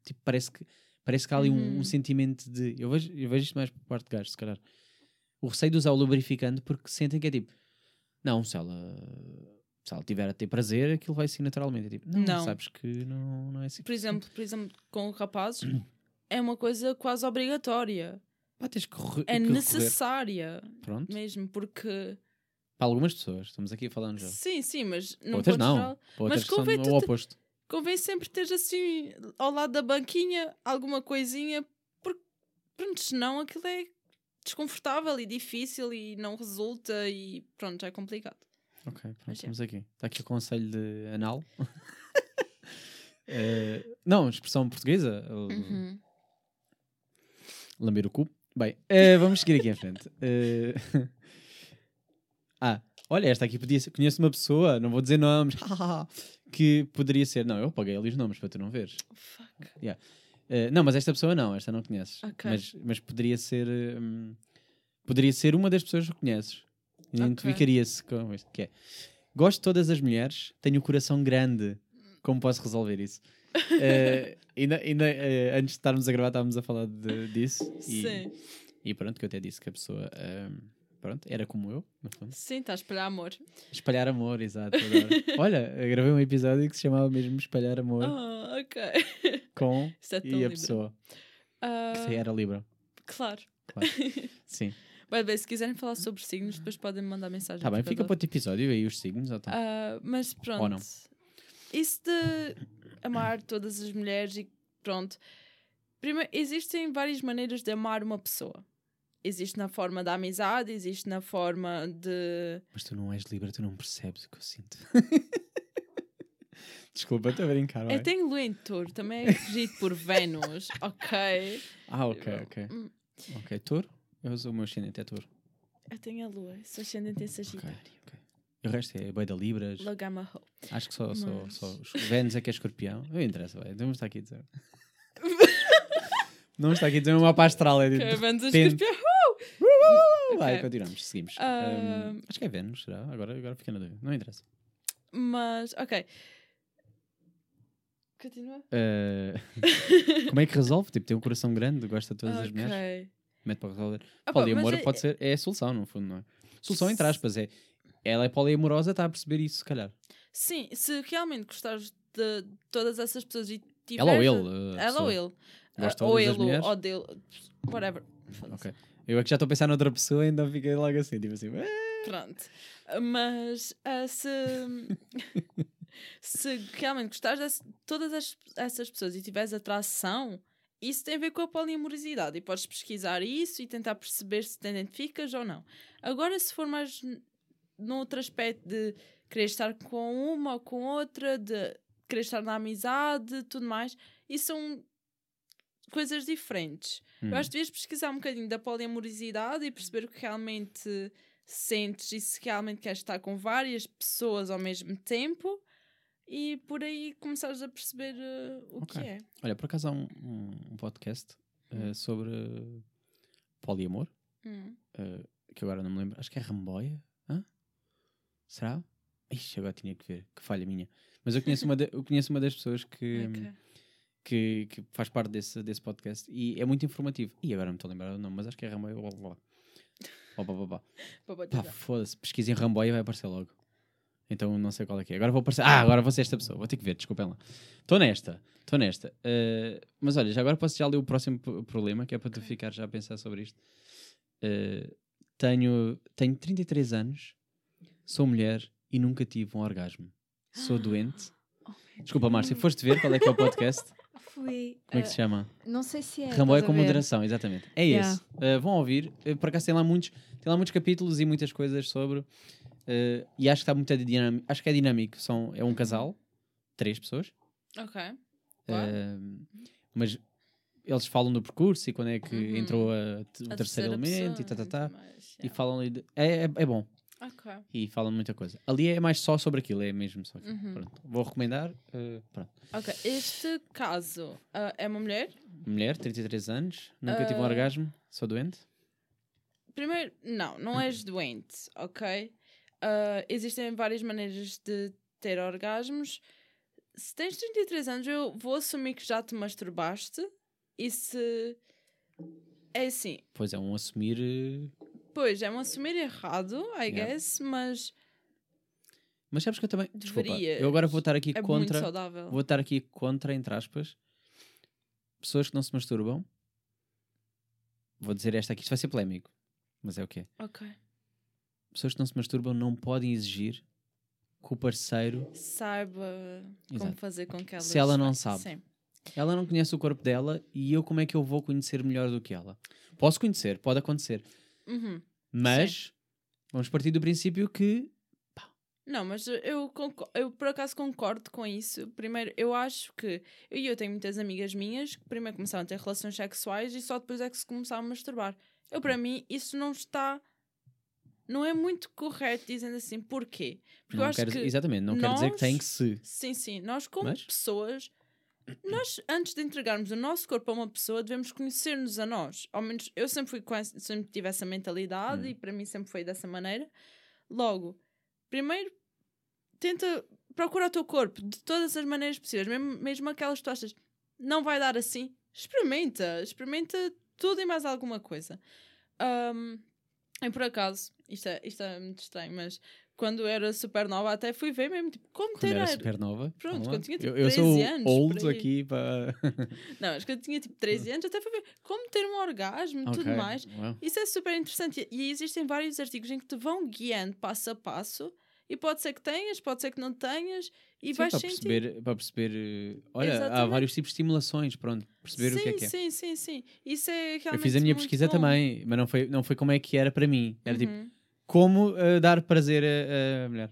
Tipo, parece que, parece que há ali um, Uhum. um sentimento de. Eu vejo, eu vejo isto mais por parte de gajos, se calhar. O receio de usar o lubrificante porque sentem que é tipo. Não, se ela. Se ela tiver a ter prazer, aquilo vai assim naturalmente. É tipo, não, Não. sabes que não, não é assim. Por exemplo, por exemplo, com rapazes, é uma coisa quase obrigatória. Pá, tens que correr. É que recorrer. necessária Pronto. mesmo, porque. Para algumas pessoas, estamos aqui falando já. Sim, sim, mas não outras podes não. outras Mas convém o tu te- oposto. Convém sempre ter assim ao lado da banquinha alguma coisinha, porque pronto, senão aquilo é desconfortável e difícil e não resulta e pronto, já é complicado. Ok, pronto, Mas é. estamos aqui. Está aqui o conselho de anal. Eh, não, expressão portuguesa. uh, Uhum. Lamber o cu. Bem, eh, vamos seguir aqui em frente. Eh, ah, olha, esta aqui podia ser. Conheço uma pessoa, não vou dizer nomes, que poderia ser. Não, eu paguei ali os nomes para tu não veres. Fuck. Eh, não, mas esta pessoa não, esta não conheces. Ok. Mas, mas poderia ser. hum, poderia ser uma das pessoas que conheces. Identificaria-se com isto. Que é. Gosto de todas as mulheres, tenho o coração grande. Como posso resolver isso? Eh, ainda, ainda, eh, antes de estarmos a gravar, estávamos a falar de- disso. E, Sim, e pronto, que eu até disse que a pessoa. hum, pronto, era como eu, no fundo. sim, está a espalhar amor. Espalhar amor, exato. Olha, gravei um episódio que se chamava mesmo Espalhar Amor Ah, ok. com é e a livre. pessoa. Ah, Que era Libra. claro. Claro. Sim. Vai bem, se quiserem falar sobre signos, depois podem me mandar mensagem. Tá bem, fica para outro episódio aí os signos. Ou tá? Ah, mas pronto. não? Isso de amar todas as mulheres e pronto. Primeiro, existem várias maneiras de amar uma pessoa. Existe na forma da amizade, existe na forma de. Mas tu não és Libra, tu não percebes o que eu sinto. Desculpa, estou a brincar. vai. Eu tenho lua em touro, também é regido por Vênus, ok? Ah, ok, ok. Hum, Ok, touro? Eu sou o meu ascendente, é touro. Eu tenho a lua, sou ascendente em Sagitário. ok. E o resto é boi da Libras. Acho que só, só, Mas- só os Vênus é que é escorpião. Não interessa, vai. Está aqui a dizer. não está aqui a dizer uma mapa astral. É de- Que Vênus a repente- escorpião. Vai, Ok. continuamos, seguimos. Ah, Um, acho que é Vênus, será? Agora, agora fica na dúvida. Não interessa. Mas, ok. Continua. Uh, como é que resolve? Tipo, tem um coração grande, gosta de todas as mulheres. Mete para resolver. Ah, Poliamor é- pode ser, é a solução, no fundo, não é? Solução entre aspas, é. Ela é poliamorosa, está a perceber isso, se calhar. Sim, se realmente gostares de todas essas pessoas e tiveres... Ela ou ele. uh, a Ela ou ele. Gosta de ou ele, ou- mulheres? ou dele. Whatever. Ok. Eu é que já estou a pensar noutra pessoa e ainda fiquei logo assim, tipo assim. "Eh". Pronto. Mas ah, se... se realmente gostares de todas as- essas pessoas e tiveres atração, isso tem a ver com a poliamorosidade. E podes pesquisar isso e tentar perceber se te identificas ou não. Agora, se for mais noutro aspecto de querer estar com uma ou com outra, de querer estar na amizade, tudo mais, isso são coisas diferentes. Hum. Eu acho que devias pesquisar um bocadinho da poliamorosidade e perceber o que realmente sentes e se realmente queres estar com várias pessoas ao mesmo tempo e por aí começares a perceber eh, o Ok. que é. Olha, por acaso há um, um, podcast uh, sobre uh, poliamor, Hum. uh, que agora não me lembro. Acho que é Ramboia. Hã? Será? Ixi, agora tinha que ver. Que falha minha. Mas eu conheço uma, de- eu conheço uma das pessoas que, Ok. que, que faz parte desse, desse podcast e é muito informativo. E agora não me estou a lembrar o nome, mas acho que é Ramboia. Blá, blá, blá. Blá, blá, blá, blá. Pá, foda-se, pesquisem Ramboia e vai aparecer logo. Então não sei qual é que é. Agora vou aparecer. Ah, agora vou ser esta pessoa. Vou ter que ver, desculpem lá. Estou nesta, estou nesta. Uh, mas olha, já agora posso já ler o próximo problema, que é para tu ficar já a pensar sobre isto. Uh, tenho, tenho 33 anos, sou mulher e nunca tive um orgasmo. Sou doente. Oh, Desculpa, Márcia, foste ver qual é que é o podcast? Fui. Como é que se chama? ah, não sei se é. Ramboia com moderação, exatamente. É Yeah. esse. Uh, vão ouvir. Uh, por acaso tem lá muitos, tem lá muitos capítulos e muitas coisas sobre. Uh, e acho que está muito dinâmico. Acho que é dinâmico. São, é um casal, três pessoas. Ok. Claro. uh, mas eles falam do percurso e quando é que Uhum. entrou a- o A terceiro elemento pessoa, e tá, tá, tá. mais, E yeah. falam ali de- é, é, é bom. Ok. E falam muita coisa. Ali é mais só sobre aquilo, é mesmo só aquilo. Uhum. Pronto. Vou recomendar. uh, pronto. Ok. Este caso ah, é uma mulher? Mulher, 33 anos, nunca tive um Uh, orgasmo, sou doente. Primeiro, não, não és doente, ok? Ah, existem várias maneiras de ter orgasmos. Se tens 33 anos, eu vou assumir que já te masturbaste. E se. É assim, Pois é, um assumir. uh, pois é um assumir errado, I Yeah. guess, mas Mas sabes que eu também. Desculpa, Deverias. eu agora vou estar aqui é contra. saudável. Vou estar aqui contra, entre aspas, pessoas que não se masturbam. Vou dizer esta aqui, isto vai ser polémico, mas é o que é. Ok. Pessoas que não se masturbam não podem exigir que o parceiro. Saiba como Exato. fazer com que ela. Se ela não sabe. Sim. Ela não conhece o corpo dela e eu, como é que eu vou conhecer melhor do que ela? Posso conhecer, pode acontecer, Uhum. mas vamos partir do princípio que. Não, mas eu, eu por acaso concordo com isso. Primeiro, eu acho que. Eu, eu tenho muitas amigas minhas que primeiro começaram a ter relações sexuais e só depois é que se começaram a masturbar. Eu, para mim, isso não está. Não é muito correto dizendo assim. Porquê? Porque eu Não acho quer, que. exatamente, não quer dizer que tem que se. Sim, sim. Nós, como Mas? pessoas, nós, antes de entregarmos o nosso corpo a uma pessoa, devemos conhecer-nos a nós. Ao menos eu sempre fui com essa- sempre tive essa mentalidade Hum. e para mim sempre foi dessa maneira. Logo, primeiro, tenta procurar o teu corpo de todas as maneiras possíveis, mesmo, mesmo aquelas que tu achas não vai dar assim. Experimenta, experimenta tudo e mais alguma coisa. Ahm, e por acaso, isto é, isto é muito estranho, mas quando era super nova até fui ver mesmo, tipo, como Quando ter era ar- supernova. Pronto, quando tinha, tipo, eu, eu sou 13 anos, old aqui para. Não, acho que eu tinha tipo 13 anos, até fui ver como ter um orgasmo e tudo Ok, mais. Isso é super interessante. E existem vários artigos em que te vão guiando passo a passo. E pode ser que tenhas, pode ser que não tenhas. E Sim, vais para sentir. perceber, para perceber eh, olha, há Exatamente. vários tipos de estimulações, pronto, perceber sim, o que é que é. sim, sim, sim. Isso é realmente Eu fiz a minha pesquisa bom. também, mas não foi, não foi como é que era para mim. Era tipo, Uhum. Como eh, dar prazer a, a mulher.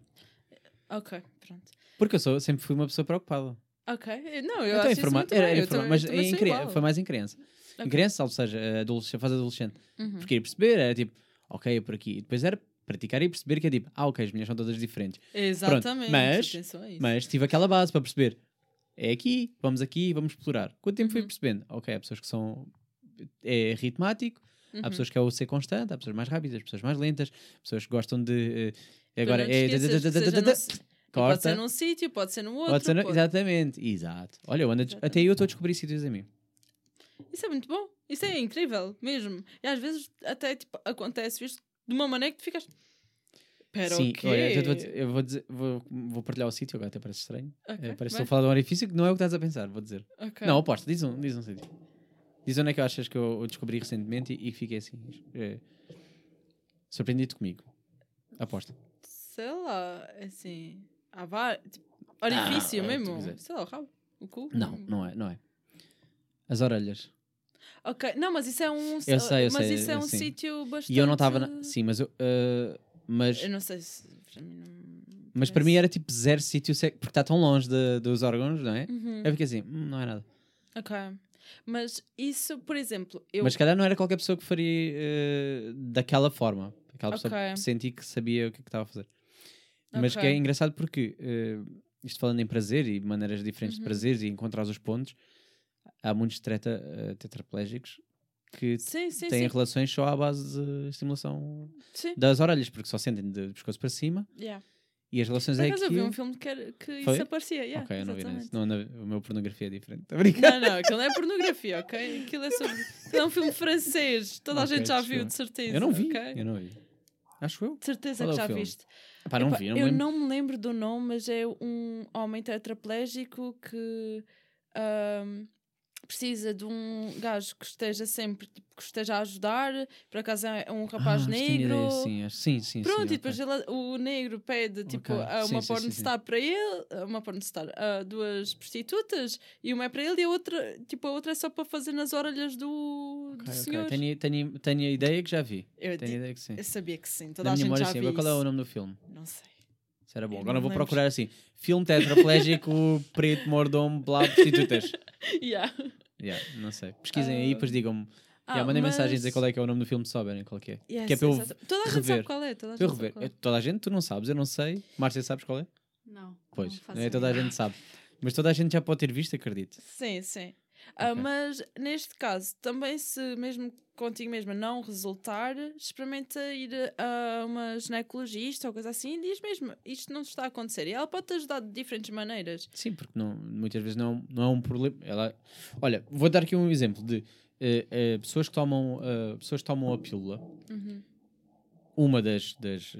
Ok, pronto. Porque eu sou, sempre fui uma pessoa preocupada. Ok. Não, eu Então, acho isso informa- muito era bem. Eu informa- também- mas em cri- foi mais em criança. Em Ok. criança, ou seja, adolescente, fase adolescente. Uhum. Porque ir perceber era tipo, ok, é por aqui. E depois era praticar e perceber que é tipo, ah, ok, as mulheres são todas diferentes. Exatamente. mas- a isso. Mas tive aquela base para perceber. É aqui, vamos aqui, vamos explorar. Quanto tempo fui Uhum. percebendo? Ok, há pessoas que são. É ritmático, há Uhum. pessoas que é o ser constante, há pessoas mais rápidas, pessoas mais lentas, pessoas que gostam de. eh, agora é. e Pode ser Corta. num sítio, pode ser no outro. Pode ser no- pode- Exatamente, exato. Olha, eu ando des- até eu estou a descobrir sítios a mim. Isso é muito bom. Isso é incrível, mesmo. E às vezes até tipo, acontece isto de uma maneira que tu ficas. Pera, Sim, olha, eu, vou dizer- eu vou, dizer, vou, vou partilhar o sítio, agora até parece estranho. Ok, Eh, parece que estou a falar de um orifício que não é o que estás a pensar, vou dizer. Ok. Não, aposto, diz um, diz um sítio. Diz onde é que achas que eu, descobri recentemente e, e que fiquei assim. eh, surpreendido comigo. Aposto. Sei lá, assim. Há vários. Tipo, orifício Ah, mesmo. tu quiser. Sei lá, o rabo. O cu. Não, não é, não é. As orelhas. Ok, não, mas isso é um. Eu sei, eu mas sei, isso é um sim. sítio bastante. E eu não estava. na- Sim, mas eu. eh, mas, Eu não sei se. Para mim não. mas para mim era tipo zero sítio, porque está tão longe de- dos órgãos, não é? Uhum. Eu fiquei assim, "Hum, não é nada. Ok. Mas isso, por exemplo, eu. Mas se calhar não era qualquer pessoa que faria eh, daquela forma. Aquela pessoa Ok. que senti que sabia o que, é que estava a fazer. Mas que é engraçado porque, eh, isto falando em prazer e maneiras diferentes Uhum. de prazeres e encontrar os pontos, há muitos treta, eh, tetraplégicos que Sim, sim, têm sim. relações só à base de estimulação das orelhas, porque só sentem de pescoço para cima Yeah. E as relações Por é acaso eu vi um filme que, que Foi? isso aparecia. Yeah, ok, eu não vi nesse. Não, não, o meu pornografia é diferente. A. Não, não, aquilo não é pornografia, ok? Aquilo é sobre. aquilo é um filme francês. Toda a Ok, gente já viu, de certeza. Eu não vi, ok? eu não vi. Acho eu. De certeza Qual é que o já filme? viste. Epá, não Epá, vi, não eu lembro. não me lembro do nome, mas é um homem tetraplégico que. ahm, precisa de um gajo que esteja sempre, tipo, que esteja a ajudar. Por acaso é um rapaz Ah, negro. ideia, sim, sim, sim. Pronto, sim, e depois ok. ele- o negro pede tipo, Ok, a sim, uma pornstar para ele, uma pornstar, a duas prostitutas, e uma é para ele e a outra, tipo, a outra é só para fazer nas orelhas do, Ok, do senhor. Tenho, tenho, tenho a ideia que já vi. Eu, Tenho a ideia que sim. eu sabia que sim, toda Na a gente memória, já sim. viu qual é o nome do filme? Não sei. Isso era bom. Eu Agora vou lembro. procurar assim: filme tetraplégico, preto, mordomo, blá, prostitutas. Yeah. Yeah, não sei. Pesquisem aí, depois digam-me. Ah, Yeah, mandem mensagem a dizer mas- qual é que é o nome do filme, se souberem qual que é. Yes, que é para eu. Toda a gente rever. sabe qual é. Toda a gente rever. é. É toda a gente, tu não sabes, eu não sei. Márcia, sabes qual é? Não. Pois, não é toda a gente sabe. Mas toda a gente já pode ter visto, acredito. Sim, sim. Ah, Ok. mas neste caso, também se mesmo contigo mesma não resultar, experimenta ir a uma ginecologista ou coisa assim e diz mesmo, isto não está a acontecer. E ela pode te ajudar de diferentes maneiras. Sim, porque não, muitas vezes não, não é um problema. Ela, olha, vou dar aqui um exemplo de eh, eh, pessoas, que tomam, eh, pessoas que tomam a pílula. Uhum. Uma das, das,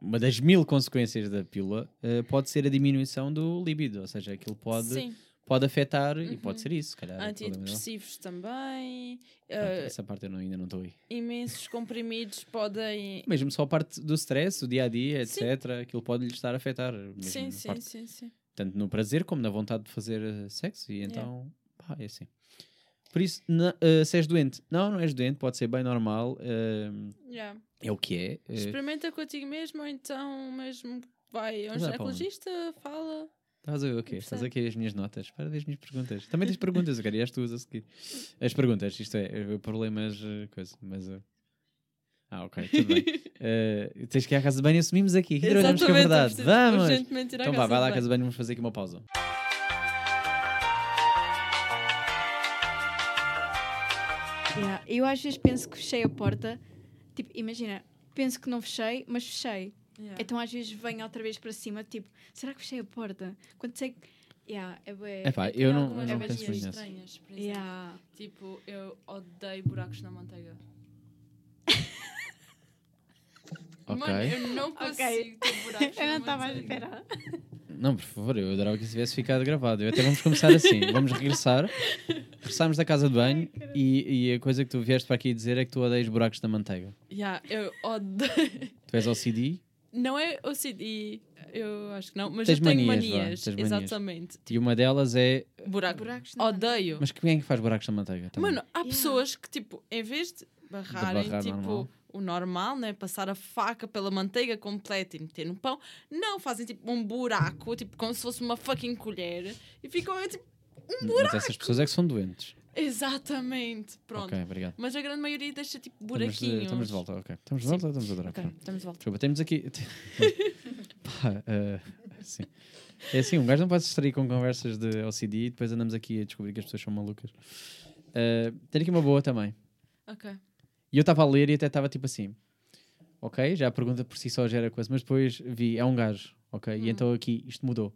uma das mil consequências da pílula eh, pode ser a diminuição do libido, ou seja, aquilo pode, Sim, pode afetar e Uhum. pode ser isso, se calhar. é antidepressivos também, Pronto, ah, essa parte eu não- ainda não estou aí. imensos comprimidos podem. Mesmo só a parte do stress, o dia a dia, Sim. etc., aquilo pode lhe estar a afetar. Sim, sim, parte- sim, sim. tanto no prazer como na vontade de fazer eh, sexo, e Yeah. então, pá, é assim. Por isso, na- eh, se és doente, não, não és doente, pode ser bem normal, eh, Yeah. é o que é. Experimenta contigo mesmo ou então mesmo vai a um ginecologista, fala. Estás a ver o quê? Estás Percebe? aqui as minhas notas. Para ver as minhas perguntas. Também tens perguntas, eu quero, e as tuas a seguir. As perguntas, isto é, eh, problemas, eh, coisa, mas. eh, Ah, ok, tudo bem. Eh, tens que ir à casa de banho e assumimos aqui. Aqui trabalhamos com a verdade. Vamos! Então vá, vai lá à casa de banho, vamos fazer aqui uma pausa. Yeah. Eu às vezes penso que fechei a porta. Tipo, imagina, penso que não fechei, mas fechei. Yeah. Então às vezes venho outra vez para cima, tipo, será que fechei a porta? Quando sei que. Yeah, é bué. Epá, Tem eu não, eu não penso nisso. estranhas, por exemplo. Yeah. Tipo, eu odeio buracos na manteiga. Ok. Mano, eu não consigo Ok. ter buracos Eu não estava a esperar. Não, por favor, eu adorava que isso tivesse ficado gravado. Eu até vamos começar assim. Vamos regressar. Regressamos da casa de banho e, e a coisa que tu vieste para aqui dizer é que tu odeias buracos da manteiga. Yeah, eu odeio. Tu és OCD Não é OCD, eu acho que não, mas Tens eu tenho manias, manias. tens manias. Exatamente. e uma delas é. Buraco. Buracos na Odeio. Mas quem é que faz buracos da manteiga? também? Mano, há Yeah. pessoas que, tipo, em vez de barrarem, barrar tipo, normal. o normal, né? Passar a faca pela manteiga completa e meter no pão, não, fazem, tipo, um buraco, tipo, como se fosse uma fucking colher e ficam, tipo, Mas essas pessoas é que são doentes. Exatamente, pronto. Ok, obrigado. Mas a grande maioria deixa, tipo, Estamos de, buraquinhos. estamos de volta, ok. Estamos de volta, estamos a adorar. Ok, pronto. estamos de volta. Desculpa, temos aqui. Pá, eh, sim. É assim, um gajo não pode se distrair com conversas de OCD e depois andamos aqui a descobrir que as pessoas são malucas. Eh, tenho aqui uma boa também. Ok. E eu estava a ler e até estava tipo assim. Ok, já a pergunta por si só gera coisa, mas depois vi, é um gajo, ok? E Hum. então aqui isto mudou.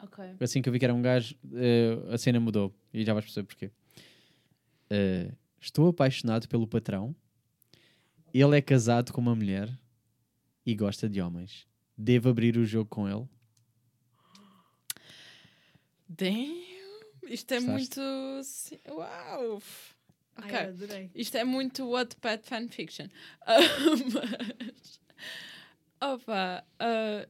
Ok. Assim que eu vi que era um gajo, eh, a cena mudou. E já vais perceber porquê. Eh, estou apaixonado pelo patrão. Ele é casado com uma mulher e gosta de homens. Devo abrir o jogo com ele? Damn! Isto é Gostaste? muito. Uau! Ok. Ai, adorei. Isto é muito Wattpad fanfiction. Ah, mas. Opa! ah,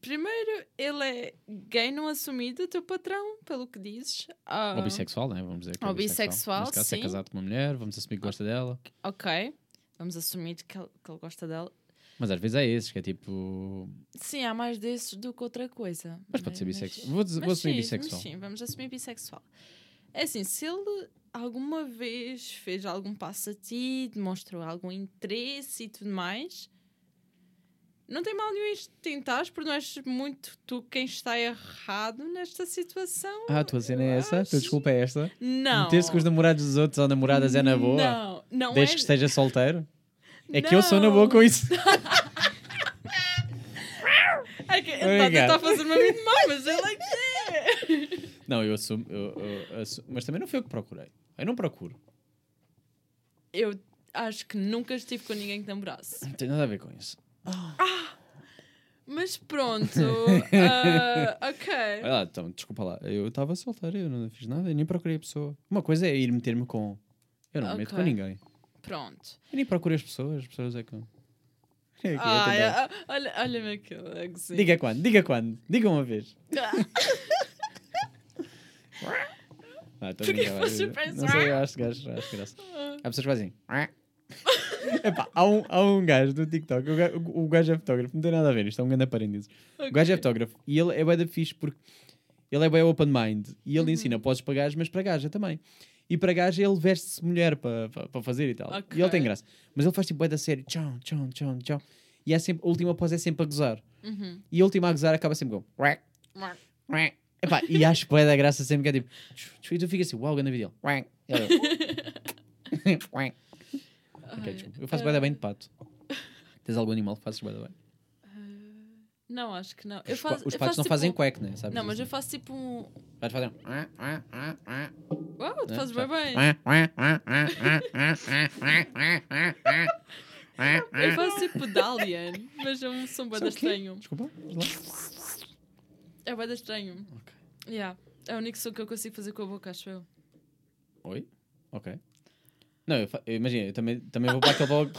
primeiro, ele é gay não assumido, teu patrão, pelo que dizes. Ah, Ou bissexual, né? Vamos dizer que é Ou bissexual, Neste caso, se é sim. casado com uma mulher, vamos assumir que gosta dela. Ok. Vamos assumir que ele, que ele gosta dela. Mas às vezes é esses, que é tipo. Sim, há mais desses do que outra coisa. Mas pode ser Mas- bissexual. Vou, dizer- vou assumir sim, bissexual. Sim, vamos assumir bissexual. É assim, se ele alguma vez fez algum passo a ti, demonstrou algum interesse e tudo mais, não tem mal nenhum em tentares, porque não és muito tu quem está errado nesta situação. Ah, a tua cena é essa? A tua desculpa é esta? Não. Meter-se com os namorados dos outros ou namoradas é na boa? Não, não Desde é. que esteja solteiro? É que eu sou na boa Não. com isso. É que ele está a tentar fazer-me a mim de mal, mas ele é que é. Não, eu assumo, eu- eu assumo- Mas também não foi eu que procurei. Eu não procuro. Eu acho que nunca estive com ninguém que namorasse. Não tem nada a ver com isso. Mas Mas pronto. ah, ok. Olha lá, então, desculpa lá. Eu estava solteiro, eu não fiz nada, eu nem procurei a pessoa. Uma coisa é ir meter-me com. Eu não me meto com Ok. ninguém. Pronto. Eu nem procurei as pessoas, as pessoas é que. É que eu Ai, também. ah, olha, olha-me aquilo. é que sim. Diga quando, diga quando, diga uma vez. Ah, tô a Porquê brincar, você vai. pensa? Não sei, eu acho, acho, acho graça. Há pessoas que fazem. Epá, há, um, há um gajo do TikTok, o gajo, o gajo é fotógrafo, não tem nada a ver, isto é um grande parênteses. O gajo é fotógrafo e ele é bem da fixe porque ele é bem open mind e ele ensina poses para gajos, mas para gaja também. E para gaja ele veste-se mulher para pa, pa fazer e tal. Ok. E ele tem graça. Mas ele faz tipo bué da série, tchau, tchau, tchau, tchau. E é sempre, a última pose é sempre a gozar. Uhum. E a última a gozar acaba sempre com. Epá, e acho que é da graça sempre que é tipo. E tu fica assim, uau, grande vídeo. É tipo, eu faço uh... bem de ah. pato. Tens algum animal que fazes bem bem? Não, acho que não. Os, faço, os patos não tipo fazem um... né? Sabes não, mas isso? eu né? faço tipo um. Vais fazer um. Uau, tu né? fazes bem bem. eu faço tipo Dalian, mas é um som bem estranho. Desculpa. É bada estranho. Ok. Yeah. É o único som que eu consigo fazer com a boca, acho eu. Oi? Ok. Não, eu, fa- eu imagino, eu também, também vou para aquele blog.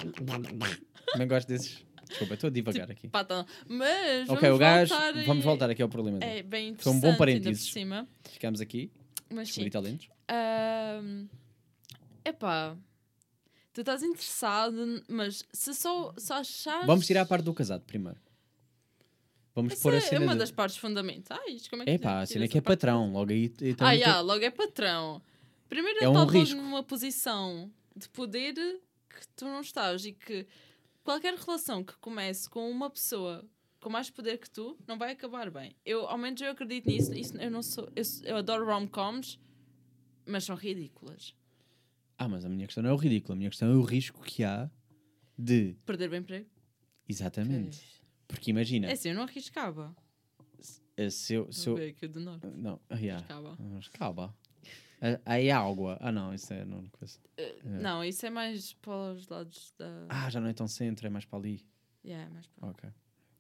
também gosto desses. Desculpa, estou a divagar aqui. Pata. Mas Ok, vamos o gajo. voltar e- Vamos voltar aqui ao problema. dele. É bem interessante Foi um bom parênteses. cima. Ficamos aqui, Mas sim. talentos. Ahm, epá, tu estás interessado, mas se só, só achares... Vamos tirar a parte do casado primeiro. Vamos Essa pôr a é cena. uma de- das partes fundamentais. Como é que É pá, a cena é que é patrão. Logo aí. aí Ah, já, logo é patrão. Primeiro É ele um está risco. numa posição de poder que tu não estás e que qualquer relação que comece com uma pessoa com mais poder que tu não vai acabar bem. Eu, ao menos eu acredito nisso. Isso, eu não sou, eu, eu adoro rom-coms, mas são ridículas. Ah, mas a minha questão não é o ridículo. A minha questão é o risco que há de. Perder o emprego. Exatamente. Porque imagina, É assim, eu não arriscava. se eu. Se eu... Do norte. Não, ah, yeah. Arriscava. Ah, Aí há água. Ah, não, isso é. Não, coisa. Não, isso é mais para os lados da. Ah, já não é tão centro, é mais para ali. Yeah, é mais para... Ok.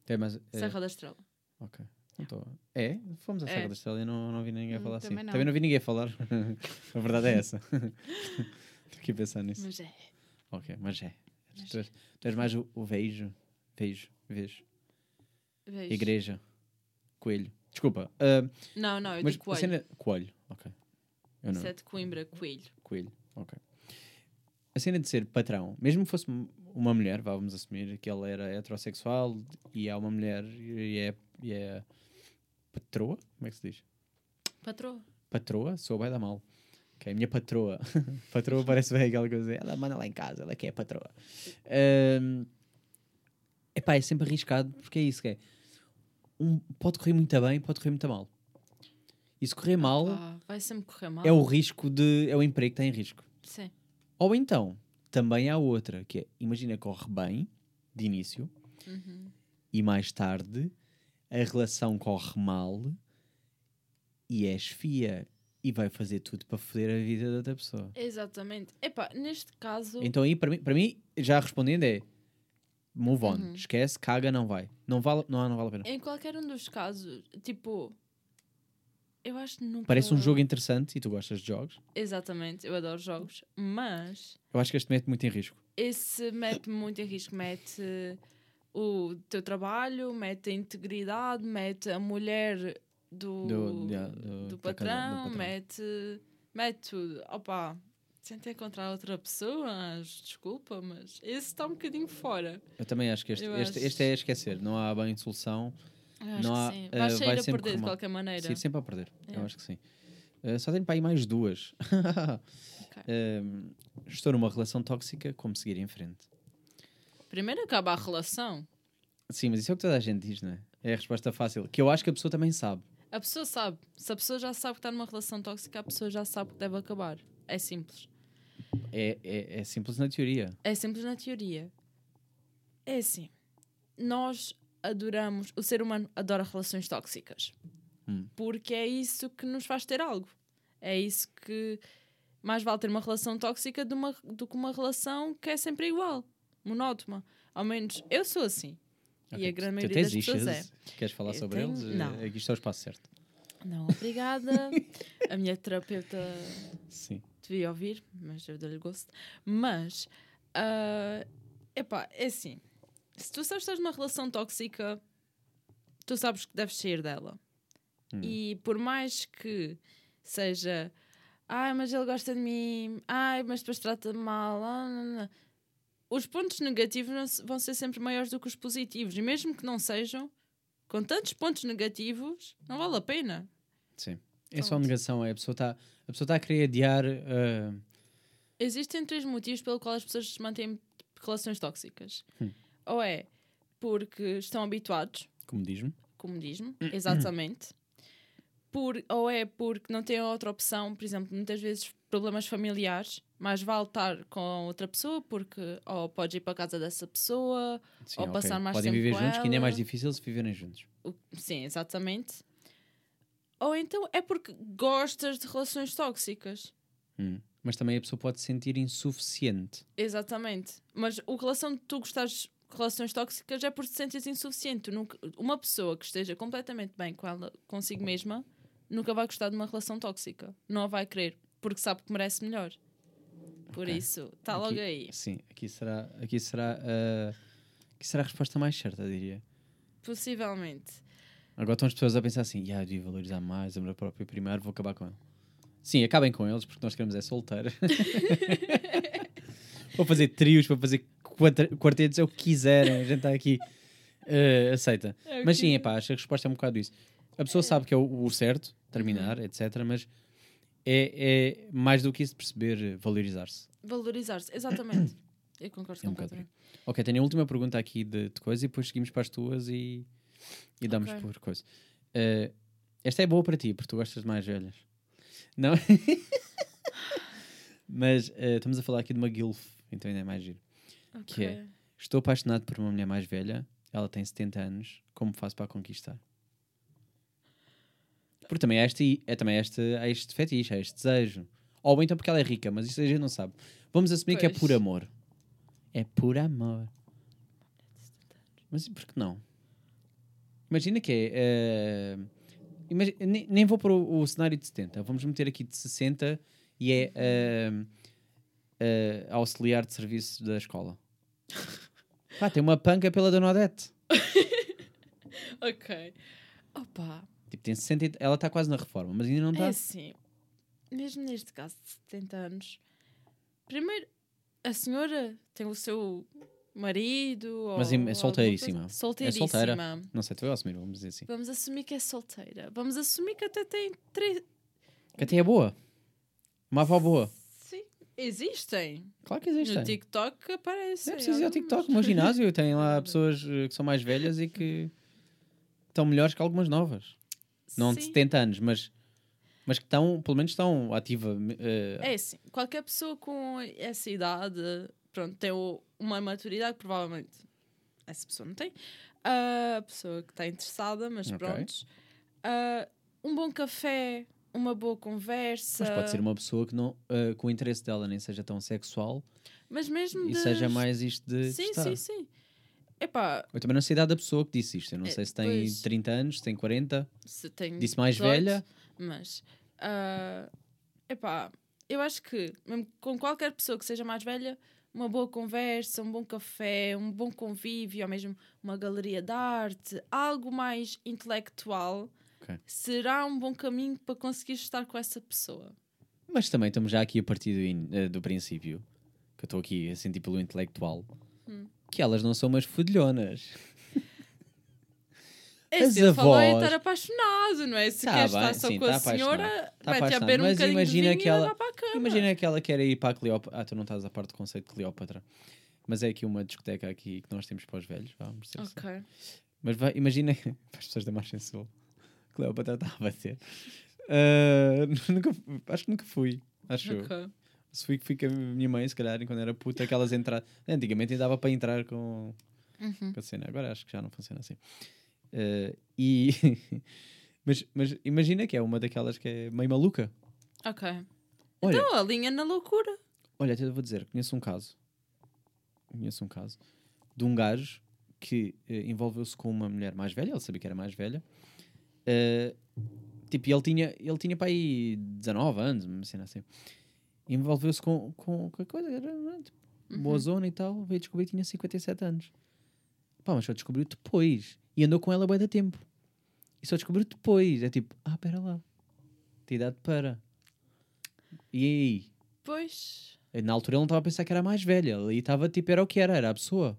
É mais. é- Serra da Estrela. Ok. Não tô... É? Fomos à É. Serra da Estrela e não, não vi ninguém Hum, falar assim. também não. Também não vi ninguém falar. a verdade é essa. Estou aqui a pensar nisso. Mas é. Ok, mas é. Tu és, tu és mais o, o vejo. Vejo. Vejo. Vejo. Igreja. Coelho. Desculpa. ah, Não, não, eu mas digo coelho. cena... Coelho. Ok. Eu não. Isso é de Coimbra, coelho. Coelho. Ok. A cena de ser patrão, mesmo que fosse uma mulher, vamos assumir que ele era heterossexual e há uma mulher e é, e é patroa? Como é que se diz? Patroa. Patroa? Sou bem da mal. Ok, minha patroa. patroa parece bem aquela coisa. Ela manda lá em casa, ela que é patroa. Ahm, epá, é sempre arriscado porque é isso que é. Um, pode correr muito bem, pode correr muito mal. E se correr mal, Pá, vai sempre correr mal. é o risco de. É o emprego que está em risco. Sim. Ou então, também há outra, que é, imagina, corre bem, de início, Uhum. e mais tarde a relação corre mal e és fia e vai fazer tudo para foder a vida da outra pessoa. Exatamente. Epá, neste caso. Então aí, para mim, para mim, já respondendo é move on, Uhum. esquece, caga, não vai. Não vale, não, não vale a pena. Em qualquer um dos casos, tipo. Eu acho que nunca. Parece um jogo interessante e tu gostas de jogos. Exatamente, eu adoro jogos, mas Eu acho que este mete muito em risco. esse mete muito em risco. Mete o teu trabalho, mete a integridade, mete a mulher do, Do- yeah, do- do, patrão, casa- do patrão. mete, mete tudo. Opa, tenta encontrar outra pessoa, desculpa, mas esse está um bocadinho fora. Eu também acho que este, este, acho- este é esquecer, não há bem solução. Eu acho Não que há- sim. eh, Vais vai sair a sempre perder de qualquer maneira. Sim, sempre a perder. Eu Yeah. acho que sim. Uh, só tenho para aí mais duas. Um, estou numa relação tóxica, como seguir em frente? Primeiro acaba a relação. Sim, mas isso é o que toda a gente diz, não é? É a resposta fácil. Que eu acho que a pessoa também sabe. A pessoa sabe. Se a pessoa já sabe que está numa relação tóxica, a pessoa já sabe que deve acabar. É simples. É, é, é simples na teoria. É simples na teoria. É assim. Nós adoramos, o ser humano adora relações tóxicas. Hum. Porque é isso que nos faz ter algo. É isso que mais vale ter uma relação tóxica do, uma, do que uma relação que é sempre igual, monótona. Ao menos eu sou assim. E a grande maioria das pessoas é. Queres falar Eu sobre tenho- eles? não. É, Aqui está o espaço certo. Não, obrigada. a minha terapeuta Sim. devia ouvir, mas eu dou-lhe gosto. Mas, ah, epá, é assim: se tu sabes que estás numa relação tóxica, tu sabes que deves sair dela. Hum. E por mais que seja, ai, mas ele gosta de mim, ai, mas depois trata-me mal, ah, não, não", os pontos negativos vão ser sempre maiores do que os positivos. E mesmo que não sejam, com tantos pontos negativos, não vale a pena. Sim. É só negação, é a pessoa está a pessoa está a querer adiar ah, Existem três motivos pelo qual as pessoas mantêm relações tóxicas. Hum. Ou é porque estão habituados, comodismo. comodismo, exatamente. Por, ou é porque não têm outra opção, por exemplo, muitas vezes problemas familiares, mais vale estar com outra pessoa porque ou podes ir para a casa dessa pessoa, Sim, Ou ok. passar mais Podem tempo viver com juntos, que ainda é mais ela. difícil se viverem juntos. o- sim, exatamente. Ou então é porque gostas de relações tóxicas. Hum. Mas também a pessoa pode se sentir insuficiente. Exatamente. Mas o relação de tu gostares relações tóxicas é por te sentes insuficiente. Nunca- uma pessoa que esteja completamente bem com ela, consigo mesma, nunca vai gostar de uma relação tóxica. Não a vai querer, porque sabe que merece melhor. Por Ok. isso, está logo aí. Sim, aqui será, aqui será, ah, aqui será a resposta mais certa, diria. Possivelmente. Agora estão as pessoas a pensar assim: "Ya, eu devia valorizar mais a minha própria primeiro, vou acabar com ele. Sim, acabem com eles, porque nós queremos é solteiro. vou fazer trios, vou fazer quartetos, é o que quiserem, a gente está aqui. ah, aceita. É Mas sim, epá, acho que a resposta é um bocado isso. A pessoa sabe que é o, o certo, terminar, Uhum. etc. Mas é, é mais do que isso de perceber valorizar-se. Valorizar-se, exatamente. Eu concordo É um completamente. Ok, tenho a última pergunta aqui de, de coisa e depois seguimos para as tuas e, e damos Ok. por coisa. Eh, esta é boa para ti, porque tu gostas de mais velhas. Não? Mas eh, estamos a falar aqui de uma GILF, então ainda é mais giro. Que é? Estou apaixonado por uma mulher mais velha, ela tem 70 anos, como faço para a conquistar? Porque também há este, é também este, há este fetiche, há este desejo. Ou então porque ela é rica, mas isso a gente não sabe. Vamos assumir que é Pois. por amor. É por amor. Mas e por que não? Imagina que é. eh, imagi- nem, nem vou para o, o cenário de 70, vamos meter aqui de 60 e é eh, eh, auxiliar de serviço da escola. Pá, tem uma panca pela Dona Odete. Ok. Opa, Tipo, tem 60, e- ela está quase na reforma, mas ainda não é está. assim. Mesmo neste caso de 70 anos, primeiro, a senhora tem o seu marido. Mas ou é solteiríssima. coisa. É Solteiríssima. solteira. Não sei, tu eu assumir, vamos dizer assim. Vamos assumir que é solteira. Vamos assumir que até tem três. Que até é boa. Uma avó boa. Existem. Claro que existe. No TikTok aparecem. Não é preciso ir ao. TikTok, no ginásio tem lá pessoas eh, que são mais velhas e que estão melhores que algumas novas. Não de Sim. 70 anos, mas, mas que estão, pelo menos estão ativa. eh, É assim, qualquer pessoa com essa idade, pronto, tem uma maturidade que provavelmente essa pessoa não tem. A pessoa que está interessada, mas Ok. pronto. Ah, um bom café, uma boa conversa. Mas pode ser uma pessoa que não, com o interesse dela nem seja tão sexual Mas mesmo e de... seja mais isto de Sim, gostar. sim, sim. Epá, Eu também não sei a idade da pessoa que disse isto. Eu não É, sei se tem pois. 30 anos, se tem 40. se tem Disse mais 18, velha. Mas, ah, epá, eu acho que mesmo com qualquer pessoa que seja mais velha, uma boa conversa, um bom café, um bom convívio, ou mesmo uma galeria de arte, algo mais intelectual, Ok. será um bom caminho para conseguir estar com essa pessoa. Mas também estamos já aqui a partir do, in- eh, do princípio, que eu estou aqui a sentir pelo intelectual, Hum. que elas não são umas fodilhonas. É falou em avós- estar apaixonado, não é? Se Tá quer bem, estar só sim, com tá a senhora. Tá vai-te a beber um mas bocadinho imagina de vinho que e ela- levar para a cama. Imagina que ela quer ir para a Cleópatra. Ah, tu não estás a parte do conceito de Cleópatra. Mas é aqui uma discoteca aqui que nós temos para os velhos. Vamos dizer assim. Ok. Mas vai, imagina para as pessoas da Margem Sul. Cleópatra está a bater. Ah, nunca, acho que nunca fui. Acho eu. ok. Se fui, fui com a minha mãe, se calhar, quando era puta, aquelas entradas. Antigamente ainda dava para entrar com, Uhum. com a cena. Agora acho que já não funciona assim. Ah, e. mas, mas imagina que é uma daquelas que é meio maluca. Ok. Olha, Então, a linha na loucura. olha, até vou dizer, conheço um caso. Conheço um caso de um gajo que eh, envolveu-se com uma mulher mais velha, ele sabia que era mais velha. Eh, tipo, ele tinha, ele tinha para aí 19 anos, uma cena assim. Envolveu-se com, com, com a coisa, era, né, tipo, boa zona e tal. Veio descobrir que tinha 57 anos. Pá, mas só descobriu depois. E andou com ela bué da tempo. E só descobriu depois. É tipo, ah, pera lá. Tem idade para. E aí? Pois. Na altura ele não estava a pensar que era mais velha. Ali estava tipo, era o que era, era a pessoa.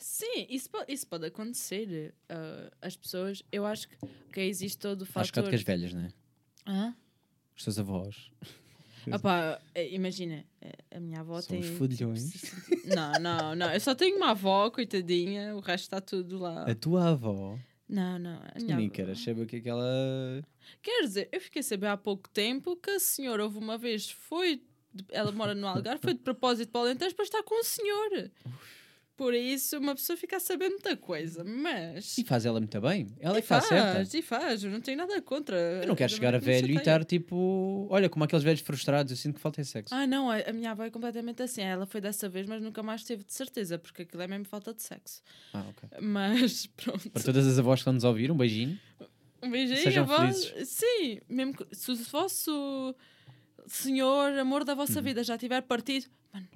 Sim, isso, po- isso pode acontecer. Ah, as pessoas, eu acho que, que existe todo o Acho que há fator. de que as velhas, né? Hã? Os seus avós. Pá, eh, imagina, eh, a minha avó São tem. os fodilhões. tipo, Não, não, não. Eu só tenho uma avó, coitadinha, o resto está tudo lá. A tua avó. Não, não. A minha nem avó. queres saber o que é que ela. Quer dizer, eu fiquei a saber há pouco tempo que a senhora houve uma vez, foi. Ela mora no Algarve, foi de propósito para o Alentejo para estar com o senhor. Por isso, uma pessoa fica a saber muita coisa, mas. E faz ela muito bem. Ela é E que faz certa. faz, e faz, eu não tenho nada contra. Eu não quero chegar a velho e estar tipo. Olha, como aqueles velhos frustrados. Eu sinto que falta é sexo. Ah, não, a, minha avó é completamente assim. Ela foi dessa vez, mas nunca mais teve de certeza, porque aquilo é mesmo falta de sexo. Ah, ok. Mas pronto. Para todas as avós que estão nos ouvir, um beijinho. Um beijinho, Sejam avó. felizes. Sim, mesmo que, se o vosso senhor, amor da Uhum. vossa vida, já tiver partido, mano,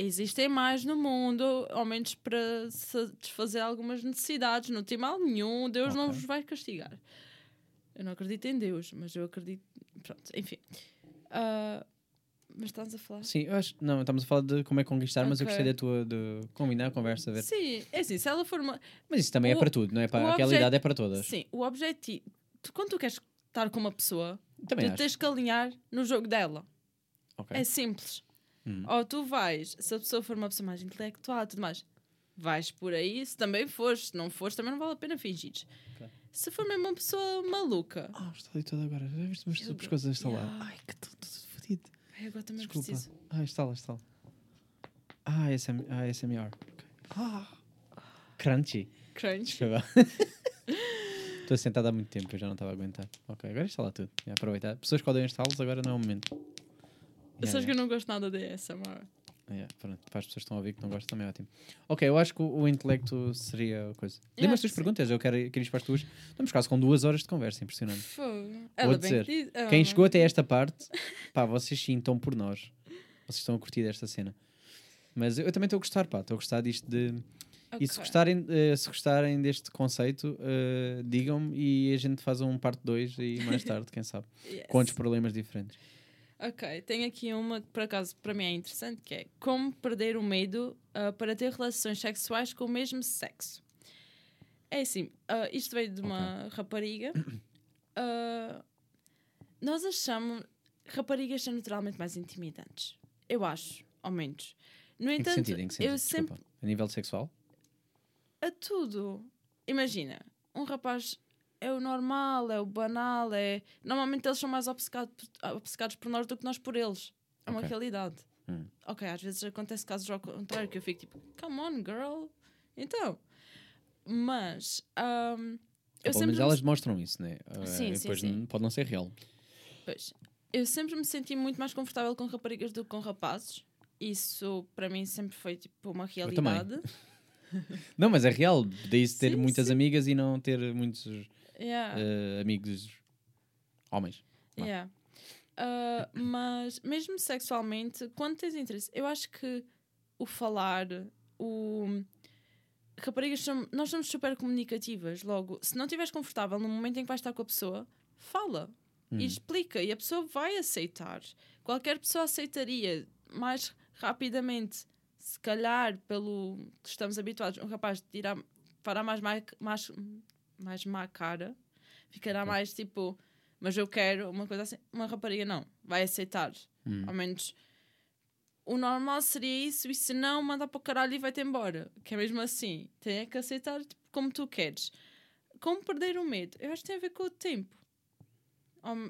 existem mais no mundo, ao menos para satisfazer algumas necessidades. Não tem mal nenhum, Deus não Ok. vos vai castigar. Eu não acredito em Deus, mas eu acredito. Pronto, enfim. Ah, mas estás a falar? Sim, eu acho. Não, estamos a falar de como é conquistar, mas eu gostei da tua. de combinar a conversa, a ver. Sim, é assim, se ela for uma. Mas isso também é O- para tudo, não é para aquela idade, é para todas. Sim, o objetivo. Quando tu queres estar com uma pessoa, Também tu acho. tens que alinhar no jogo dela. Ok. É simples. Hum. Ou tu vais, se a pessoa for uma pessoa mais intelectual e tudo mais, vais por aí, se também fores, se não fores, também não vale a pena fingir. Ok. Se for mesmo uma pessoa maluca, Ah, estou ali todo agora. Já viste umas super coisas a instalar? Yeah. Ai, que estou todo fodido. ai, agora também Desculpa. preciso. Ah, instala, instala. Ah, SM, ah SMR. Ok. Ah. Crunchy. Crunch. Desculpa. Estou sentado há muito tempo, eu já não estava a aguentar. Ok, agora instala tudo. É aproveitar. Pessoas que odeiam instalos, agora não é o momento. Yeah, Sabes que eu yeah. não gosto nada de ASMR. Yeah, pronto. Para as pessoas que estão a ouvir que não gostam também é ótimo. Ok, eu acho que o, o intelecto seria a coisa. Dê-me as tuas sim. perguntas, eu quero, quero ir para as tuas. Estamos quase com duas horas de conversa, impressionante. Fogo. Bem dizer, que diz- Ah, Quem chegou até esta parte, pá, vocês sim estão por nós. Vocês estão a curtir desta cena. Mas eu, eu também estou a gostar, pá, estou a gostar disto de. E se gostarem, eh, se gostarem deste conceito, eh, digam-me e a gente faz um parte 2 e mais tarde, quem sabe, Yes. com outros problemas diferentes. Ok, tenho aqui uma que por acaso para mim é interessante, que é como perder o medo ah, para ter relações sexuais com o mesmo sexo. É assim, ah, isto veio de uma rapariga. Ah, nós achamos raparigas são naturalmente mais intimidantes. Eu acho, ao menos. No Em que entanto, sentido? Em que sentido? eu sempre Desculpa. A nível sexual? a tudo. Imagina, um rapaz é o normal, é o banal, é. Normalmente eles são mais obcecados, obcecados por nós do que nós por eles. É uma Ok. realidade. Hum. Ok, às vezes acontece casos ao contrário que eu fico tipo, come on, girl. Então. Mas. ahm, eu Pelo sempre menos me elas demonstram isso, né? Eh, Sim, e sim, depois sim. pode não ser real. Pois. Eu sempre me senti muito mais confortável com raparigas do que com rapazes. Isso para mim sempre foi tipo uma realidade. Não, mas é real. Daí-se ter Sim, muitas amigas e não ter muitos Yeah. eh, amigos homens. Yeah. Ah, mas mesmo sexualmente, quando tens interesse, eu acho que o falar, o raparigas são, nós somos super comunicativas. Logo, se não estiveres confortável no momento em que vais estar com a pessoa, fala Hum. e explica, e a pessoa vai aceitar. Qualquer pessoa aceitaria mais rapidamente, se calhar, pelo que estamos habituados, um rapaz tirar, fará mais, mais, mais, mais má cara, ficará Ok. mais tipo, mas eu quero uma coisa assim. Uma rapariga não, vai aceitar. Hum. Ao menos o normal seria isso, e se não, manda para o caralho e vai-te embora. Que é mesmo assim, tem é que aceitar tipo, como tu queres. Como perder o medo? Eu acho que tem a ver com o tempo.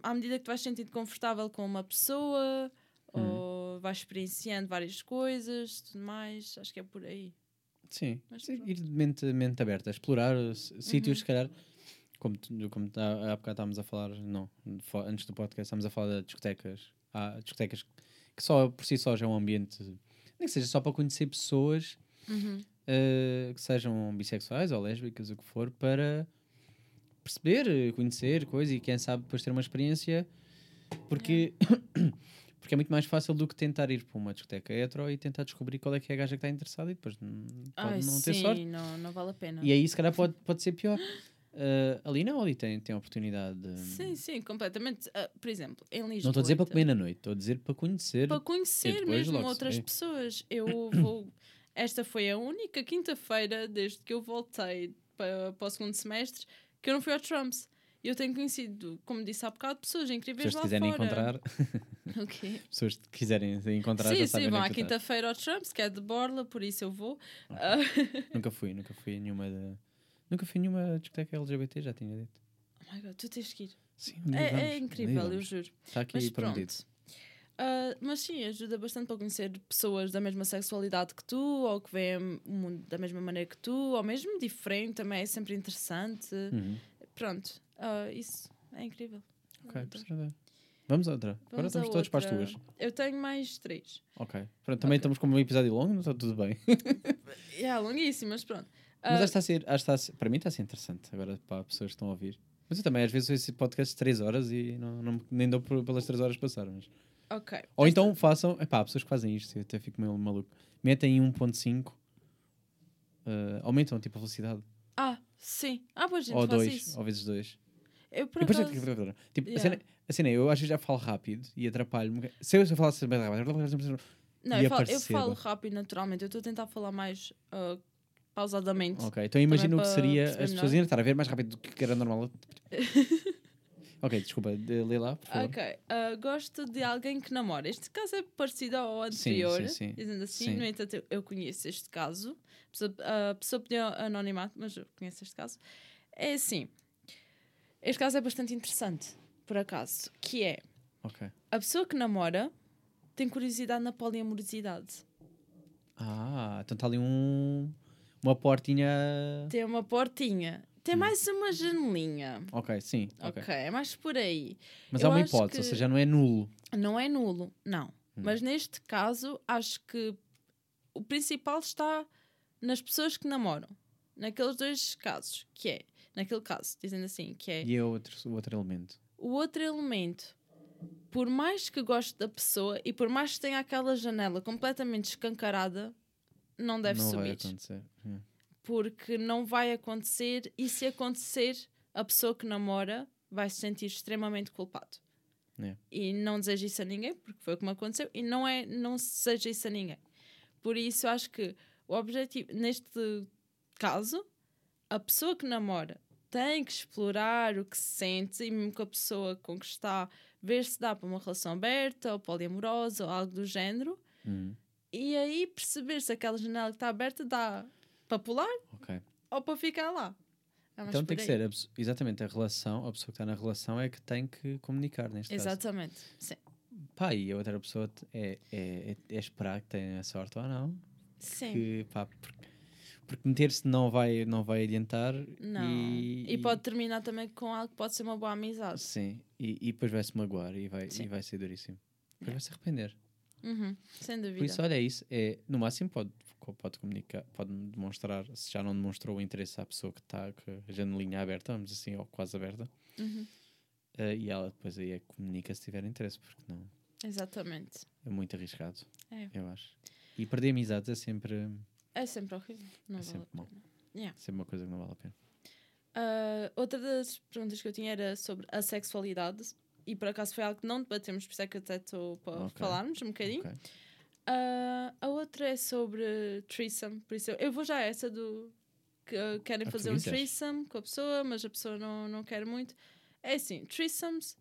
À medida que tu vais sentindo confortável com uma pessoa, Hum. ou vais experienciando várias coisas, tudo mais, acho que é por aí. Sim, Mas Sim, ir de mente, mente aberta, explorar uh, s- sítios, Uhum. se calhar, como, como há, há bocado estávamos a falar, não, antes do podcast, estávamos a falar de discotecas. Há discotecas que só por si só já é um ambiente, nem que seja só para conhecer pessoas, Uhum. eh, que sejam bissexuais ou lésbicas, o que for, para perceber, conhecer coisas e quem sabe depois ter uma experiência, porque, porque é muito mais fácil do que tentar ir para uma discoteca hetero e tentar descobrir qual é que é a gaja que está interessada e depois pode Ai, não ter sim, sorte. Não, não vale a pena. E aí, se calhar, pode, pode ser pior. Eh, ali não, ali tem, tem a oportunidade de. Sim, sim, completamente. Ah, por exemplo, em Lisboa. Não estou a dizer para comer na noite, estou a dizer para conhecer. Para conhecer mesmo se outras vê. pessoas. Eu vou. Esta foi a única quinta-feira desde que eu voltei para, para o segundo semestre que eu não fui ao Trumps. Eu tenho conhecido, como disse há bocado, pessoas incríveis que lá quiserem fora. encontrar, O quê? pessoas que quiserem se encontrar Sim, sim, vão à é quinta-feira ao Trumps, que é de Borla, por isso eu vou. Ah, Nunca fui, nunca fui a nenhuma. De... Nunca fui a nenhuma discoteca LGBT, já tinha dito. oh my God, tu tens que ir. Sim, um É, vamos, é incrível, eu juro. Está aqui Mas prometido. pronto. Ah, mas sim, ajuda bastante para conhecer pessoas da mesma sexualidade que tu, ou que veem o mundo da mesma maneira que tu, ou mesmo diferente, também é sempre interessante. Uhum. Pronto, ah, isso é incrível. Ok, percebe. Vamos a outra. Agora Vamos estamos a todos para as outra. tuas. Eu tenho mais três. Ok. Pronto, também Ok. estamos com um episódio longo, não está tudo bem. É longuíssimas, pronto. Mas Ah, que está a ser, está a ser- para mim está a ser interessante agora para pessoas que estão a ouvir. Mas eu também às vezes ouço esse podcast de 3 horas e não, não, nem dou pelas 3 horas passar. Mas... ok. Ou então façam, epá, há pessoas que fazem isto, eu até fico meio maluco. Metem em 1.5, eh, aumentam tipo a velocidade. Ah, sim. Ah, pois gente, ou faz 2, isso. ou vezes 2. Eu por depois, acaso... tipo, a, Yeah. cena, a cena é, eu às vezes já falo rápido e atrapalho-me. Se eu, se eu falasse bem rápido, Não, eu falo, eu falo rápido naturalmente. Eu estou a tentar falar mais ah, pausadamente. Ok, então imagino que para seria as pessoas melhor. iam estar a ver mais rápido do que era normal. ok, desculpa, de, lê lá, por favor. Ok, ah, gosto de alguém que namora. Este caso é parecido ao Sim, anterior, sim, sim. dizendo assim. Sim. No entanto, eu, conheço este caso. A pessoa, a pessoa pediu anonimato, mas eu conheço este caso. É assim, este caso é bastante interessante, por acaso, que é Ok. a pessoa que namora tem curiosidade na poliamorosidade. Ah, então está ali um, uma portinha. Tem uma portinha. Tem mais uma janelinha. Ok, sim. Ok, ok. é mais por aí. Mas Eu há uma hipótese, ou que- seja, não é nulo. Não é nulo, não. Hum. Mas neste caso, acho que o principal está nas pessoas que namoram. Naqueles dois casos, que é, naquele caso, dizendo assim, que é E é outro, o outro elemento. o outro elemento. Por mais que goste da pessoa e por mais que tenha aquela janela completamente escancarada, não deve não vai subir. acontecer. Hum. Porque não vai acontecer e se acontecer, a pessoa que namora vai se sentir extremamente culpado. É. E não deseja isso a ninguém, porque foi o que me aconteceu, e não é, não se deseja isso a ninguém. Por isso, eu acho que o objetivo, neste caso, a pessoa que namora tem que explorar o que se sente e mesmo que a pessoa com que está, ver se dá para uma relação aberta ou poliamorosa ou algo do género, Hum, e aí perceber se aquela janela que está aberta dá para pular ok. ou para ficar lá. É Então tem que ser exatamente a relação, a pessoa que está na relação é que tem que comunicar neste caso. Exatamente. Sim. Pá, e a outra pessoa é, é, é, é esperar que tenha sorte ou não. Sim. Que, pá, porque, porque meter-se não vai, não vai adiantar. Não. E, E, pode terminar também com algo que pode ser uma boa amizade. Sim, e, e depois vai-se magoar e vai, Sim. e vai ser duríssimo. Depois vai se arrepender. Uhum. Sem dúvida. Por isso, olha, é isso. É, no máximo, pode, pode comunicar, pode demonstrar, se já não demonstrou o interesse à pessoa que está com a janelinha aberta, vamos assim, ou quase aberta, Uhum. eh, e ela depois aí é comunica se tiver interesse, porque não Exatamente. é muito arriscado, É. eu acho. E perder amizades é sempre, É sempre horrível. Não é vale sempre a mau. pena. Yeah. Sempre uma coisa que não vale a pena. Ah, outra das perguntas que eu tinha era sobre a sexualidade. E por acaso foi algo que não debatemos, por isso é que até estou para Ok. falarmos um bocadinho. Ok. Ah, a outra é sobre threesome, por isso eu, eu vou já a essa do que ah, querem Ah, fazer um threesome com a pessoa, mas a pessoa não, não quer muito. É assim, threesomes,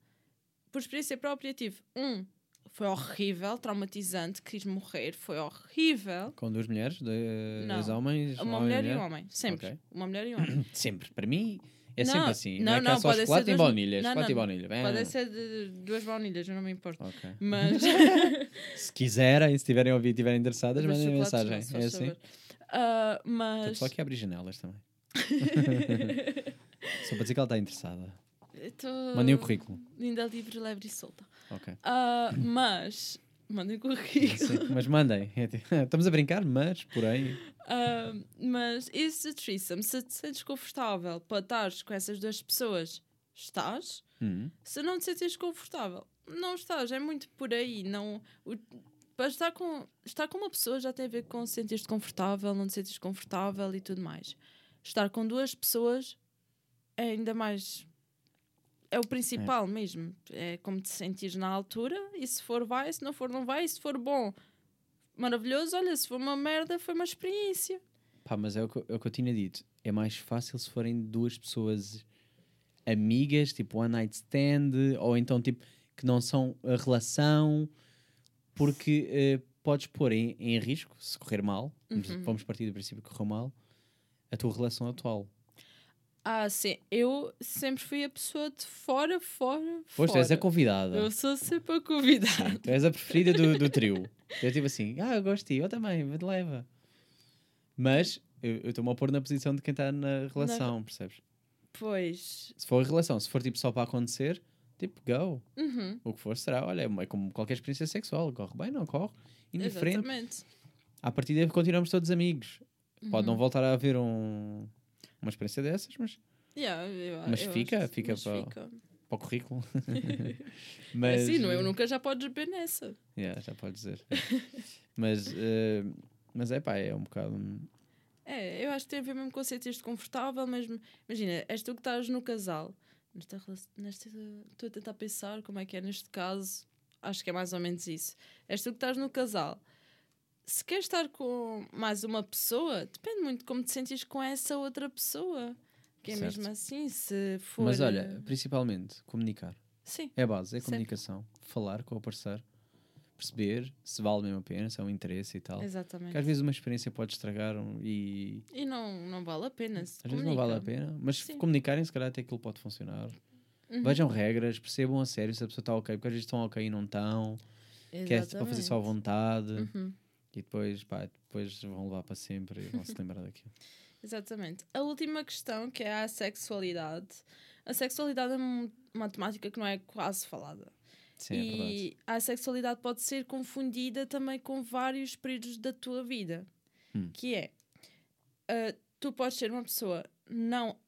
por experiência própria, tive um, foi horrível, traumatizante, quis morrer, foi horrível. Com duas mulheres, dois, homens, Uma homem mulher e um homem, sempre. Ok. Uma mulher e um homem. Sempre, para mim é Não, sempre assim. Não, não, é que não, só pode ser chocolate e duas- baunilha, não, chocolate e não, baunilha. Bem, Pode ser de duas baunilhas, eu não me importo. Ok. Mas. Se quiserem, se tiverem a ouvir e estiverem interessadas, mandem mensagem. É assim? Estou mas. só aqui a abrir janelas também. Só para dizer que ela está interessada. Tô Mandem o currículo. Linda, livre, leve e solta. Ok. Ah, mas mandem currículo. Sim, mas mandem. Estamos a brincar, mas, porém. Ah, mas isso de threesome, se te sentes confortável para estares com essas duas pessoas, estás. hum, Se não te sentes confortável, não estás. É muito por aí. Não, o- para estar com, estar com uma pessoa já tem a ver com se sentir-te confortável, não te sentes confortável e tudo mais. Estar com duas pessoas é ainda mais. É o principal mesmo. É como te sentires na altura e se for, vai. Se não for, não vai. E se for bom, maravilhoso. Olha, se for uma merda, foi uma experiência. Pá, mas é o, que, é o que eu tinha dito. É mais fácil se forem duas pessoas amigas, tipo one night stand, ou então tipo que não são a relação, porque eh, podes pôr em, em risco, se correr mal, Uhum. vamos partir do princípio que correu mal, a tua relação atual. Ah, sim. Eu sempre fui a pessoa de fora, fora, Pois, tu fora. és a convidada. Eu sou sempre a convidar. Sim, tu és a preferida do, do trio. Eu tipo assim, ah, eu gosto de ti, eu também, me leva. Mas eu estou-me a pôr na posição de quem está na relação, percebes? Pois. Se for relação, se for tipo só para acontecer, tipo, go. Uhum, O que for será, olha, é como qualquer experiência sexual, corre bem, não corre, indiferente. Exatamente. À partida continuamos todos amigos. Pode Uhum. não voltar a haver um, uma experiência dessas, mas Yeah, eu- Mas eu fica, acho- fica mas para- fica. para o currículo. Mas, assim, não, eu nunca já podes beber nessa. Yeah, já pode dizer. mas, eh, mas é pá, é um bocado. É, eu acho que tem a ver mesmo com sentir-te confortável, mesmo. Imagina, és tu que estás no casal. Nesta, nesta, estou a tentar pensar como é que é neste caso. Acho que é mais ou menos isso. És tu que estás no casal. Se queres estar com mais uma pessoa, depende muito de como te sentes com essa outra pessoa. Que é Certo. mesmo assim, se for. Mas olha, principalmente comunicar. Sim, É a base, é Certo. comunicação. Falar com o parceiro, perceber se vale mesmo a pena, se é um interesse e tal. exatamente. Porque às vezes uma experiência pode estragar um- e E não, não vale a pena. Às vezes não vale a comunica. pena, mas Sim. comunicarem, se calhar até aquilo pode funcionar. Uhum. Vejam regras, percebam a sério se a pessoa está ok, porque às vezes estão ok e não estão, que é para fazer só à vontade Uhum. E depois, pá, depois vão levar para sempre e vão se lembrar daquilo. Exatamente. A última questão, que é a sexualidade. A sexualidade é um- uma temática que não é quase falada. Sim, é verdade. e a sexualidade pode ser confundida também com vários períodos da tua vida. Hum. Que é, ah, tu podes ser uma pessoa não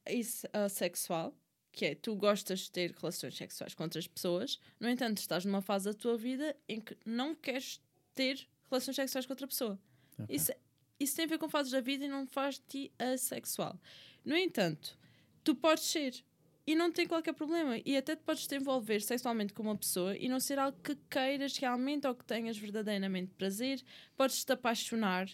assexual, que é, tu gostas de ter relações sexuais com outras pessoas, no entanto, estás numa fase da tua vida em que não queres ter relações sexuais com outra pessoa. Ok. Isso, isso tem a ver com fases da vida e não faz de ti assexual. No entanto, tu podes ser e não tem qualquer problema. E até te podes te envolver sexualmente com uma pessoa e não ser algo que queiras realmente ou que tenhas verdadeiramente prazer. Podes te apaixonar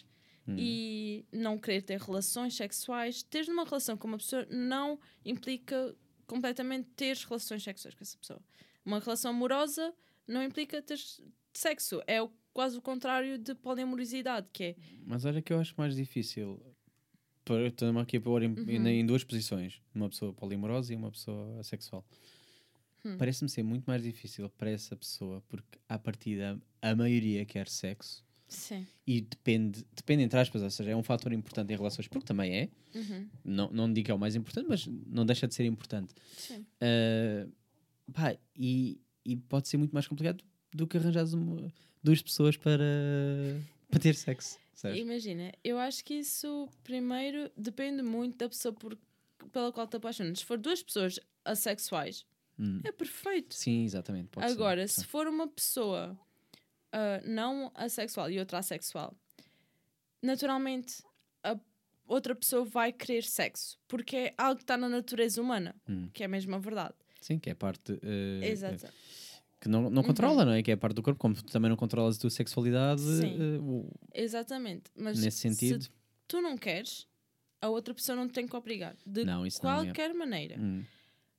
Hum. e não querer ter relações sexuais. Teres uma relação com uma pessoa não implica completamente ter relações sexuais com essa pessoa. Uma relação amorosa não implica ter sexo. É o- quase o contrário de poliamorosidade, que é Mas olha que eu acho mais difícil. Estou-me aqui a pôr em, Uhum. em- duas posições: uma pessoa polimorosa e uma pessoa assexual. Hum. Parece-me ser muito mais difícil para essa pessoa, porque à partida a maioria quer sexo Sim. e depende, depende entre aspas, ou seja, é um fator importante em relações, porque também é. Uhum. Não, não digo que é o mais importante, mas não deixa de ser importante. Sim. Ah, pá, e, e pode ser muito mais complicado do que arranjares uma- duas pessoas para, para ter sexo. Imagina, eu acho que isso primeiro depende muito da pessoa por, pela qual te apaixonas. Se for duas pessoas assexuais, Hum. é perfeito. Sim, exatamente. pode ser, Agora, pode se ser. for uma pessoa ah, não assexual e outra assexual, naturalmente a outra pessoa vai querer sexo, porque é algo que está na natureza humana, Hum. que é mesmo a verdade. Sim, que é parte eh, Exato. Uhum. Que não, não controla, não é? Que é parte do corpo, como tu também não controlas a tua sexualidade, Sim. o- Exatamente. Mas nesse sentido. se tu não queres, a outra pessoa não te tem que obrigar. De Não, é. qualquer maneira. Hum,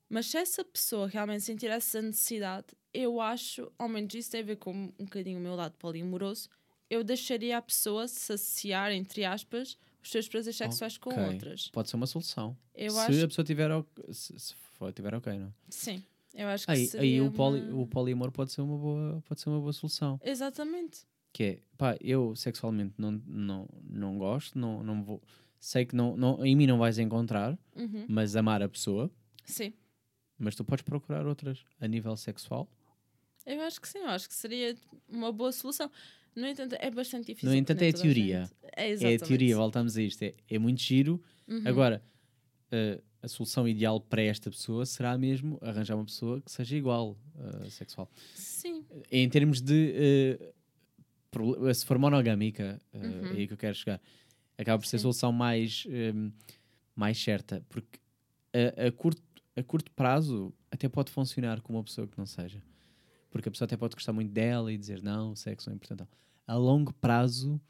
Mas se essa pessoa realmente sentir essa necessidade, eu acho, ao menos isso tem a ver com um bocadinho o meu lado poliamoroso, eu deixaria a pessoa se associar, entre aspas, os seus prazeres sexuais com ok. outras. Pode ser uma solução. Eu se acho a pessoa tiver, se, se for, tiver ok, não? Sim. Eu acho que Aí, aí o, poli, uma- o poliamor pode ser uma boa, pode ser uma boa solução. Exatamente. Que é, pá, eu sexualmente não, não, não gosto, não, não vou, sei que não, não, em mim não vais encontrar, Uhum. mas amar a pessoa, Sim. mas tu podes procurar outras a nível sexual Eu acho que sim, eu acho que seria uma boa solução. No entanto, é bastante difícil. No entanto, é a teoria. gente- É, É a teoria, voltamos a isto. É, é muito giro. Uhum. Agora, eh, a solução ideal para esta pessoa será mesmo arranjar uma pessoa que seja igual eh, sexual. Sim, Em termos de. eh, prole- se for monogâmica, eh, Uhum. é aí que eu quero chegar. Acaba por ser a solução mais, eh, mais certa. Porque a, a curto, a curto prazo até pode funcionar com uma pessoa que não seja. Porque a pessoa até pode gostar muito dela e dizer não, o sexo não é importante. A longo prazo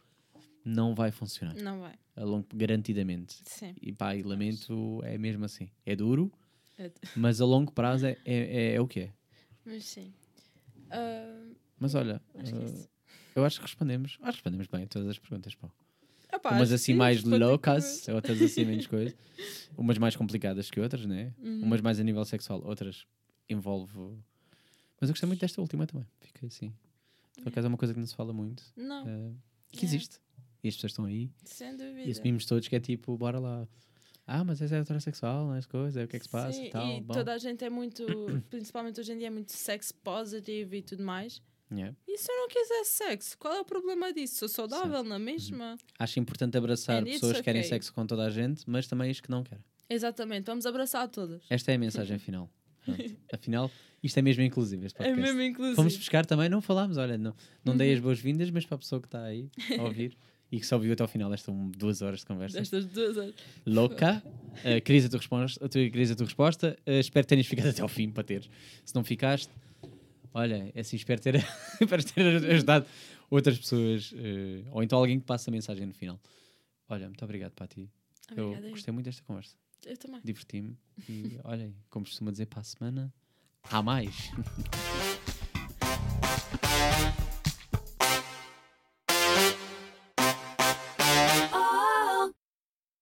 não vai funcionar. não vai. Longo, garantidamente. Sim. E pá, e lamento, é mesmo assim. É duro, É- mas a longo prazo é, é, é- é o que é. Mas sim. Ah, Mas olha, acho que é isso. eu acho que respondemos. Acho que respondemos bem a todas as perguntas. Pá. Epá, Umas acho assim que mais loucas, outras assim menos coisas. Umas mais complicadas que outras, né? Uhum. Umas mais a nível sexual, outras envolve. Mas eu gostei muito desta última também. Fiquei assim. Por acaso é uma coisa que não se fala muito. Não, eh, que Yeah. existe. E as pessoas estão aí. sem dúvida. E assumimos todos que é tipo, bora lá. Ah, mas és heterossexual, não é as coisas, é o que é que se passa Sim, e tal. e bom. toda a gente é muito, principalmente hoje em dia, é muito sex positive e tudo mais. Yeah. E se eu não quiser sexo, qual é o problema disso? Sou saudável na Uhum. mesma? Acho importante abraçar And pessoas que querem sexo com toda a gente, mas também as que não querem. Exatamente, vamos abraçar todas. Esta é a mensagem final. Pronto. Afinal, isto é mesmo inclusivo, este É podcast. mesmo inclusive. Fomos buscar também, não falámos, olha, não, não dei Uhum. as boas-vindas, mas para a pessoa que está aí a ouvir e que só ouviu até ao final desta um- duas horas de conversa. Destas duas horas. Louca. Uh, querias a tua resposta, a tua, querias a tua resposta. Uh, espero que tenhas ficado até ao fim para teres. Se não ficaste, olha, é assim, espero ter, espero ter ajudado outras pessoas, uh, ou então alguém que passe a mensagem no final. Olha, muito obrigado, Pati. Eu. gostei muito desta conversa. Eu também. Diverti-me. E olhem, como costuma dizer, para a semana, há mais.